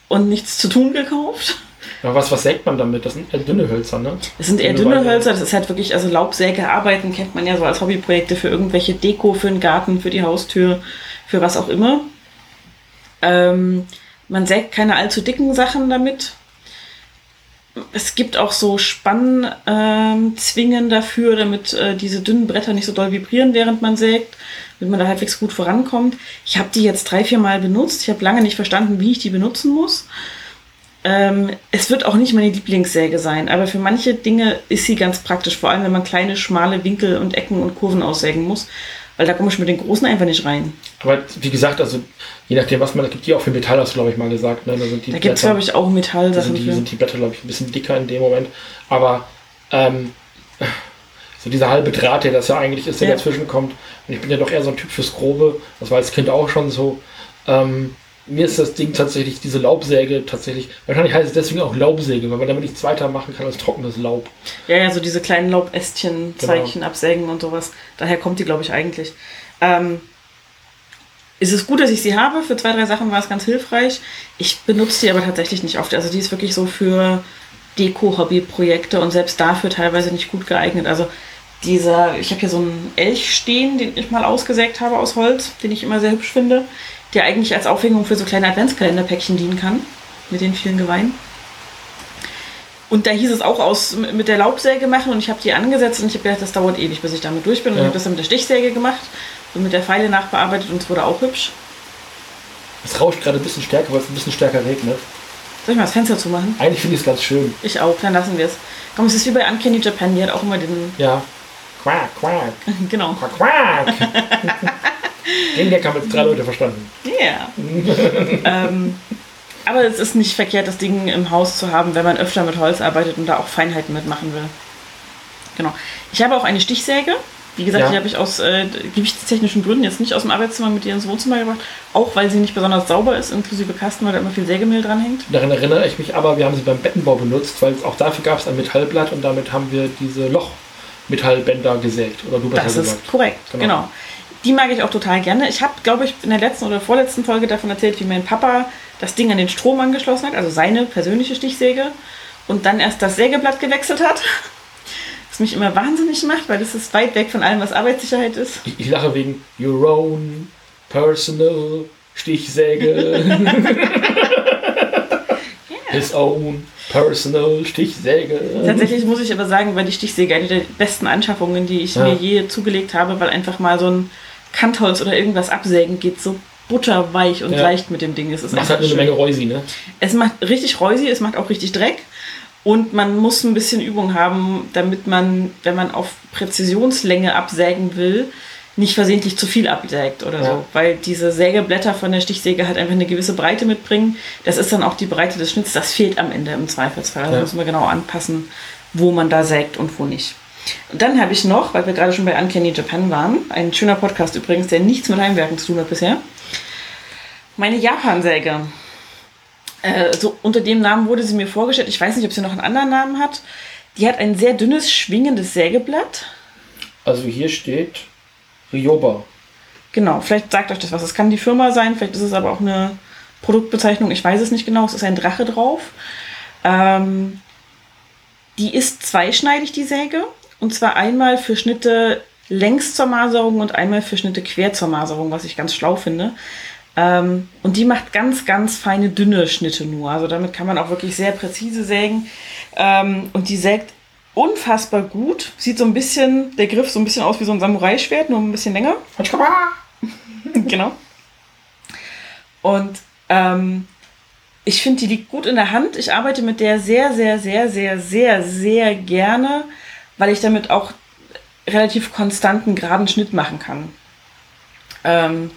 und nichts zu tun gekauft. Aber was, was sägt man damit? Das sind eher dünne Hölzer, ne? Das sind eher Dünne dünne. Hölzer, das ist halt wirklich, also Laubsäge arbeiten kennt man ja so als Hobbyprojekte für irgendwelche Deko, für den Garten, für die Haustür, für was auch immer. Ähm, man sägt keine allzu dicken Sachen damit. Es gibt auch so Spannzwingen ähm, dafür, damit äh, diese dünnen Bretter nicht so doll vibrieren, während man sägt, damit man da halbwegs gut vorankommt. Ich habe die jetzt drei, vier Mal benutzt. Ich habe lange nicht verstanden, wie ich die benutzen muss. Ähm, es wird auch nicht meine Lieblingssäge sein, aber für manche Dinge ist sie ganz praktisch, vor allem wenn man kleine, schmale Winkel und Ecken und Kurven aussägen muss, weil da komme ich mit den großen einfach nicht rein. Aber wie gesagt, also je nachdem, was man, da gibt die auch für Metall, hast du glaube ich mal gesagt. Ne? Da Da gibt es, glaube ich, auch da Metallsachen sind die, sind die Blätter, glaube ich, ein bisschen dicker in dem Moment. Aber ähm, so dieser halbe Draht, der das ja eigentlich ist, der Ja. dazwischen kommt. Und ich bin ja doch eher so ein Typ fürs Grobe. Das war als Kind auch schon so. Ähm, mir ist das Ding tatsächlich, diese Laubsäge tatsächlich, wahrscheinlich heißt es deswegen auch Laubsäge, weil man damit nichts weiter machen kann als trockenes Laub. Ja, ja, so diese kleinen Laubästchen, Genau. Zeicchen absägen und sowas. Daher kommt die, glaube ich, eigentlich. Ähm, ist es gut, dass ich sie habe. Für zwei, drei Sachen war es ganz hilfreich. Ich benutze die aber tatsächlich nicht oft. Also die ist wirklich so für Deko-Hobby-Projekte und selbst dafür teilweise nicht gut geeignet. Also dieser, ich habe hier so einen Elch stehen, den ich mal ausgesägt habe aus Holz, den ich immer sehr hübsch finde, der eigentlich als Aufhängung für so kleine Adventskalenderpäckchen dienen kann, mit den vielen Geweihen. Und da hieß es auch aus mit der Laubsäge machen und ich habe die angesetzt und ich habe gedacht, das dauert ewig, bis ich damit durch bin. Und Ja. ich habe das dann mit der Stichsäge gemacht und mit der Feile nachbearbeitet und es wurde auch hübsch. Es rauscht gerade ein bisschen stärker, weil es ein bisschen stärker regnet. Soll ich mal das Fenster zumachen? Eigentlich finde ich es ganz schön. Ich auch, dann lassen wir es. Komm, es ist wie bei Uncanny Japan, die hat auch immer den. Ja. Quack, quack, genau. quack, quack. Den Gag haben jetzt drei Leute verstanden. Ja. ähm, aber es ist nicht verkehrt, das Ding im Haus zu haben, wenn man öfter mit Holz arbeitet und da auch Feinheiten mitmachen will. Genau. Ich habe auch eine Stichsäge. Wie gesagt, Ja. die habe ich aus äh, gewichtstechnischen Gründen jetzt nicht aus dem Arbeitszimmer mit ihr ins Wohnzimmer gebracht. Auch weil sie nicht besonders sauber ist, inklusive Kasten, weil da immer viel Sägemehl dranhängt. Daran erinnere ich mich aber, wir haben sie beim Bettenbau benutzt, weil es auch dafür gab es ein Metallblatt und damit haben wir diese Lochmetallbänder gesägt. Oder du besser Das gesagt. ist korrekt, Genau. genau. Die mag ich auch total gerne. Ich habe, glaube ich, in der letzten oder vorletzten Folge davon erzählt, wie mein Papa das Ding an den Strom angeschlossen hat, also seine persönliche Stichsäge, und dann erst das Sägeblatt gewechselt hat. Was mich immer wahnsinnig macht, weil das ist weit weg von allem, was Arbeitssicherheit ist. Ich, ich lache wegen Your Own Personal Stichsäge. His Own Personal Stichsäge. Tatsächlich muss ich aber sagen, war die Stichsäge eine der besten Anschaffungen, die ich Ja. mir je zugelegt habe, weil einfach mal so ein Kantholz oder irgendwas absägen geht so butterweich und Ja. leicht mit dem Ding. Es ist Macht halt eine schön. Menge Reusi, ne? Es macht richtig Reusi, es macht auch richtig Dreck. Und man muss ein bisschen Übung haben, damit man, wenn man auf Präzisionslänge absägen will, nicht versehentlich zu viel absägt oder Ja. so. Weil diese Sägeblätter von der Stichsäge halt einfach eine gewisse Breite mitbringen. Das ist dann auch die Breite des Schnitts. Das fehlt am Ende im Zweifelsfall. Da Ja. muss man genau anpassen, wo man da sägt und wo nicht. Und dann habe ich noch, weil wir gerade schon bei Uncanny Japan waren, ein schöner Podcast übrigens, der nichts mit Heimwerken zu tun hat bisher, meine Japan-Säge. Äh, so unter dem Namen wurde sie mir vorgestellt. Ich weiß nicht, ob sie noch einen anderen Namen hat. Die hat ein sehr dünnes, schwingendes Sägeblatt. Also hier steht Ryoba. Genau, vielleicht sagt euch das was. Es kann die Firma sein, vielleicht ist es aber auch eine Produktbezeichnung. Ich weiß es nicht genau. Es ist ein Drache drauf. Ähm, die ist zweischneidig, die Säge. Und zwar einmal für Schnitte längs zur Maserung und einmal für Schnitte quer zur Maserung, was ich ganz schlau finde. Ähm, und die macht ganz, ganz feine, dünne Schnitte nur. Also damit kann man auch wirklich sehr präzise sägen. Ähm, und die sägt unfassbar gut. Sieht so ein bisschen, der Griff so ein bisschen aus wie so ein Samurai-Schwert, nur ein bisschen länger. genau. Und ähm, ich finde, die liegt gut in der Hand. Ich arbeite mit der sehr, sehr, sehr, sehr, sehr, sehr gerne, weil ich damit auch relativ konstanten, geraden Schnitt machen kann. Ähm,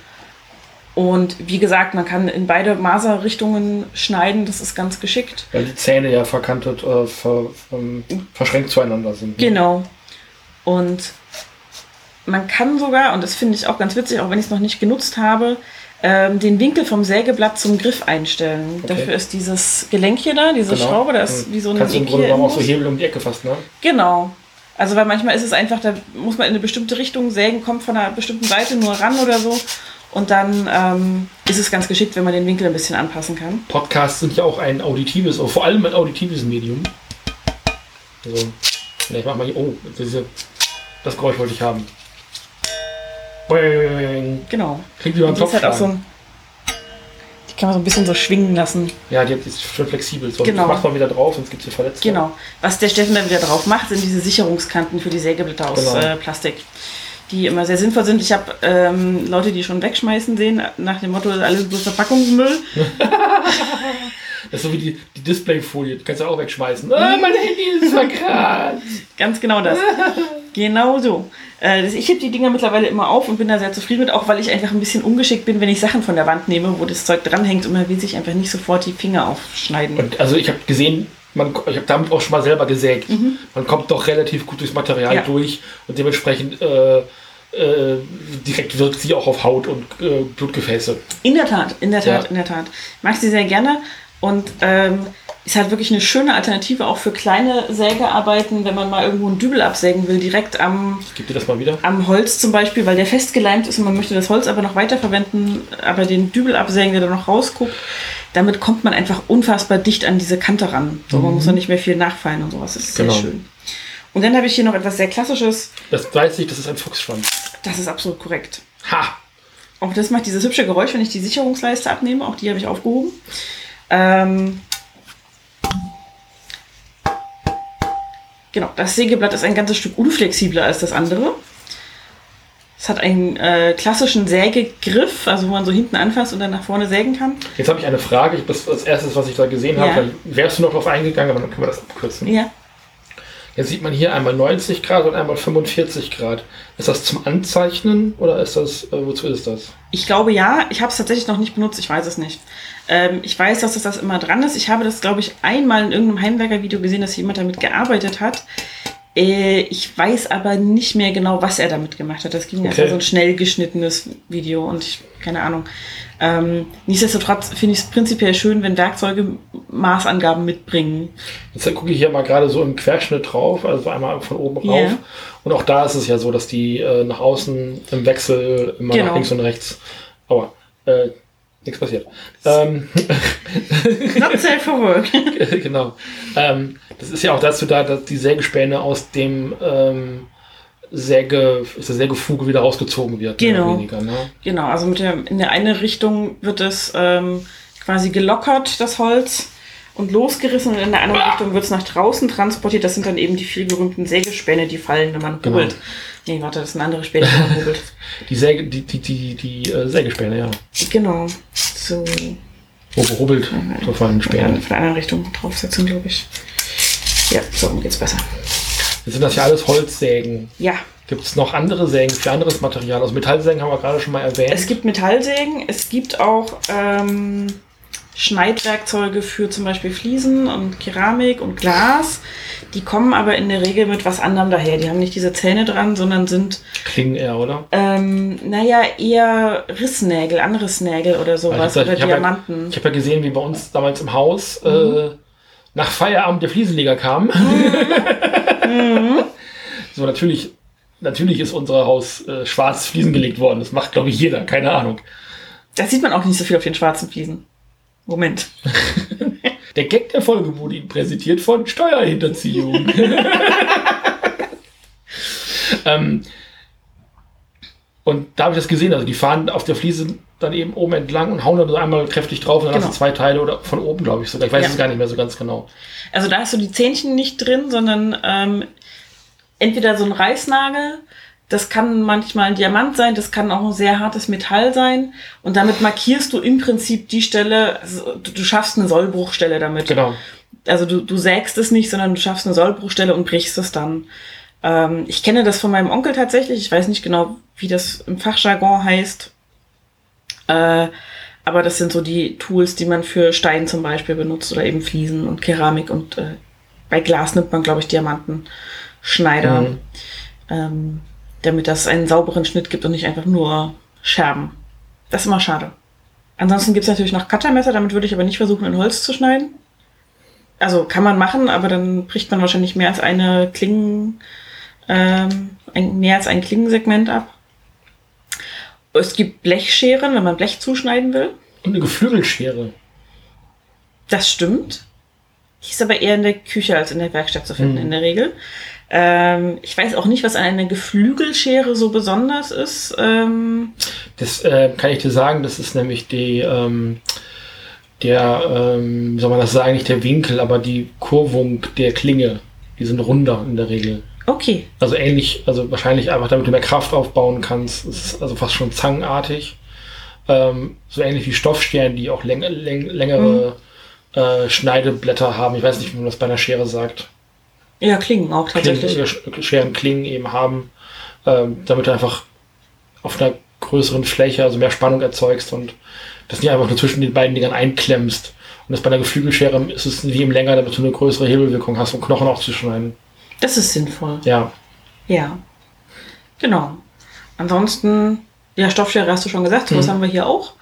und wie gesagt, man kann in beide Maserrichtungen schneiden, das ist ganz geschickt. Weil die Zähne ja verkantet, äh, ver, ähm, verschränkt zueinander sind. Ne? Genau. Und man kann sogar, und das finde ich auch ganz witzig, auch wenn ich es noch nicht genutzt habe, ähm, den Winkel vom Sägeblatt zum Griff einstellen. Okay. Dafür ist dieses Gelenk hier da, diese genau. Schraube, das ist wie so eine Kannst du im Grunde auch so Hebel um die Ecke fast, ne? Genau. Also weil manchmal ist es einfach, da muss man in eine bestimmte Richtung sägen, kommt von einer bestimmten Seite nur ran oder so. Und dann ähm, ist es ganz geschickt, wenn man den Winkel ein bisschen anpassen kann. Podcasts sind ja auch ein auditives, vor allem ein auditives Medium. Also, ich mach mal hier, oh, diese, das Geräusch wollte ich haben. Genau. Klingt wie beim Topf. Halt so die kann man so ein bisschen so schwingen lassen. Ja, die ist schon flexibel. So, genau. macht man wieder drauf, sonst gibt es hier Verletzungen. Genau. Was der Steffen dann wieder drauf macht, sind diese Sicherungskanten für die Sägeblätter aus genau. äh, Plastik die immer sehr sinnvoll sind. Ich habe ähm, Leute, die schon wegschmeißen sehen, nach dem Motto, alles bloß Verpackungsmüll. das ist so wie die, die Displayfolie, die kannst du auch wegschmeißen. Ah, mein Handy ist verkratzt. Ganz genau das. genau so. Äh, ich heb die Dinger mittlerweile immer auf und bin da sehr zufrieden mit, auch weil ich einfach ein bisschen ungeschickt bin, wenn ich Sachen von der Wand nehme, wo das Zeug dranhängt und man will sich einfach nicht sofort die Finger aufschneiden. Und also ich habe gesehen, man, ich habe damit auch schon mal selber gesägt. Mhm. Man kommt doch relativ gut durchs Material ja. durch und dementsprechend äh, äh, direkt wirkt sie auch auf Haut und äh, Blutgefäße. In der Tat, in der Tat, ja. in der Tat. Ich mag sie sehr gerne und ähm, ist halt wirklich eine schöne Alternative auch für kleine Sägearbeiten, wenn man mal irgendwo einen Dübel absägen will, direkt am, am Holz zum Beispiel, weil der festgeleimt ist und man möchte das Holz aber noch weiterverwenden, aber den Dübel absägen, der da noch rausguckt damit kommt man einfach unfassbar dicht an diese Kante ran. So, man muss dann nicht mehr viel nachfallen und sowas. Das ist genau. sehr schön. Und dann habe ich hier noch etwas sehr Klassisches. Das weiß ich, das ist ein Fuchsschwanz. Das ist absolut korrekt. Ha! Auch das macht dieses hübsche Geräusch, wenn ich die Sicherungsleiste abnehme. Auch die habe ich aufgehoben. Ähm genau, das Sägeblatt ist ein ganzes Stück unflexibler als das andere. Es hat einen äh, klassischen Sägegriff, also wo man so hinten anfasst und dann nach vorne sägen kann. Jetzt habe ich eine Frage. Das ist das erste, was ich da gesehen habe. Ja. Wärst du noch darauf eingegangen, aber dann können wir das abkürzen. Ja. Jetzt sieht man hier einmal 90 Grad und einmal 45 Grad. Ist das zum Anzeichnen oder ist das, äh, wozu ist das? Ich glaube ja. Ich habe es tatsächlich noch nicht benutzt. Ich weiß es nicht. Ähm, ich weiß, dass das, das immer dran ist. Ich habe das, glaube ich, einmal in irgendeinem Heimwerker-Video gesehen, dass jemand damit gearbeitet hat. Äh, ich weiß aber nicht mehr genau, was er damit gemacht hat. Das ging okay. ja so ein schnell geschnittenes Video und ich, keine Ahnung. Ähm, nichtsdestotrotz finde ich es prinzipiell schön, wenn Werkzeuge Maßangaben mitbringen. Jetzt gucke ich hier mal gerade so im Querschnitt drauf, also einmal von oben rauf. Yeah. Und auch da ist es ja so, dass die äh, nach außen im Wechsel immer genau. nach links und rechts. Aber äh, nichts passiert. Ähm, Not safe for work. genau. Ähm, das ist ja auch dazu da, dass die Sägespäne aus dem ähm, Säge, ist der Sägefuge wieder rausgezogen wird. Genau. Weniger, ne? Genau, also mit der, in der eine Richtung wird es ähm, quasi gelockert, das Holz, und losgerissen und in der anderen ah! Richtung wird es nach draußen transportiert. Das sind dann eben die viel berühmten Sägespäne, die fallen, wenn man genau. Nee, warte, das sind andere Späne. Die Säge, die, die, die, die äh, Sägespäne, ja. Genau. So. Wo gehobelt, so fallen Späne. Ja, von anderen Richtung draufsetzen, glaube ich. Ja, so geht's besser. Jetzt sind das ja alles Holzsägen. Ja. Gibt es noch andere Sägen für anderes Material? Also Metallsägen haben wir gerade schon mal erwähnt. Es gibt Metallsägen, es gibt auch ähm, Schneidwerkzeuge für zum Beispiel Fliesen und Keramik und Glas. Die kommen aber in der Regel mit was anderem daher. Die haben nicht diese Zähne dran, sondern sind. Klingen eher, oder? Ähm, naja, eher Rissnägel, Anderes-Nägel oder sowas. Also ich oder Diamanten. Ja, ich habe ja gesehen, wie bei uns damals im Haus mhm. äh, nach Feierabend der Fliesenleger kam. Mhm. so, natürlich, natürlich ist unser Haus äh, schwarz Fliesen gelegt worden. Das macht, glaube ich, jeder, keine Ahnung. Da sieht man auch nicht so viel auf den schwarzen Fliesen. Moment. Der Gag der Folge wurde Ihnen präsentiert von Steuerhinterziehung. ähm, und da habe ich das gesehen. Also die fahren auf der Fliese dann eben oben entlang und hauen dann so einmal kräftig drauf und dann genau. hast du zwei Teile oder von oben, glaube ich sogar. Ich weiß ja. es gar nicht mehr so ganz genau. Also da hast du die Zähnchen nicht drin, sondern ähm, entweder so ein Reißnagel, das kann manchmal ein Diamant sein, das kann auch ein sehr hartes Metall sein. Und damit markierst du im Prinzip die Stelle, also du schaffst eine Sollbruchstelle damit. Genau. Also du, du sägst es nicht, sondern du schaffst eine Sollbruchstelle und brichst es dann. Ähm, ich kenne das von meinem Onkel tatsächlich. Ich weiß nicht genau, wie das im Fachjargon heißt. Äh, aber das sind so die Tools, die man für Stein zum Beispiel benutzt oder eben Fliesen und Keramik und äh, bei Glas nimmt man, glaube ich, Diamantenschneider, mhm. ähm, damit das einen sauberen Schnitt gibt und nicht einfach nur Scherben. Das ist immer schade. Ansonsten gibt es natürlich noch Cuttermesser, damit würde ich aber nicht versuchen, in Holz zu schneiden. Also kann man machen, aber dann bricht man wahrscheinlich mehr als eine Klingen, ähm, ein, mehr als ein Klingensegment ab. Es gibt Blechscheren, wenn man Blech zuschneiden will. Und eine Geflügelschere. Das stimmt. Die ist aber eher in der Küche als in der Werkstatt zu finden, mhm. in der Regel. Ähm, ich weiß auch nicht, was an einer Geflügelschere so besonders ist. Ähm das äh, kann ich dir sagen, das ist nämlich die, ähm, der, ähm, wie soll man das sagen, nicht der Winkel, aber die Kurvung der Klinge. Die sind runder in der Regel. Okay. Also ähnlich, also wahrscheinlich einfach, damit du mehr Kraft aufbauen kannst. Es ist also fast schon zangenartig. Ähm, so ähnlich wie Stoffsterne, die auch läng läng längere mhm. äh, Schneideblätter haben. Ich weiß nicht, wie man das bei einer Schere sagt. Ja, Klingen auch tatsächlich. Klingen, Scheren Klingen eben haben, ähm, damit du einfach auf einer größeren Fläche, also mehr Spannung erzeugst und das nicht einfach nur zwischen den beiden Dingern einklemmst. Und das bei einer Geflügelschere ist es wie im länger, damit du eine größere Hebelwirkung hast, um Knochen aufzuschneiden. Das ist sinnvoll. Ja. Ja. Genau. Ansonsten, ja, Stoffschere hast du schon gesagt, sowas mhm. haben wir hier auch.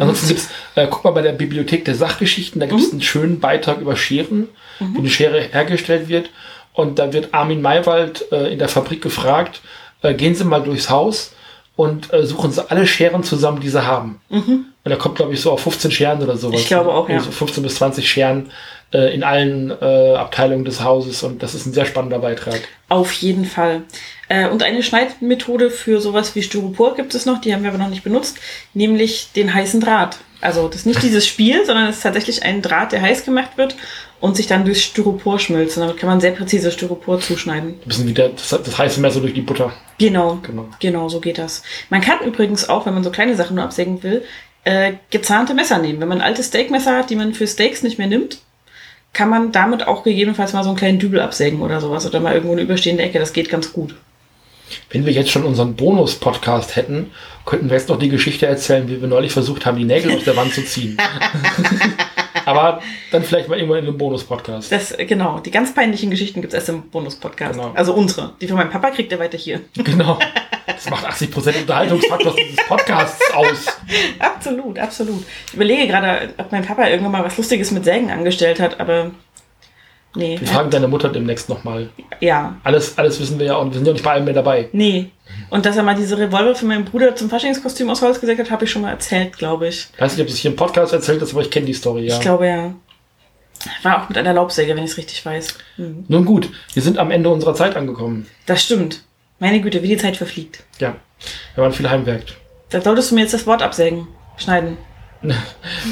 Ansonsten gibt es, äh, guck mal bei der Bibliothek der Sachgeschichten, da gibt es mhm. einen schönen Beitrag über Scheren, mhm. wie eine Schere hergestellt wird. Und da wird Armin Maywald äh, in der Fabrik gefragt, äh, gehen Sie mal durchs Haus und äh, suchen Sie alle Scheren zusammen, die Sie haben. Mhm. Und da kommt, glaube ich, so auf 15 Scheren oder sowas. Ich glaube auch, ja. Also 15 bis 20 Scheren äh, in allen äh, Abteilungen des Hauses und das ist ein sehr spannender Beitrag. Auf jeden Fall. Äh, und eine Schneidmethode für sowas wie Styropor gibt es noch, die haben wir aber noch nicht benutzt, nämlich den heißen Draht. Also das ist nicht dieses Spiel, sondern es ist tatsächlich ein Draht, der heiß gemacht wird und sich dann durch Styropor schmilzt. Und damit kann man sehr präzise Styropor zuschneiden. Ein bisschen wie der, das, das heiße Messer durch die Butter. Genau, genau, genau, so geht das. Man kann übrigens auch, wenn man so kleine Sachen nur absägen will, äh, gezahnte Messer nehmen. Wenn man alte Steakmesser hat, die man für Steaks nicht mehr nimmt, kann man damit auch gegebenenfalls mal so einen kleinen Dübel absägen oder sowas oder mal irgendwo eine überstehende Ecke. Das geht ganz gut. Wenn wir jetzt schon unseren Bonus-Podcast hätten, könnten wir jetzt noch die Geschichte erzählen, wie wir neulich versucht haben, die Nägel aus der Wand zu ziehen. Aber dann vielleicht mal irgendwann in einem Bonus-Podcast. genau, die ganz peinlichen Geschichten gibt es erst im Bonus-Podcast. Genau. Also unsere. Die von meinem Papa kriegt er weiter hier. Genau. Das macht 80% Unterhaltungsfaktor dieses Podcasts aus. Absolut, absolut. Ich überlege gerade, ob mein Papa irgendwann mal was Lustiges mit Sägen angestellt hat, aber nee. Wir fragen deine Mutter demnächst nochmal. Ja. Alles, alles wissen wir ja und wir sind ja nicht bei allem mehr dabei. Nee. Und dass er mal diese Revolver für meinen Bruder zum Faschingskostüm aus Holz gesägt hat, habe ich schon mal erzählt, glaube ich. Ich weiß nicht, ob es hier im Podcast erzählt ist, aber ich kenne die Story, ja. Ich glaube ja. War auch mit einer Laubsäge, wenn ich es richtig weiß. Mhm. Nun gut, wir sind am Ende unserer Zeit angekommen. Das stimmt. Meine Güte, wie die Zeit verfliegt. Ja, wir waren viel Heimwerk. Da solltest du mir jetzt das Wort absägen, schneiden.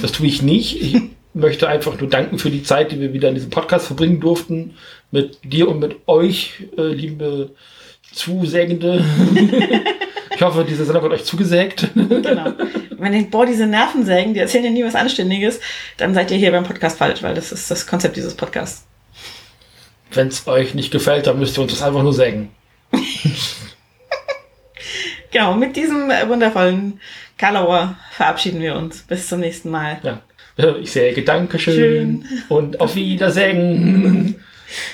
Das tue ich nicht. Ich möchte einfach nur danken für die Zeit, die wir wieder in diesem Podcast verbringen durften. Mit dir und mit euch, äh, liebe Zusägende. ich hoffe, diese Sendung hat euch zugesägt. genau. Wenn ihr, boah, diese Nervensägen, die erzählen ja nie was Anständiges, dann seid ihr hier beim Podcast falsch, weil das ist das Konzept dieses Podcasts. Wenn es euch nicht gefällt, dann müsst ihr uns das einfach nur sägen. genau, mit diesem wundervollen Karlauer verabschieden wir uns. Bis zum nächsten Mal. Ja. Ich säge Dankeschön Schön. und auf Wiedersägen.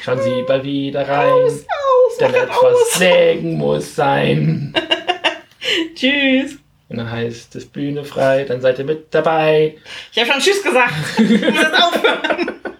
Schauen Sie bald wieder rein. Aus, aus, denn etwas aus. sägen muss sein. Tschüss. Und dann heißt es Bühne frei, dann seid ihr mit dabei. Ich habe schon Tschüss gesagt. Ich muss jetzt aufhören.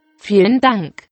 Vielen Dank.